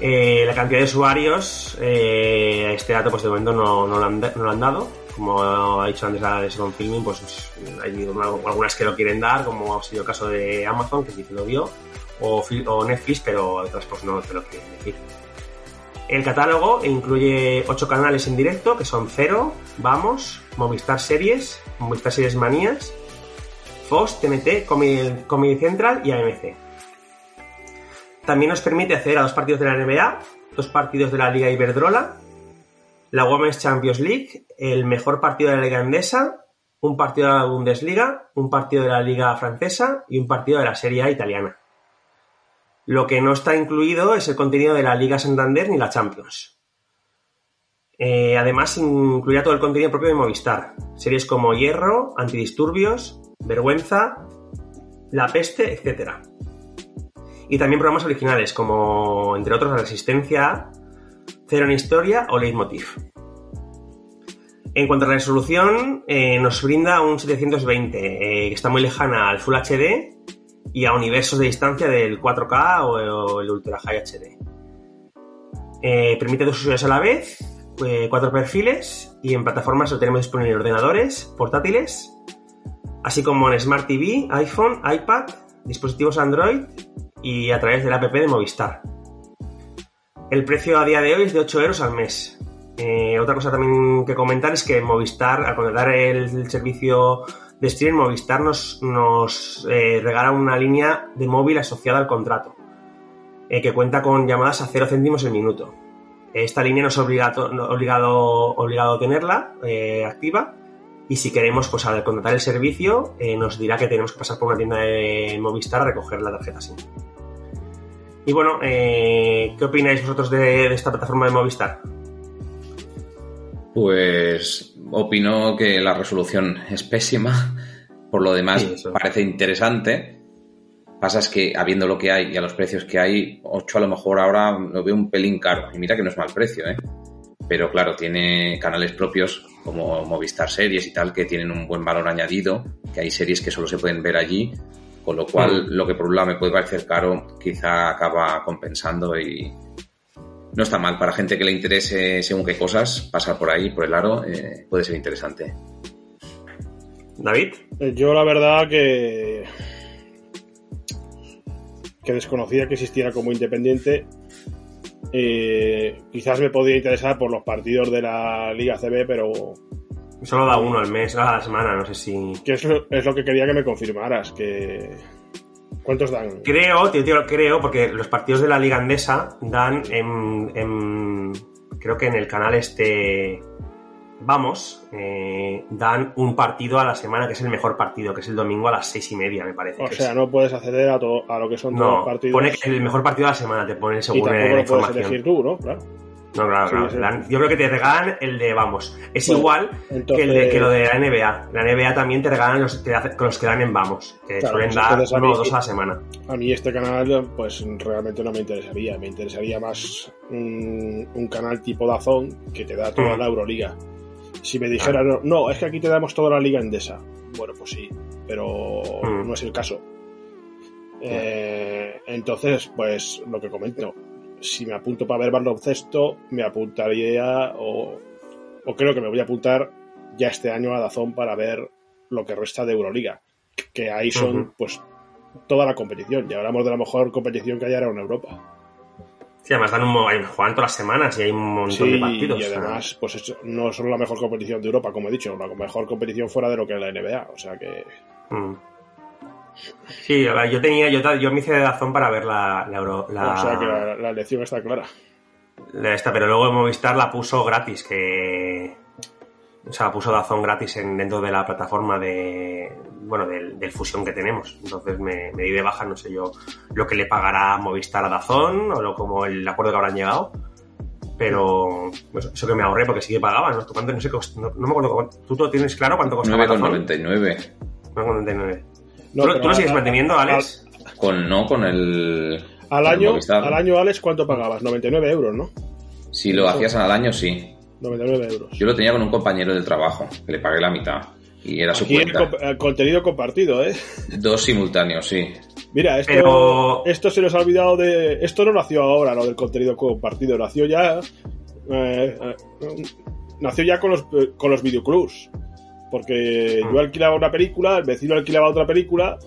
Eh, la cantidad de usuarios, eh, este dato pues de momento no, lo han, dado. Como ha dicho antes la de Second Filming, pues hay algunas que lo quieren dar, como ha sido el caso de Amazon, que sí que lo dio, o, Netflix, pero otras pues no te lo quieren decir. El catálogo incluye 8 canales en directo, que son Cero, Vamos, Movistar Series, Movistar Series Manías, Fox, TNT, Comedy, Central y AMC. También nos permite acceder a dos partidos de la NBA, dos partidos de la Liga Iberdrola, la Women's Champions League, el mejor partido de la Liga Andesa, un partido de la Bundesliga, un partido de la Liga Francesa y un partido de la Serie A italiana. Lo que no está incluido es el contenido de la Liga Santander ni la Champions. Eh, además, incluirá todo el contenido propio de Movistar. Series como Hierro, Antidisturbios, Vergüenza, La Peste, etc. Y también programas originales como, entre otros, La Resistencia, Cero en Historia o Leitmotiv. En cuanto a la resolución, eh, nos brinda un 720, eh, que está muy lejana al Full HD y a universos de distancia del 4K o, el Ultra High HD. Permite dos usuarios a la vez, cuatro perfiles y en plataformas lo tenemos disponible en ordenadores, portátiles así como en Smart TV, iPhone, iPad, dispositivos Android y a través del app de Movistar. El precio a día de hoy es de 8 euros al mes. Eh, otra cosa también que comentar es que Movistar, al contratar el, servicio de streaming, Movistar nos, nos eh, regala una línea de móvil asociada al contrato, eh, que cuenta con llamadas a 0 céntimos el minuto. Esta línea no es obligado, obligado, obligado a tenerla activa, y si queremos, pues al contratar el servicio, eh, nos dirá que tenemos que pasar por una tienda de Movistar a recoger la tarjeta SIM. Y bueno, eh, ¿qué opináis vosotros de, esta plataforma de Movistar? Pues opino que la resolución es pésima. Por lo demás, parece interesante. Pasa es que, habiendo lo que hay y a los precios que hay, 8 a lo mejor ahora lo veo un pelín caro. Y mira que no es mal precio, ¿eh? Pero claro, tiene canales propios como Movistar Series y tal, que tienen un buen valor añadido, que hay series que solo se pueden ver allí, con lo cual mm. lo que por un lado me puede parecer caro, quizá acaba compensando y no está mal. Para gente que le interese según qué cosas, pasar por ahí, por el aro, eh, puede ser interesante. David. Eh, yo la verdad que que desconocía que existiera como independiente eh, quizás me podría interesar por los partidos de la Liga CB, pero. Solo da uno al mes, a la semana, no sé si. Que es lo, es lo que quería que me confirmaras, que. ¿Cuántos dan? Creo, tío, tío, creo, porque los partidos de la Liga Andesa dan en, creo que en el canal este Vamos, eh, dan un partido a la semana que es el mejor partido, que es el domingo a las seis y media, me parece. O sea, no puedes acceder a, todo, a lo que son todos los partidos. Pone que el mejor partido de la semana, te pone según y la puedes tú, ¿no? Claro. No, claro, claro. Yo creo que te regalan el de Vamos. Es igual que, el de, que lo de la NBA. La NBA también te regalan los, con los que dan en Vamos, que suelen dar uno o dos a la semana. A mí este canal, pues realmente no me interesaría. Me interesaría más un, un canal tipo Dazón que te da toda mm. la Euroliga. Si me dijeran, no, es que aquí te damos toda la liga endesa. Bueno, pues sí, pero mm. no es el caso. Eh, entonces, pues lo que comento, si me apunto para ver baloncesto, me apuntaría o, o creo que me voy a apuntar ya este año a Dazón para ver lo que resta de Euroliga, que ahí son pues toda la competición. Y hablamos de la mejor competición que hay ahora en Europa. Sí, además dan un, juegan todas las semanas y hay un montón de partidos. Y además, pues no solo la mejor competición de Europa, como he dicho, la mejor competición fuera de lo que es la NBA. O sea que. Mm. Sí, yo tenía, yo, yo me hice de razón para ver la, Euro. O sea que la, elección está clara. Esta, pero luego Movistar la puso gratis, que o sea, puso Dazón gratis en, dentro de la plataforma de, bueno, del, fusión que tenemos. Entonces me, di de baja, no sé yo lo que le pagará Movistar a Dazón o lo, como el acuerdo que habrán llegado. Pero pues, eso que me ahorré porque sí que pagaban, ¿no? no, sé, no, me acuerdo. ¿Tú lo tienes claro cuánto costaba? 9,99. 9,99. ¿Tú, lo sigues manteniendo, Alex? con, no, con el. Al año, al año, Alex, ¿cuánto pagabas? 99 euros, ¿no? Si lo hacías al año, sí. 99 euros. Yo lo tenía con un compañero del trabajo, que le pagué la mitad. Y era su cuenta. El, contenido compartido, ¿eh? Dos simultáneos, sí. Mira, esto, esto se nos ha olvidado de. Esto no nació ahora, lo del contenido compartido. Nació ya. Eh, eh, nació ya con los, con los videoclubs. Porque yo alquilaba una película, el vecino alquilaba otra película.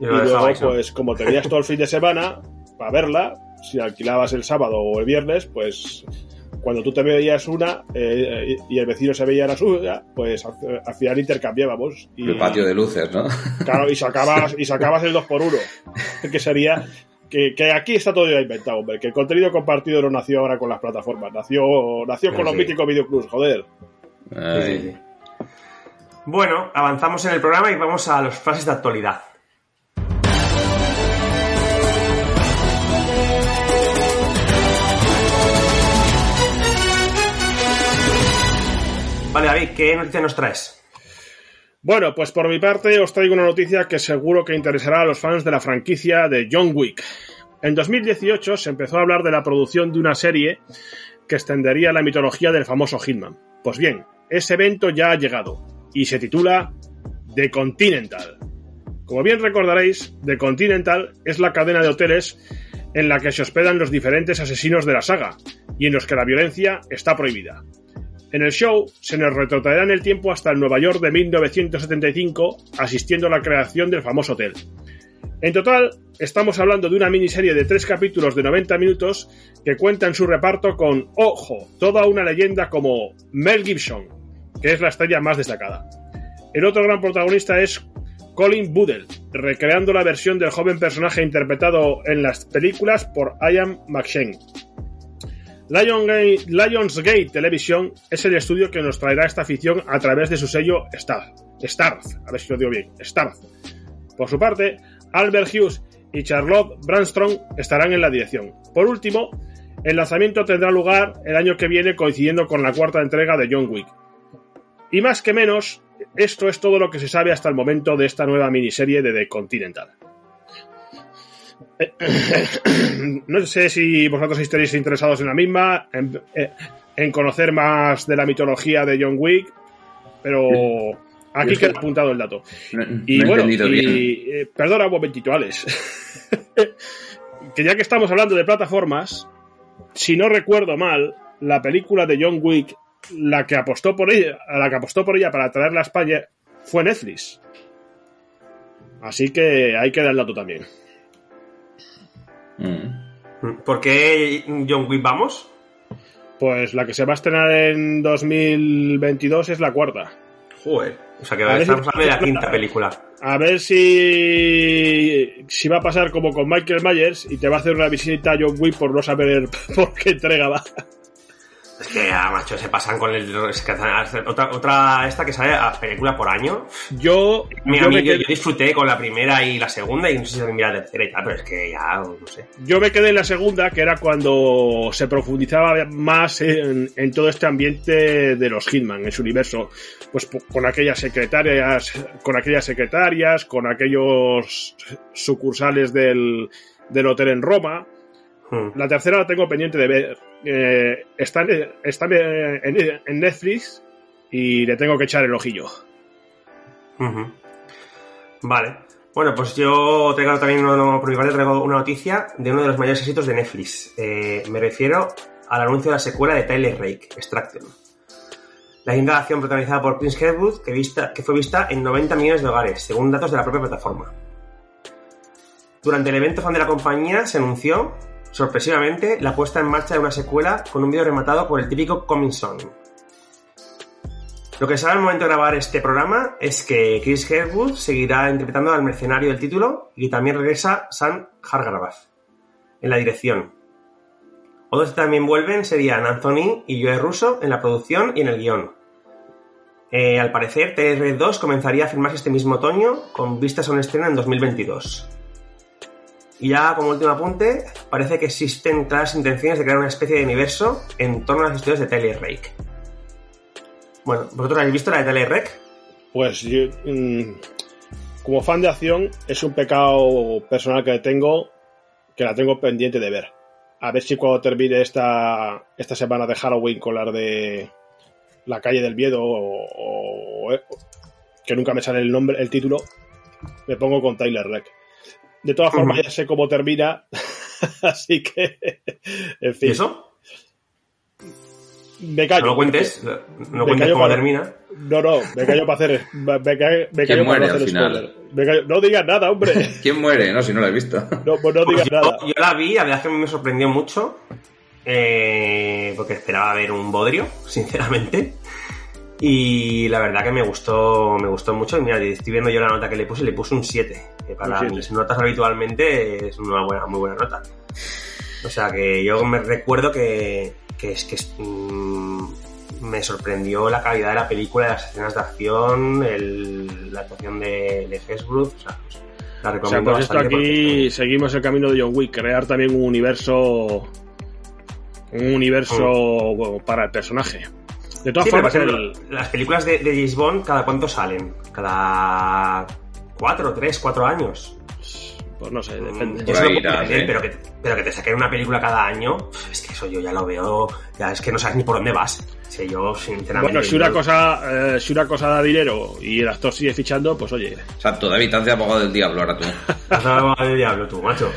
Y, luego, pues, como tenías todo el fin de semana para verla, si alquilabas el sábado o el viernes, pues cuando tú te veías una eh, y el vecino se veía la suya, pues al, final intercambiábamos. Y, el patio de luces, ¿no? Claro, y sacabas, y sacabas el 2 por 1 [laughs] que sería que, aquí está todo ya inventado, hombre, que el contenido compartido no nació ahora con las plataformas, nació, nació con los míticos videoclubs, joder. Bueno, avanzamos en el programa y vamos a las frases de actualidad. Vale, David, ¿qué noticia nos traes? Bueno, pues por mi parte os traigo una noticia que seguro que interesará a los fans de la franquicia de John Wick. En 2018 se empezó a hablar de la producción de una serie que extendería la mitología del famoso Hitman. Pues bien, ese evento ya ha llegado y se titula The Continental. Como bien recordaréis, The Continental es la cadena de hoteles en la que se hospedan los diferentes asesinos de la saga y en los que la violencia está prohibida. En el show se nos retrotraerá en el tiempo hasta el Nueva York de 1975, asistiendo a la creación del famoso hotel. En total, estamos hablando de una miniserie de tres capítulos de 90 minutos que cuenta en su reparto con, ojo, toda una leyenda como Mel Gibson, que es la estrella más destacada. El otro gran protagonista es Colin Budell, recreando la versión del joven personaje interpretado en las películas por Ian McShane. Lionsgate Television es el estudio que nos traerá esta ficción a través de su sello Star, Starz, a ver si lo digo bien, Starz. Por su parte, Albert Hughes y Charlotte Brandstrom estarán en la dirección. Por último, el lanzamiento tendrá lugar el año que viene coincidiendo con la cuarta entrega de John Wick. Y más que menos, esto es todo lo que se sabe hasta el momento de esta nueva miniserie de The Continental. [coughs] no sé si vosotros estaréis interesados en la misma, eh, en, conocer más de la mitología de John Wick, pero aquí queda apuntado el dato. y bueno, y, eh, perdona un momentito, Alex. [laughs] que ya que estamos hablando de plataformas, si no recuerdo mal, la película de John Wick, la que apostó por ella, la que apostó por ella para traerla a España, fue Netflix. Así que hay que dar el dato también. Mm. ¿Por qué John Wick vamos? Pues la que se va a estrenar en 2022 es la cuarta. Joder, o sea que a estamos hablando de la [laughs] quinta película. A ver si si va a pasar como con Michael Myers y te va a hacer una visita a John Wick por no saber [laughs] por qué entrega va. Es que, ah, macho, se pasan con el... otra, otra esta que sale a película por año. Yo, Mira, yo, a mí me yo, quedé, yo disfruté con la primera y la segunda y no sé si también la tercera y tal, pero es que ya, no sé. yo me quedé en la segunda, que era cuando se profundizaba más en, en todo este ambiente de los Hitman, en su universo. Pues con aquellas secretarias, con aquellas secretarias, con aquellos sucursales del, del hotel en Roma. Hmm. La tercera la tengo pendiente de ver. Eh, está en, está en- en- Netflix y le tengo que echar el ojillo. Vale. Bueno, pues yo traigo también, uno, por mi parte, traigo una noticia de uno de los mayores éxitos de Netflix. Eh, me refiero al anuncio de la secuela de Tyler Rake, Extraction. La de acción protagonizada por Prince Headwood, que, vista, que fue vista en 90 millones de hogares, según datos de la propia plataforma. Durante el evento fan de la compañía se anunció, sorpresivamente, la puesta en marcha de una secuela con un vídeo rematado por el típico Coming Soon. Lo que sabe al momento de grabar este programa es que Chris Herwood seguirá interpretando al mercenario del título y también regresa Sam Hargravath en la dirección. Otros que también vuelven serían Anthony y Joe Russo en la producción y en el guion. Eh, al parecer, TR2 comenzaría a filmarse este mismo otoño con vistas a un estreno en 2022. Y ya como último apunte, parece que existen claras intenciones de crear una especie de universo en torno a las historias de Tyler Rake. Bueno, ¿vosotros habéis visto la de Tyler Rake? Pues yo, mm, como fan de acción, es un pecado personal que tengo, que la tengo pendiente de ver. A ver si cuando termine esta, esta semana de Halloween con las de La calle del miedo o, que nunca me sale el nombre, el título, me pongo con Tyler Reck. De todas formas, ya sé cómo termina, [laughs] así que, en fin, ¿Y eso? me callo. No lo cuentes, no Me cuentes callo cómo para- termina. No, no, me callo para hacer. Me, me callo, me callo para muere al hacer final? spoiler. Me callo- no digas nada, hombre. [laughs] ¿Quién muere? No, si no lo he visto. No, pues no Pues digas yo, nada. yo la vi, la verdad es que a mí me sorprendió mucho, eh, porque esperaba ver un bodrio, sinceramente. Y la verdad que me gustó, me gustó mucho. Y mira, estoy viendo yo la nota que le puse, le puse un 7. Que para Un mis notas habitualmente es una buena, muy buena nota. O sea que yo me recuerdo que, que es que es, mm, me sorprendió la calidad de la película, las escenas de acción, el- la actuación de, de Hesbrook. O sea, pues, la O sea, recomiendo pues esto aquí porque- seguimos el camino de John Wick, crear también un universo. Un universo para el personaje. De todas Sí, formas, el- las películas de, de James Bond, ¿cada cuánto salen? ¿Cada cuatro, tres, cuatro años? Pues no sé, depende. Yo ahí irá, entender, sí. pero, que, pero que te saquen una película cada año, es que eso yo ya lo veo, ya es que no sabes ni por dónde vas. O sea, yo, sinceramente. Bueno, si una yo- cosa, eh, si una cosa da dinero y el actor sigue fichando, pues oye. Exacto, David, te abogado del diablo ahora tú. [laughs] Has dado al diablo tú, macho.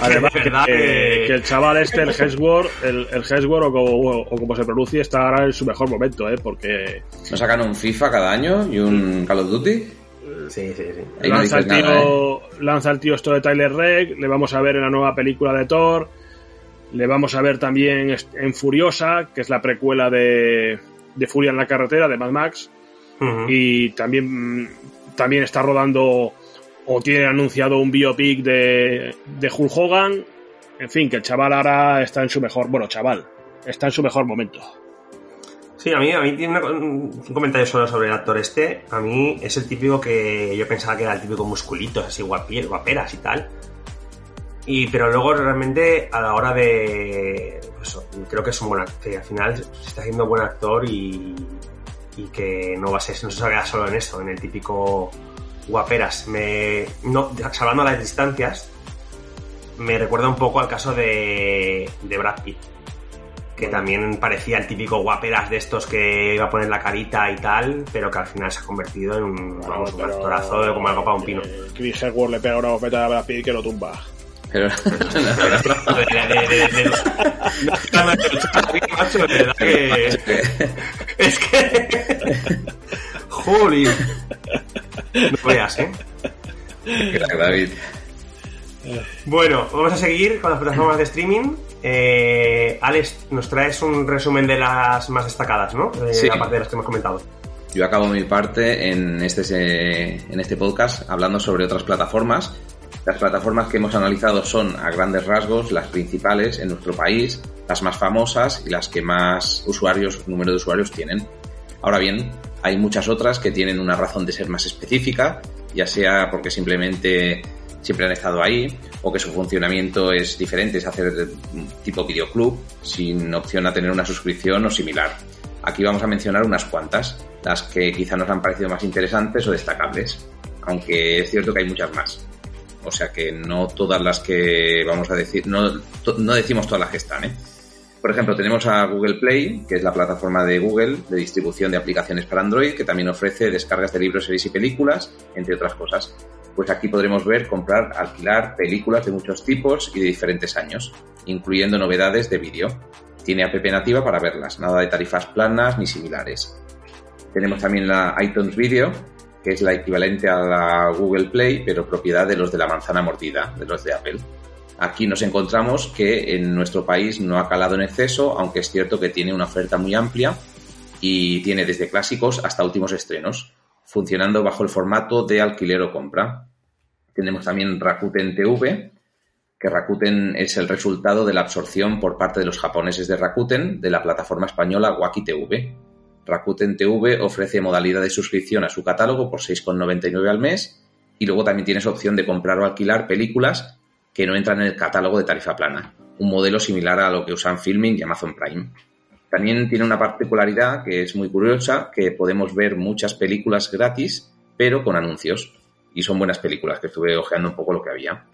Además, [laughs] que, que- que el chaval este, el Hesworth, el, el Hesworth o como, o como se pronuncie, está ahora en su mejor momento, ¿eh? Porque ¿No sacan un FIFA cada año y un Call of Duty? Sí, sí, no lanza, el dices tío, nada, ¿eh? lanza tío esto de Tyler Reck, le vamos a ver en la nueva película de Thor, le vamos a ver también en Furiosa, que es la precuela de, de Furia en la carretera, de Mad Max, y también, también está rodando o tiene anunciado un biopic de, de Hulk Hogan, en fin, que el chaval ahora está en su mejor, bueno, chaval, está en su mejor momento. Sí, a mí, a mí tiene una- un comentario solo sobre el actor este. A mí es el típico que yo pensaba que era el típico musculito, así guapi- guaperas y tal. Y, pero luego realmente a la hora de... pues, creo que es un buen actor, al final se está haciendo buen actor y, y que no va a ser, no se va a quedar solo en eso, en el típico guaperas. Me, no, salvando las distancias, me recuerda un poco al caso de, de Brad Pitt que también parecía el típico guaperas de estos que iba a poner la carita y tal, pero que al final se ha convertido en un, vamos, un Pero, actorazo de como algo para un pino. eh, Chris Hemsworth le pega una bofeta a Brad Pitt que lo tumba. Pero, [laughs] [laughs] [laughs] De- de- de- de- de- macho, de verdad que- Es que... Jolín. No veas, ¿eh? David. Bueno, vamos a seguir con las plataformas de streaming. Eh, Alex, nos traes un resumen de las más destacadas, ¿no? Eh, Sí. Aparte de las que hemos comentado. Yo acabo mi parte en este, en este podcast hablando sobre otras plataformas. Las plataformas que hemos analizado son a grandes rasgos las principales en nuestro país las más famosas y las que más usuarios, número de usuarios tienen. Ahora bien, hay muchas otras que tienen una razón de ser más específica, ya sea porque simplemente siempre han estado ahí o que su funcionamiento es diferente, es hacer tipo videoclub sin opción a tener una suscripción o similar. Aquí vamos a mencionar unas cuantas, las que quizá nos han parecido más interesantes o destacables, aunque es cierto que hay muchas más. O sea que no todas las que vamos a decir, no, no decimos todas las que están, ¿eh? Por ejemplo, tenemos a Google Play, que es la plataforma de Google de distribución de aplicaciones para Android, que también ofrece descargas de libros, series y películas, entre otras cosas. Pues aquí podremos ver, comprar, alquilar películas de muchos tipos y de diferentes años, incluyendo novedades de vídeo. Tiene app nativa para verlas, nada de tarifas planas ni similares. Tenemos también la iTunes Video, que es la equivalente a la Google Play, pero propiedad de los de la manzana mordida, de los de Apple. Aquí nos encontramos que en nuestro país no ha calado en exceso, aunque es cierto que tiene una oferta muy amplia y tiene desde clásicos hasta últimos estrenos, funcionando bajo el formato de alquiler o compra. Tenemos también Rakuten TV, que Rakuten es el resultado de la absorción por parte de los japoneses de Rakuten de la plataforma española Waki TV. Rakuten TV ofrece modalidad de suscripción a su catálogo por 6,99 al mes y luego también tienes opción de comprar o alquilar películas que no entran en el catálogo de tarifa plana, un modelo similar a lo que usan Filming y Amazon Prime. También tiene una particularidad que es muy curiosa, que podemos ver muchas películas gratis, pero con anuncios. Y son buenas películas, que estuve ojeando un poco lo que había.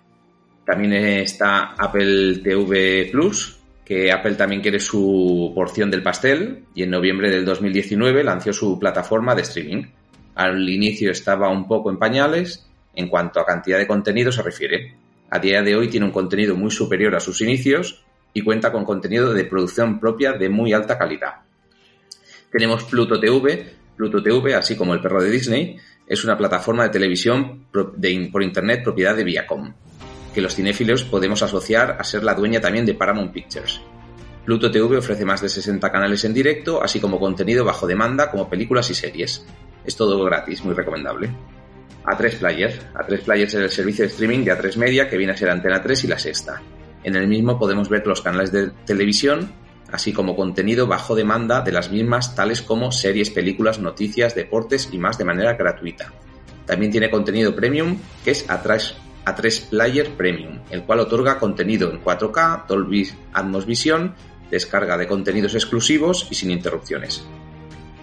También está Apple TV Plus, que Apple también quiere su porción del pastel y en noviembre del 2019 lanzó su plataforma de streaming. Al inicio estaba un poco en pañales en cuanto a cantidad de contenido se refiere, a día de hoy tiene un contenido muy superior a sus inicios y cuenta con contenido de producción propia de muy alta calidad. Tenemos Pluto TV. Pluto TV, así como El Perro de Disney, es una plataforma de televisión por Internet propiedad de Viacom, que los cinéfilos podemos asociar a ser la dueña también de Paramount Pictures. Pluto TV ofrece más de 60 canales en directo, así como contenido bajo demanda como películas y series. Es todo gratis, muy recomendable. A3 Players. A3 Players es el servicio de streaming de A3 Media que viene a ser Antena 3 y La Sexta. En el mismo podemos ver los canales de televisión, así como contenido bajo demanda de las mismas, tales como series, películas, noticias, deportes y más de manera gratuita. También tiene contenido premium, que es A3, A3 Player Premium, el cual otorga contenido en 4K, Dolby Atmos Vision, descarga de contenidos exclusivos y sin interrupciones.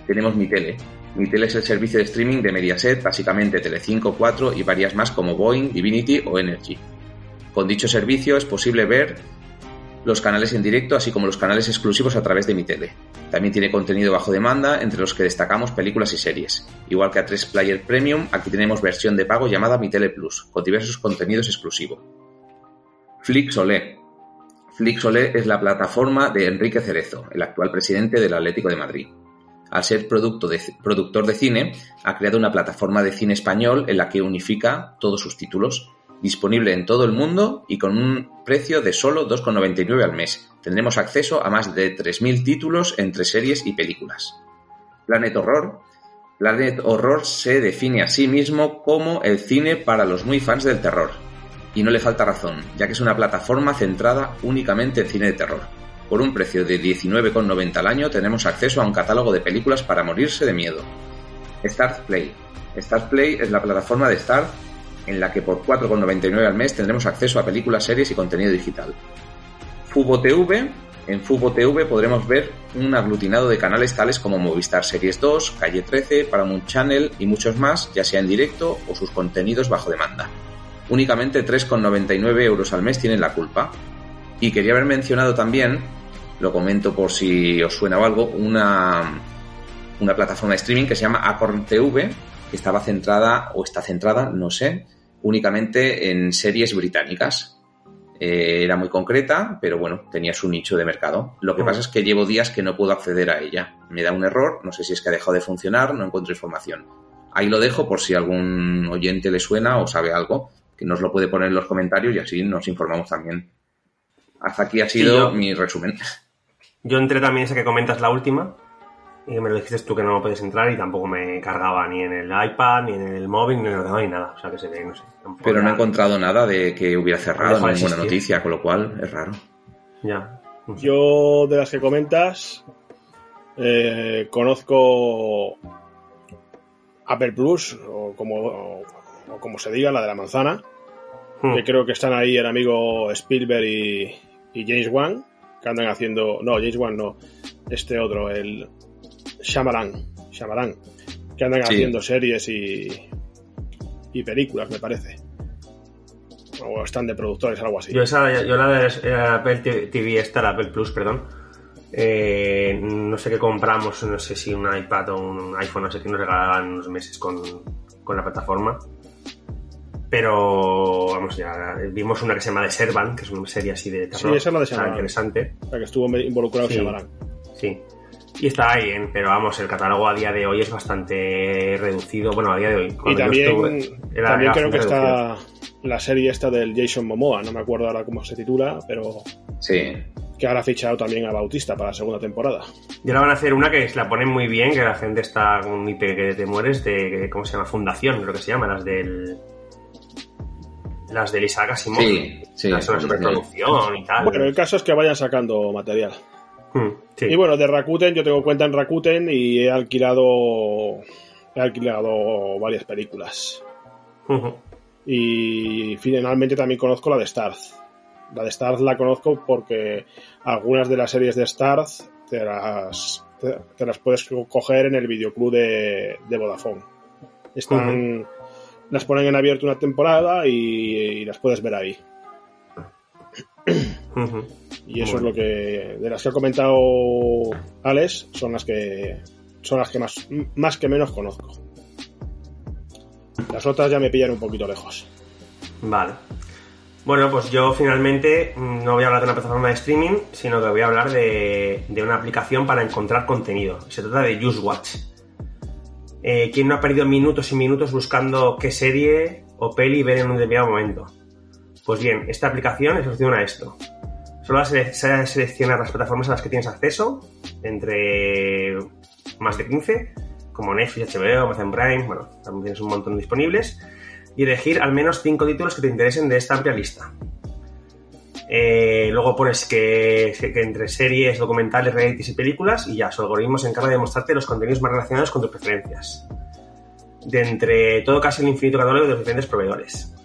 Tenemos Mi Tele, es el servicio de streaming de Mediaset, básicamente Telecinco, 4 y varias más como Boeing, Divinity o Energy. Con dicho servicio es posible ver los canales en directo, así como los canales exclusivos a través de Mi Tele. También tiene contenido bajo demanda, entre los que destacamos películas y series. Igual que a 3 Player Premium, aquí tenemos versión de pago llamada Mi Tele Plus, con diversos contenidos exclusivos. Flixolé. Flixolé es la plataforma de Enrique Cerezo, el actual presidente del Atlético de Madrid al ser productor de cine, ha creado una plataforma de cine español en la que unifica todos sus títulos, disponible en todo el mundo y con un precio de solo 2,99 al mes. Tendremos acceso a más de 3.000 títulos entre series y películas. Planet Horror. Planet Horror se define a sí mismo como el cine para los muy fans del terror. Y no le falta razón, ya que es una plataforma centrada únicamente en cine de terror por un precio de 19,90 al año tenemos acceso a un catálogo de películas para morirse de miedo. Start Play. Start Play es la plataforma de Star en la que por 4,99 al mes tendremos acceso a películas, series y contenido digital. Fubo TV. En Fubo TV podremos ver un aglutinado de canales tales como Movistar Series 2, Calle 13, Paramount Channel y muchos más, ya sea en directo o sus contenidos bajo demanda. Únicamente 3,99 euros al mes tienen la culpa. Y quería haber mencionado también lo comento por si os suena o algo, una, una plataforma de streaming que se llama Acorn TV, que estaba centrada, o está centrada, no sé, únicamente en series británicas. Eh, era muy concreta, pero bueno, tenía su nicho de mercado. Lo que mm. pasa es que llevo días que no puedo acceder a ella. Me da un error, no sé si es que ha dejado de funcionar, no encuentro información. Ahí lo dejo por si algún oyente le suena o sabe algo, que nos lo puede poner en los comentarios y así nos informamos también. Hasta aquí ha sido mi resumen. Yo entré también esa que comentas la última, y me lo dijiste tú que no puedes entrar y tampoco me cargaba ni en el iPad, ni en el móvil, ni en el ordenador, ni nada. O sea que se ve, no sé. Pero no he encontrado nada de que hubiera cerrado, ninguna noticia, con lo cual es raro. Ya. Yo, de las que comentas, eh, conozco Apple Plus, o como, o, como se diga, la de la manzana, Hmm. que creo que están ahí el amigo Spielberg y, y James Wan, que andan haciendo, no, James Wan no, este otro, el Shyamalan, Shyamalan, que andan Sí. haciendo series y, y películas, me parece. O están de productores, algo así. Yo, esa, yo la de Apple TV, esta, la Apple Plus, perdón. eh, no sé qué compramos, no sé si un iPad o un iPhone, no sé qué nos regalaban unos meses con, con la plataforma. Pero, vamos, ya vimos una que se llama The Servant, que es una serie así de terror. Sí, esa es la de Shyamalan. interesante. La que estuvo involucrado Sí. Shyamalan. Sí. Y está bien, pero vamos, el catálogo a día de hoy es bastante reducido. Bueno, a día de hoy. Y también, estuve, era- también era creo que reducido. está la serie esta del Jason Momoa, no me acuerdo ahora cómo se titula, pero Sí. que ahora ha fichado también a Bautista para la segunda temporada. Y ahora van a hacer una que se la ponen muy bien, que la gente está con un IP que te mueres, de, ¿cómo se llama? Fundación, creo que se llama, las del... Las del Isaac Asimov. Sí, sí. Las de la superproducción y tal. Bueno, el caso es que vayan sacando material. Hmm, sí. Y bueno, de Rakuten, yo tengo cuenta en Rakuten y he alquilado he alquilado varias películas. Y finalmente también conozco la de Starz. La de Starz la conozco porque algunas de las series de Starz te las, te, te las puedes co- coger en el videoclub de, de Vodafone. Están, Las ponen en abierto una temporada y, y las puedes ver ahí. Y eso Bueno. es lo que. De las que ha comentado Alex, son las que. Son las que más, más que menos conozco. Las otras ya me pillan un poquito lejos. Vale. Bueno, pues yo finalmente mm, no voy a hablar de una plataforma de streaming, sino que voy a hablar de, de una aplicación para encontrar contenido. Se trata de UseWatch. Eh, ¿Quién no ha perdido minutos y minutos buscando qué serie o peli ver en un determinado momento? Pues bien, esta aplicación es solución a esto. Solo se- seleccionar las plataformas a las que tienes acceso, entre más de 15, como Netflix, HBO, Amazon Prime, bueno, también tienes un montón disponibles, y elegir al menos 5 títulos que te interesen de esta amplia lista. Eh, luego pones que, que entre series, documentales, realities y películas, y ya, su algoritmo se encarga de mostrarte los contenidos más relacionados con tus preferencias. De entre todo casi el infinito catálogo de los diferentes proveedores.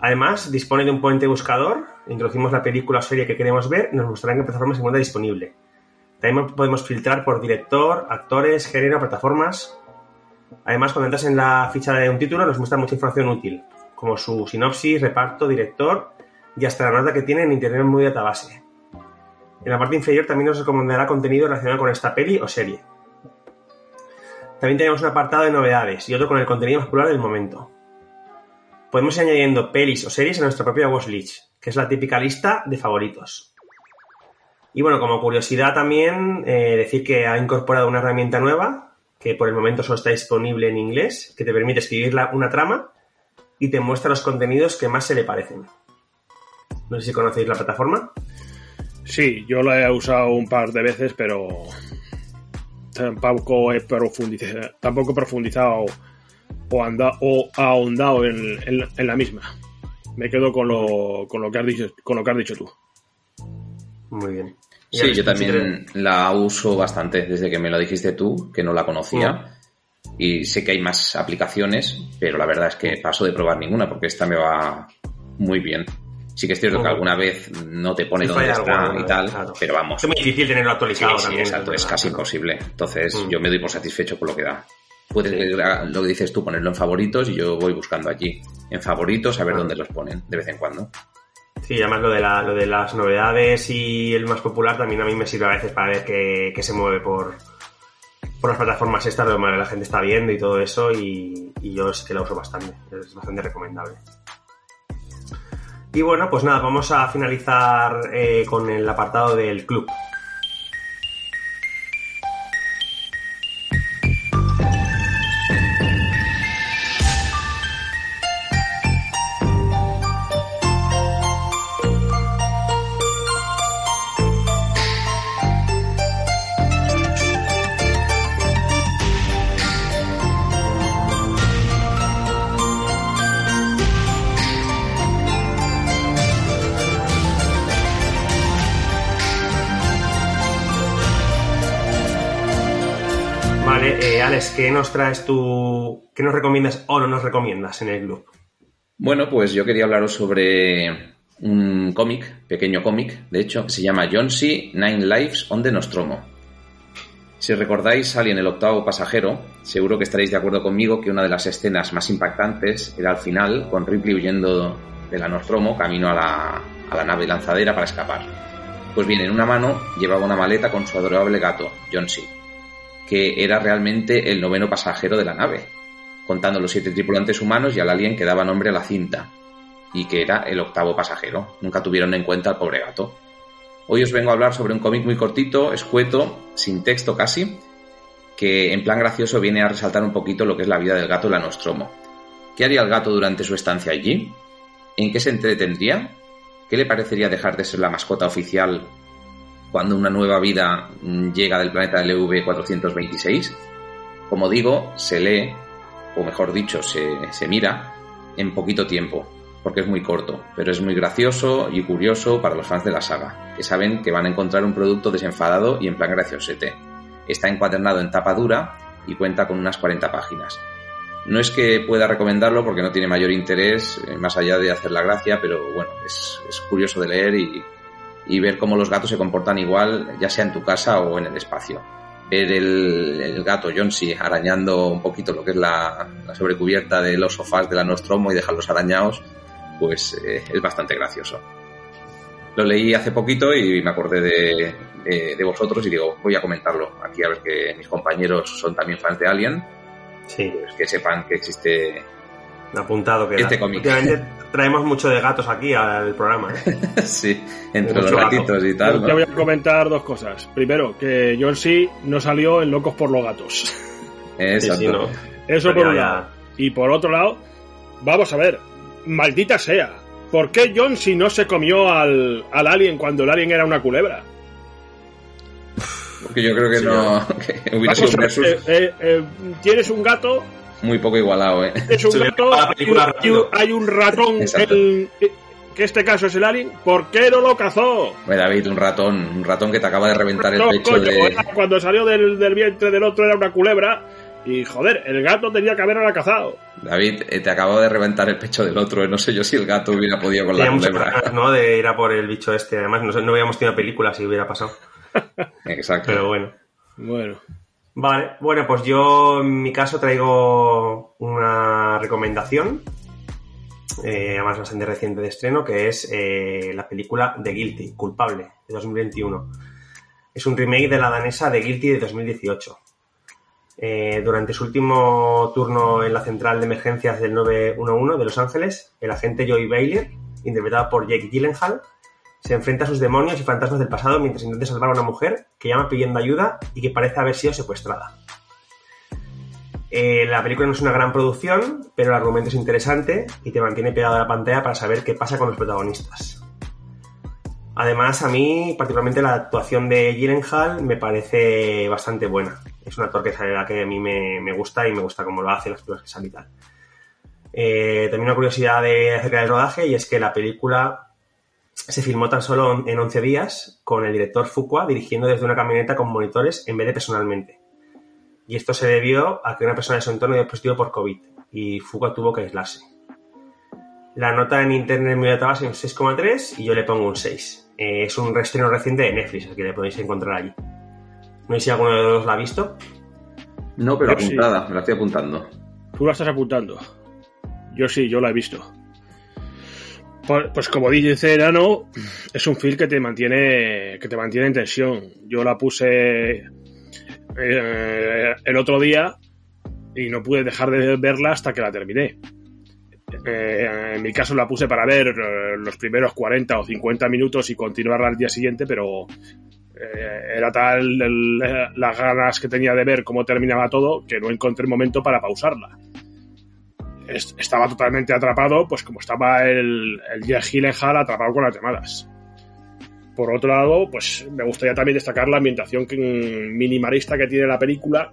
Además, dispone de un puente buscador, introducimos la película o serie que queremos ver y nos mostrará en qué plataforma se encuentra disponible. También podemos filtrar por director, actores, género, plataformas. Además, cuando entras en la ficha de un título nos muestra mucha información útil, como su sinopsis, reparto, director y hasta la nota que tiene en Internet Movie Database. En la parte inferior también nos recomendará contenido relacionado con esta peli o serie. También tenemos un apartado de novedades y otro con el contenido más popular del momento. Podemos ir añadiendo pelis o series a nuestra propia watchlist, que es la típica lista de favoritos. Y bueno, como curiosidad también, eh, decir que ha incorporado una herramienta nueva, que por el momento solo está disponible en inglés, que te permite escribir la- una trama y te muestra los contenidos que más se le parecen. No sé si conocéis la plataforma. Sí, yo la he usado un par de veces, pero tampoco he profundizado, tampoco he profundizado o, anda, o ahondado en, en- en la misma. Me quedo con lo, con lo que has dicho, con lo que has dicho tú. Muy bien. Sí, yo también la uso bastante desde que me lo dijiste tú, que no la conocía. Y sé que hay más aplicaciones, pero la verdad es que paso de probar ninguna porque esta me va muy bien. Sí que es cierto que alguna vez no te pone Sí, dónde está alguna, y tal, claro. pero vamos. Es muy difícil tenerlo actualizado sí, también. exacto, es casi imposible. Entonces Mm. yo me doy por satisfecho con lo que da. Puedes, ver lo que dices tú, ponerlo en favoritos y yo voy buscando allí. En favoritos a ver Ah. dónde los ponen, de vez en cuando. Sí, además lo de, la- lo de las novedades y el más popular también a mí me sirve a veces para ver qué, qué se mueve por, por las plataformas estas donde la gente está viendo y todo eso y, y yo sí que la uso bastante, es bastante recomendable. Y bueno, pues nada, vamos a finalizar eh, con el apartado del club. ¿Qué nos traes tú, qué nos recomiendas o no nos recomiendas en el club? Bueno, pues yo quería hablaros sobre un cómic, pequeño cómic, de hecho, se llama John C. Nine Lives on the Nostromo. Si recordáis sale en el octavo pasajero, seguro que estaréis de acuerdo conmigo que una de las escenas más impactantes era al final, con Ripley huyendo de la Nostromo camino a la, a la nave lanzadera para escapar. Pues bien, en una mano llevaba una maleta con su adorable gato, John C., que era realmente el noveno pasajero de la nave, contando los siete tripulantes humanos y al alien que daba nombre a la cinta, y que era el octavo pasajero. Nunca tuvieron en cuenta al pobre gato. Hoy os vengo a hablar sobre un cómic muy cortito, escueto, sin texto casi, que en plan gracioso viene a resaltar un poquito lo que es la vida del gato la Nostromo. ¿Qué haría el gato durante su estancia allí? ¿En qué se entretendría? ¿Qué le parecería dejar de ser la mascota oficial cuando una nueva vida llega del planeta LV-426? Como digo, se lee, o mejor dicho, se, se mira en poquito tiempo porque es muy corto, pero es muy gracioso y curioso para los fans de la saga, que saben que van a encontrar un producto desenfadado y en plan graciosete. Está encuadernado en tapa dura y cuenta con unas 40 páginas. No es que pueda recomendarlo porque no tiene mayor interés, eh, más allá de hacer la gracia, pero bueno, es, es curioso de leer y, y, ver cómo los gatos se comportan igual, ya sea en tu casa o en el espacio. Ver el, el gato Johnsy arañando un poquito lo que es la, la sobrecubierta de los sofás de la Nostromo y dejarlos arañados, pues eh, es bastante gracioso. Lo leí hace poquito y me acordé de, de, de, vosotros y digo, voy a comentarlo aquí a ver que mis compañeros son también fans de Alien. Sí. Pues que sepan que existe apuntado que este cómic. [laughs] traemos mucho de gatos aquí al programa. ¿eh? [laughs] sí, entre los gatitos gato. y tal. ¿no? Te voy a comentar dos cosas. Primero, que John C. no salió en Locos por los Gatos. Exacto. Sí, sí, no. Eso Pero por un lado. Y por otro lado, vamos a ver, maldita sea. ¿Por qué John si no se comió al, al alien cuando el alien era una culebra? Porque yo creo que sí, no. [laughs] Que hubiera sido un versus. Eh, eh, eh, tienes un gato. Muy poco igualado, ¿eh? Es un gato. Y, y hay un ratón. El, que este caso es el alien. ¿Por qué no lo cazó? Bueno, David, un ratón. Un ratón que te acaba de reventar no, el pecho coño, de. Cuando salió del, del vientre del otro era una culebra. Y joder, el gato tenía que haberla cazado. David, eh, te acabo de reventar el pecho del otro. Eh. No sé yo si el gato hubiera podido con la culebra. Ganas, ¿no? De ir a por el bicho este. Además, no, no hubiéramos tenido película si hubiera pasado. [laughs] Exacto. Pero bueno. Bueno. Vale, bueno, pues yo en mi caso traigo una recomendación, eh, además bastante reciente de estreno, que es eh, la película The Guilty, Culpable, de 2021. Es un remake de la danesa The Guilty de 2018. Eh, durante su último turno en la central de emergencias del 911 de Los Ángeles, el agente Joey Bailey, interpretado por Jake Gyllenhaal, se enfrenta a sus demonios y fantasmas del pasado mientras intenta salvar a una mujer que llama pidiendo ayuda y que parece haber sido secuestrada. Eh, la película no es una gran producción, pero el argumento es interesante y te mantiene pegado a la pantalla para saber qué pasa con los protagonistas. Además, a mí, particularmente la actuación de Gyllenhaal me parece bastante buena. Es un actor que, que a mí me, me, gusta y me gusta cómo lo hace, las películas que sale y tal. Eh, también una curiosidad de, acerca del rodaje y es que la película se filmó tan solo en 11 días con el director Fuqua dirigiendo desde una camioneta con monitores en vez de personalmente. Y esto se debió a que una persona de su entorno dio positivo por COVID y Fuqua tuvo que aislarse. La nota en internet muy datada es un 6,3 y yo le pongo un 6. Eh, es un reestreno reciente de Netflix, así que le podéis encontrar allí. No sé si alguno de los dos la ha visto. No, pero apuntada, sí. me la estoy apuntando. Tú la estás apuntando. Yo sí, yo la he visto. Pues como dice Enano, es un film que te mantiene que te mantiene en tensión. Yo la puse eh, el otro día y no pude dejar de verla hasta que la terminé. Eh, en mi caso la puse para ver los primeros 40 o 50 minutos y continuarla al día siguiente, pero eh, era tal el, las ganas que tenía de ver cómo terminaba todo que no encontré momento para pausarla estaba totalmente atrapado, pues como estaba el, el Jack Gyllenhaal atrapado con las llamadas. Por otro lado, pues me gustaría también destacar la ambientación que, minimalista que tiene la película.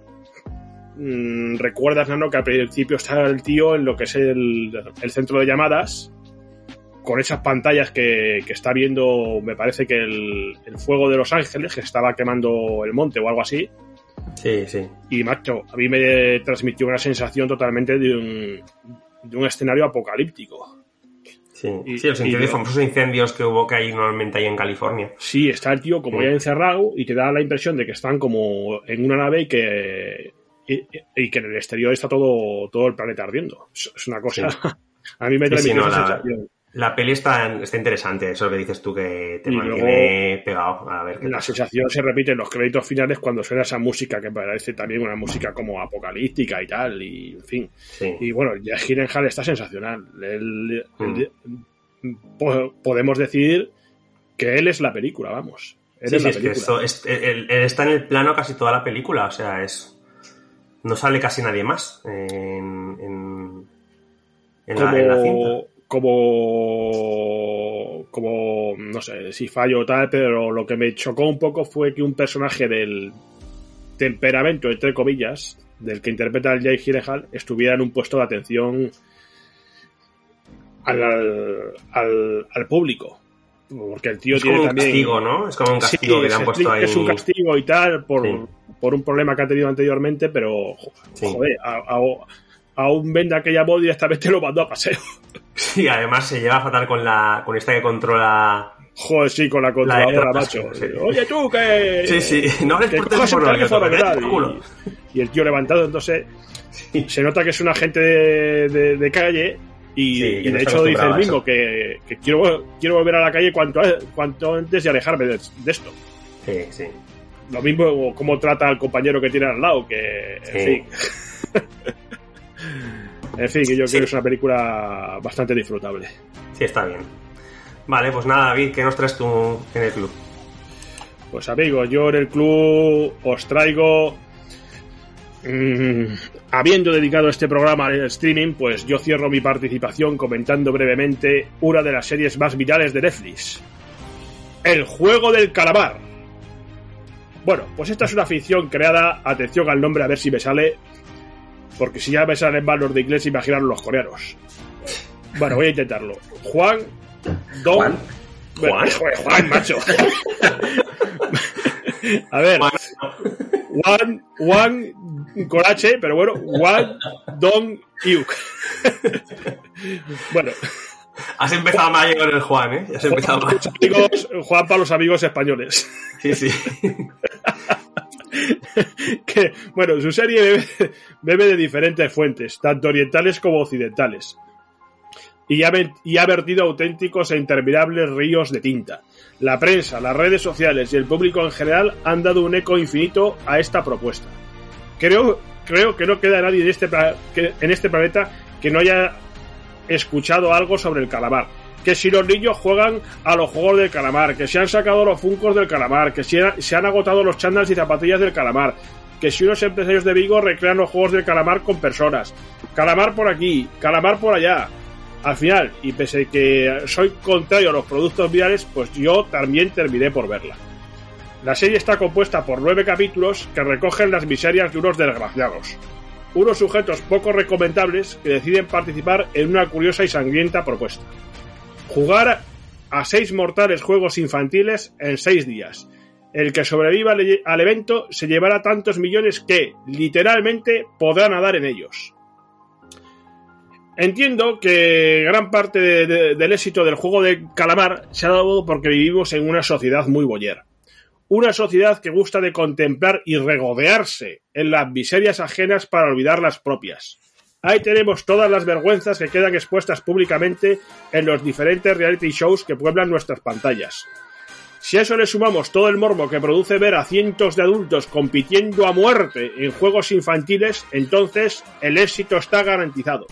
Mm, Recuerdas, Nano, que al principio está el tío en lo que es el, el centro de llamadas, con esas pantallas que, que está viendo, me parece que el, el, fuego de Los Ángeles, que estaba quemando el monte o algo así. Sí, sí. Y macho, a mí me transmitió una sensación totalmente de un, de un escenario apocalíptico. Sí, sí los incendios, famosos incendios que hubo que hay normalmente ahí en California. Sí, está el tío como ya encerrado y te da la impresión de que están como en una nave y que, y, que en el exterior está todo, todo el planeta ardiendo. Es, una cosa... [laughs] a mí me transmitió esa sensación. La peli está, está interesante, eso que dices tú que te mantiene pegado. A ver la sensación se repite en los créditos finales cuando suena esa música que parece también una música como apocalíptica y tal, y en fin. Y bueno, ya Hall está sensacional. Mm. podemos decir que él es la película, vamos. Él, es la película. él, está en el plano casi toda la película, o sea, es. No sale casi nadie más en, en, la, en la cinta como, como, no sé si fallo o tal, pero lo que me chocó un poco fue que un personaje del temperamento, entre comillas, del que interpreta el Jay Gyllenhaal, estuviera en un puesto de atención al, al, público. Porque el tío tiene un castigo, ¿no? Es como un castigo que le han puesto ahí. Es un castigo y tal por, por un problema que ha tenido anteriormente, pero, joder, a, un venda que llamó directamente lo mandó a paseo. [laughs] Sí, además se lleva fatal con la con esta que controla. Joder, sí, con la controladora, macho. Oye, tú, que. Sí, sí, no eres por teléfono, y, y, el tío levantado, entonces. Se nota que es un agente de, de, calle y, de hecho dice el mismo que, que, quiero, quiero volver a la calle cuanto, cuanto antes y alejarme de, esto. Sí, sí. Lo mismo como trata al compañero que tiene al lado, que. En fin. [laughs] En fin, que yo creo que es una película bastante disfrutable. Sí, está bien. Vale, pues nada, David, ¿qué nos traes tú en el club? Pues amigos, yo en el club os traigo. Mm, habiendo dedicado este programa al streaming, pues yo cierro mi participación comentando brevemente una de las series más virales de Netflix. El juego del calamar. Bueno, pues esta es una ficción creada, atención al nombre a ver si me sale, porque si ya me salen mal los de inglés, imaginaros los coreanos. Bueno, voy a intentarlo. Juan Dong. Juan. Juan, Juan macho. a ver. Juan, Juan con H, pero bueno, Juan Dong Yuk. bueno. Has empezado mal con el Juan, ¿eh? Has empezado mal. Juan para los amigos españoles. Sí, sí. [laughs] que, bueno, su serie [laughs] bebe, de diferentes fuentes, tanto orientales como occidentales. Y ha, vertido auténticos e interminables ríos de tinta. La prensa, las redes sociales y el público en general han dado un eco infinito a esta propuesta. Creo, creo que no queda nadie en este, en este planeta que no haya escuchado algo sobre el calamar que si los niños juegan a los juegos del calamar, que se han sacado los funcos del calamar, que se, han agotado los chandals y zapatillas del calamar, que si unos empresarios de Vigo recrean los juegos del calamar con personas, calamar por aquí, calamar por allá. Al final, y pese que soy contrario a los productos virales, pues yo también terminé por verla. La serie está compuesta por nueve capítulos que recogen las miserias de unos desgraciados, unos sujetos poco recomendables que deciden participar en una curiosa y sangrienta propuesta jugar a seis mortales juegos infantiles en seis días. El que sobreviva al evento se llevará tantos millones que, literalmente, podrá nadar en ellos. Entiendo que gran parte del éxito del juego de calamar se ha dado porque vivimos en una sociedad muy boyer. Una sociedad que gusta de contemplar y regodearse en las miserias ajenas para olvidar las propias. Ahí tenemos todas las vergüenzas que quedan expuestas públicamente en los diferentes reality shows que pueblan nuestras pantallas. Si a eso le sumamos todo el morbo que produce ver a cientos de adultos compitiendo a muerte en juegos infantiles, entonces el éxito está garantizado.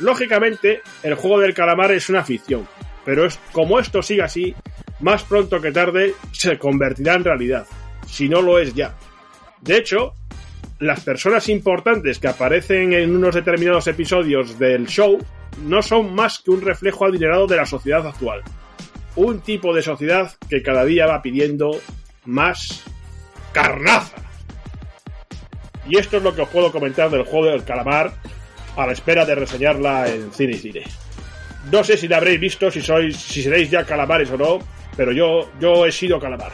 Lógicamente, el juego del calamar es una ficción, pero es, como esto sigue así, más pronto que tarde se convertirá en realidad, si no lo es ya. De hecho, las personas importantes que aparecen en unos determinados episodios del show no son más que un reflejo adinerado de la sociedad actual. Un tipo de sociedad que cada día va pidiendo más carnaza. Y esto es lo que os puedo comentar del juego del calamar a la espera de reseñarla en Cine y Cine. No sé si la habréis visto, si sois, si seréis ya calamares o no, pero yo, yo he sido calamar.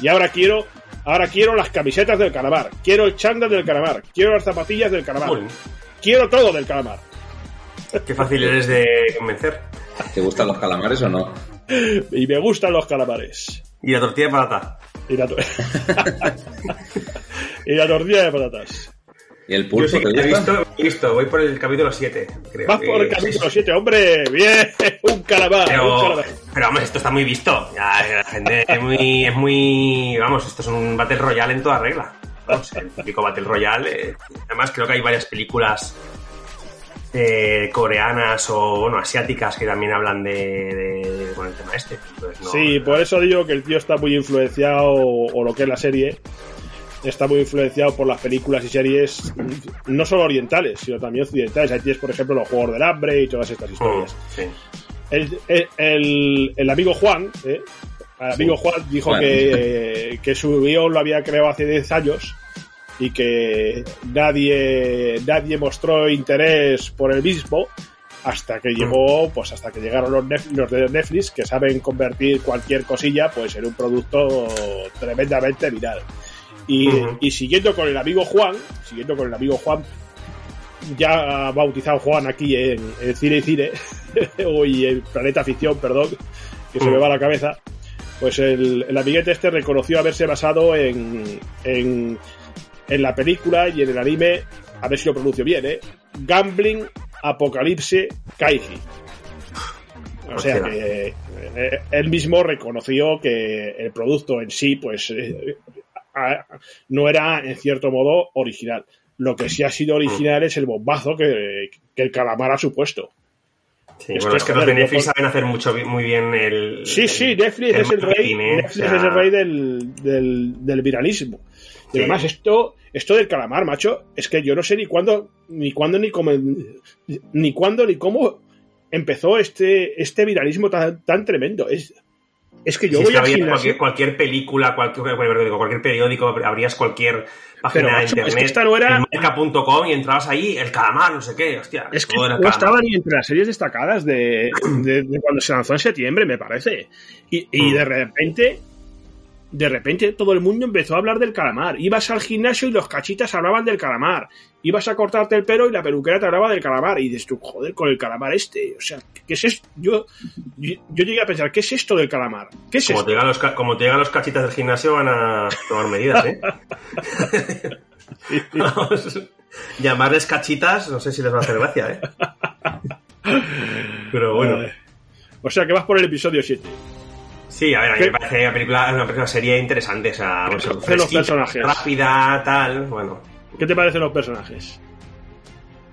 Y ahora quiero Ahora quiero las camisetas del calamar, quiero el chándal del calamar, quiero las zapatillas del calamar, Uy, quiero todo del calamar. qué fácil eres de convencer. ¿Te gustan los calamares o no? Y me gustan los calamares. Y la tortilla de patata. Y la, to- [laughs] y la tortilla de patatas. ¿Y el Yo pulpo sí que te he visto, he visto, voy por el capítulo 7, creo. Vas que- por el capítulo 7, hombre. [laughs] Bien, un calamar. un Pero, calamar. pero vamos, esto está muy visto. Ya, la gente es muy, es muy. Vamos, esto es un Battle Royale en toda regla. Vamos, el típico Battle Royale. eh, además, creo que hay varias películas eh, coreanas o bueno, asiáticas que también hablan de, de- de- con el tema este. Entonces, no- Sí, por eso digo que el tío está muy influenciado, o lo que es la serie, está muy influenciado por las películas y series, no solo orientales, sino también occidentales. Ahí tienes, por ejemplo, los Juegos del Hambre y todas estas Mm, historias. sí. El, el- amigo Juan, ¿eh? el amigo Sí. Juan dijo que, [laughs] que su guion lo había creado hace 10 años y que nadie, nadie mostró interés por el mismo hasta que llegó, pues hasta que llegaron los, los de Netflix que saben convertir cualquier cosilla pues en un producto tremendamente viral. Y, y siguiendo con el amigo Juan, siguiendo con el amigo Juan, ya bautizado Juan aquí en, en Cine y Cine, [laughs] y en Planeta Ficción, perdón, que se me va la cabeza, pues el, el amiguete este reconoció haberse basado en, en, en la película y en el anime, a ver si lo pronuncio bien, ¿eh? Gambling Apocalipse Kaiji. O sea que eh, él mismo reconoció que el producto en sí, pues, eh, no era en cierto modo original. Lo que sí ha sido original es el bombazo que, que el calamar ha supuesto. Sí, Es bueno, que, es que los de Netflix saben hacer mucho, muy bien el. Sí, sí, el- Netflix es el rey, marketing, ¿eh? Netflix O sea, es el rey del, del, del viralismo. Y Sí. además esto, esto del calamar, macho, es que yo no sé ni cuándo, ni cuándo ni cómo, ni cuándo ni cómo empezó este, este viralismo tan, tan tremendo. Es, es que yo si es voy que al había gimnasio. cualquier, cualquier película, cualquier, periódico, cualquier periódico, abrías cualquier página de macho, es que internet, esta no era- marca.com y entrabas ahí, el calamar, no sé qué, hostia. Es que no estaba ni entre las series destacadas de, de- de cuando se lanzó en septiembre, me parece. Y, y Mm. de repente, de repente todo el mundo empezó a hablar del calamar. Ibas al gimnasio y los cachitas hablaban del calamar. Ibas a cortarte el pelo y la peluquera te hablaba del calamar. Y dices tú, joder, con el calamar este. O sea, ¿qué es esto? Yo, yo, yo llegué a pensar, ¿qué es esto del calamar? ¿Qué es Como esto? te, llegan los, como te llegan los cachitas del gimnasio van a tomar medidas, ¿eh? [laughs] Vamos, Llamarles cachitas, no sé si les va a hacer gracia, ¿eh? Pero bueno. O sea, que vas por el episodio 7. Sí, a ver, a mí ¿Qué? me parece una película, una película serie interesante, o sea, pues, los fresquita, personajes? rápida, tal, bueno. ¿Qué te parecen los personajes?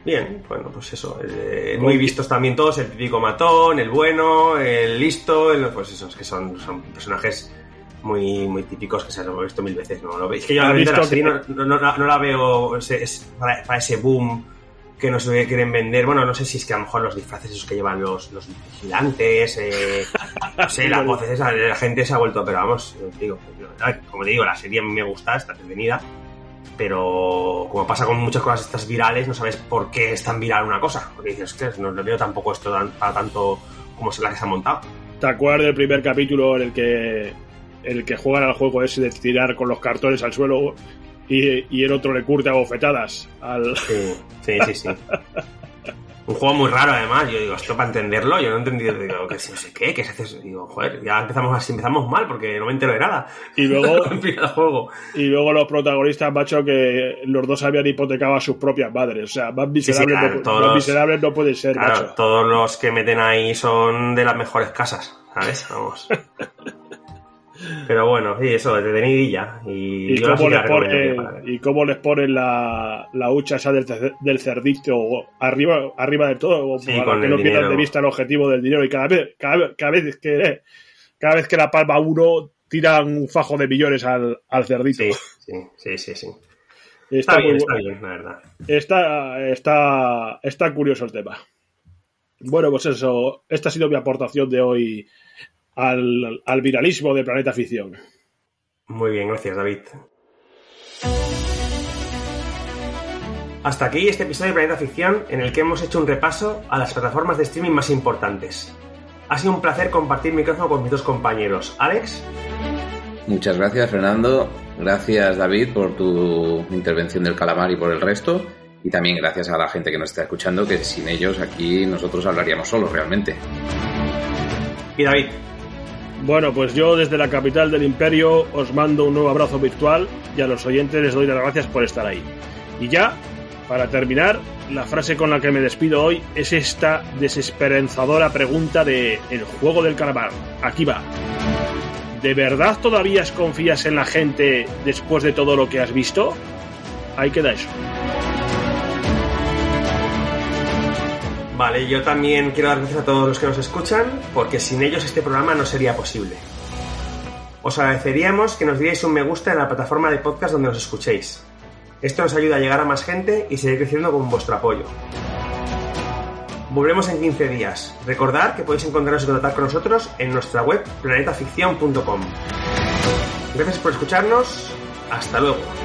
Bien, bueno, pues eso. eh, muy vistos también todos, el típico matón, el bueno, el listo, el- pues esos que son, son personajes muy, muy típicos que se han visto mil veces, ¿no? Veis que yo ¿Has la, la serie que- no, no- no- no la veo es, es para, para ese boom que nos quieren vender. Bueno, no sé si es que a lo mejor los disfraces esos que llevan los, los vigilantes, eh, no sé, las voces, esa, la gente se ha vuelto, pero vamos, digo, como te digo, la serie a mí me gusta, está entretenida pero como pasa con muchas cosas estas virales, no sabes por qué es tan viral una cosa. Porque dices, que no le veo tampoco esto tan- para tanto como se la que se ha montado. ¿Te acuerdas del primer capítulo en el que el que juegan al juego ese de tirar con los cartones al suelo y, y el otro le curte a bofetadas al Sí, sí, sí, sí. Un juego muy raro además, yo digo, esto para entenderlo, yo no he entendido, digo, que si no sé qué, que se hace, digo, joder, ya empezamos así, empezamos mal porque no me entero de nada. y luego [laughs] el juego. y luego los protagonistas macho que los dos habían hipotecado a sus propias madres, o sea, más miserables, claro, no, todos más los- miserables no pueden ser, Claro, macho. todos los que meten ahí son de las mejores casas, ¿sabes? Vamos. [laughs] Pero bueno, sí, eso, detenidilla. Y, Y yo cómo, les ponen, y cómo les ponen la, la hucha esa del, ce- del cerdito arriba, arriba del todo, Sí, para que no pierdan de vista el objetivo del dinero. Y cada vez, cada, vez- cada vez que cada vez que la palma uno, tiran un fajo de millones al, al cerdito. Sí, sí, sí, sí, sí. Está, Está bien, muy está bien, la verdad. está, está, está curioso el tema. Bueno, pues eso, esta ha sido mi aportación de hoy al, al viralismo de Planeta Ficción. Muy bien, gracias, David. Hasta aquí este episodio de Planeta Ficción en el que hemos hecho un repaso a las plataformas de streaming más importantes. Ha sido un placer compartir micrófono con mis dos compañeros. Alex, Muchas gracias, Fernando. Gracias David por tu intervención del calamar y por el resto. Y también gracias a la gente que nos está escuchando, que sin ellos aquí nosotros hablaríamos solos realmente. Y David. Bueno, pues yo desde la capital del imperio os mando un nuevo abrazo virtual y a los oyentes les doy las gracias por estar ahí. Y ya, para terminar, la frase con la que me despido hoy es esta desesperanzadora pregunta de El juego del calamar. Aquí va. ¿De verdad todavía confías en la gente después de todo lo que has visto? Ahí queda eso. Vale, yo también quiero dar gracias a todos los que nos escuchan, porque sin ellos este programa no sería posible. Os agradeceríamos que nos dierais un me gusta en la plataforma de podcast donde nos escuchéis. Esto nos ayuda a llegar a más gente y seguir creciendo con vuestro apoyo. Volvemos en 15 días. Recordad que podéis encontraros y contactar con nosotros en nuestra web planetaficción.com. Gracias por escucharnos. Hasta luego.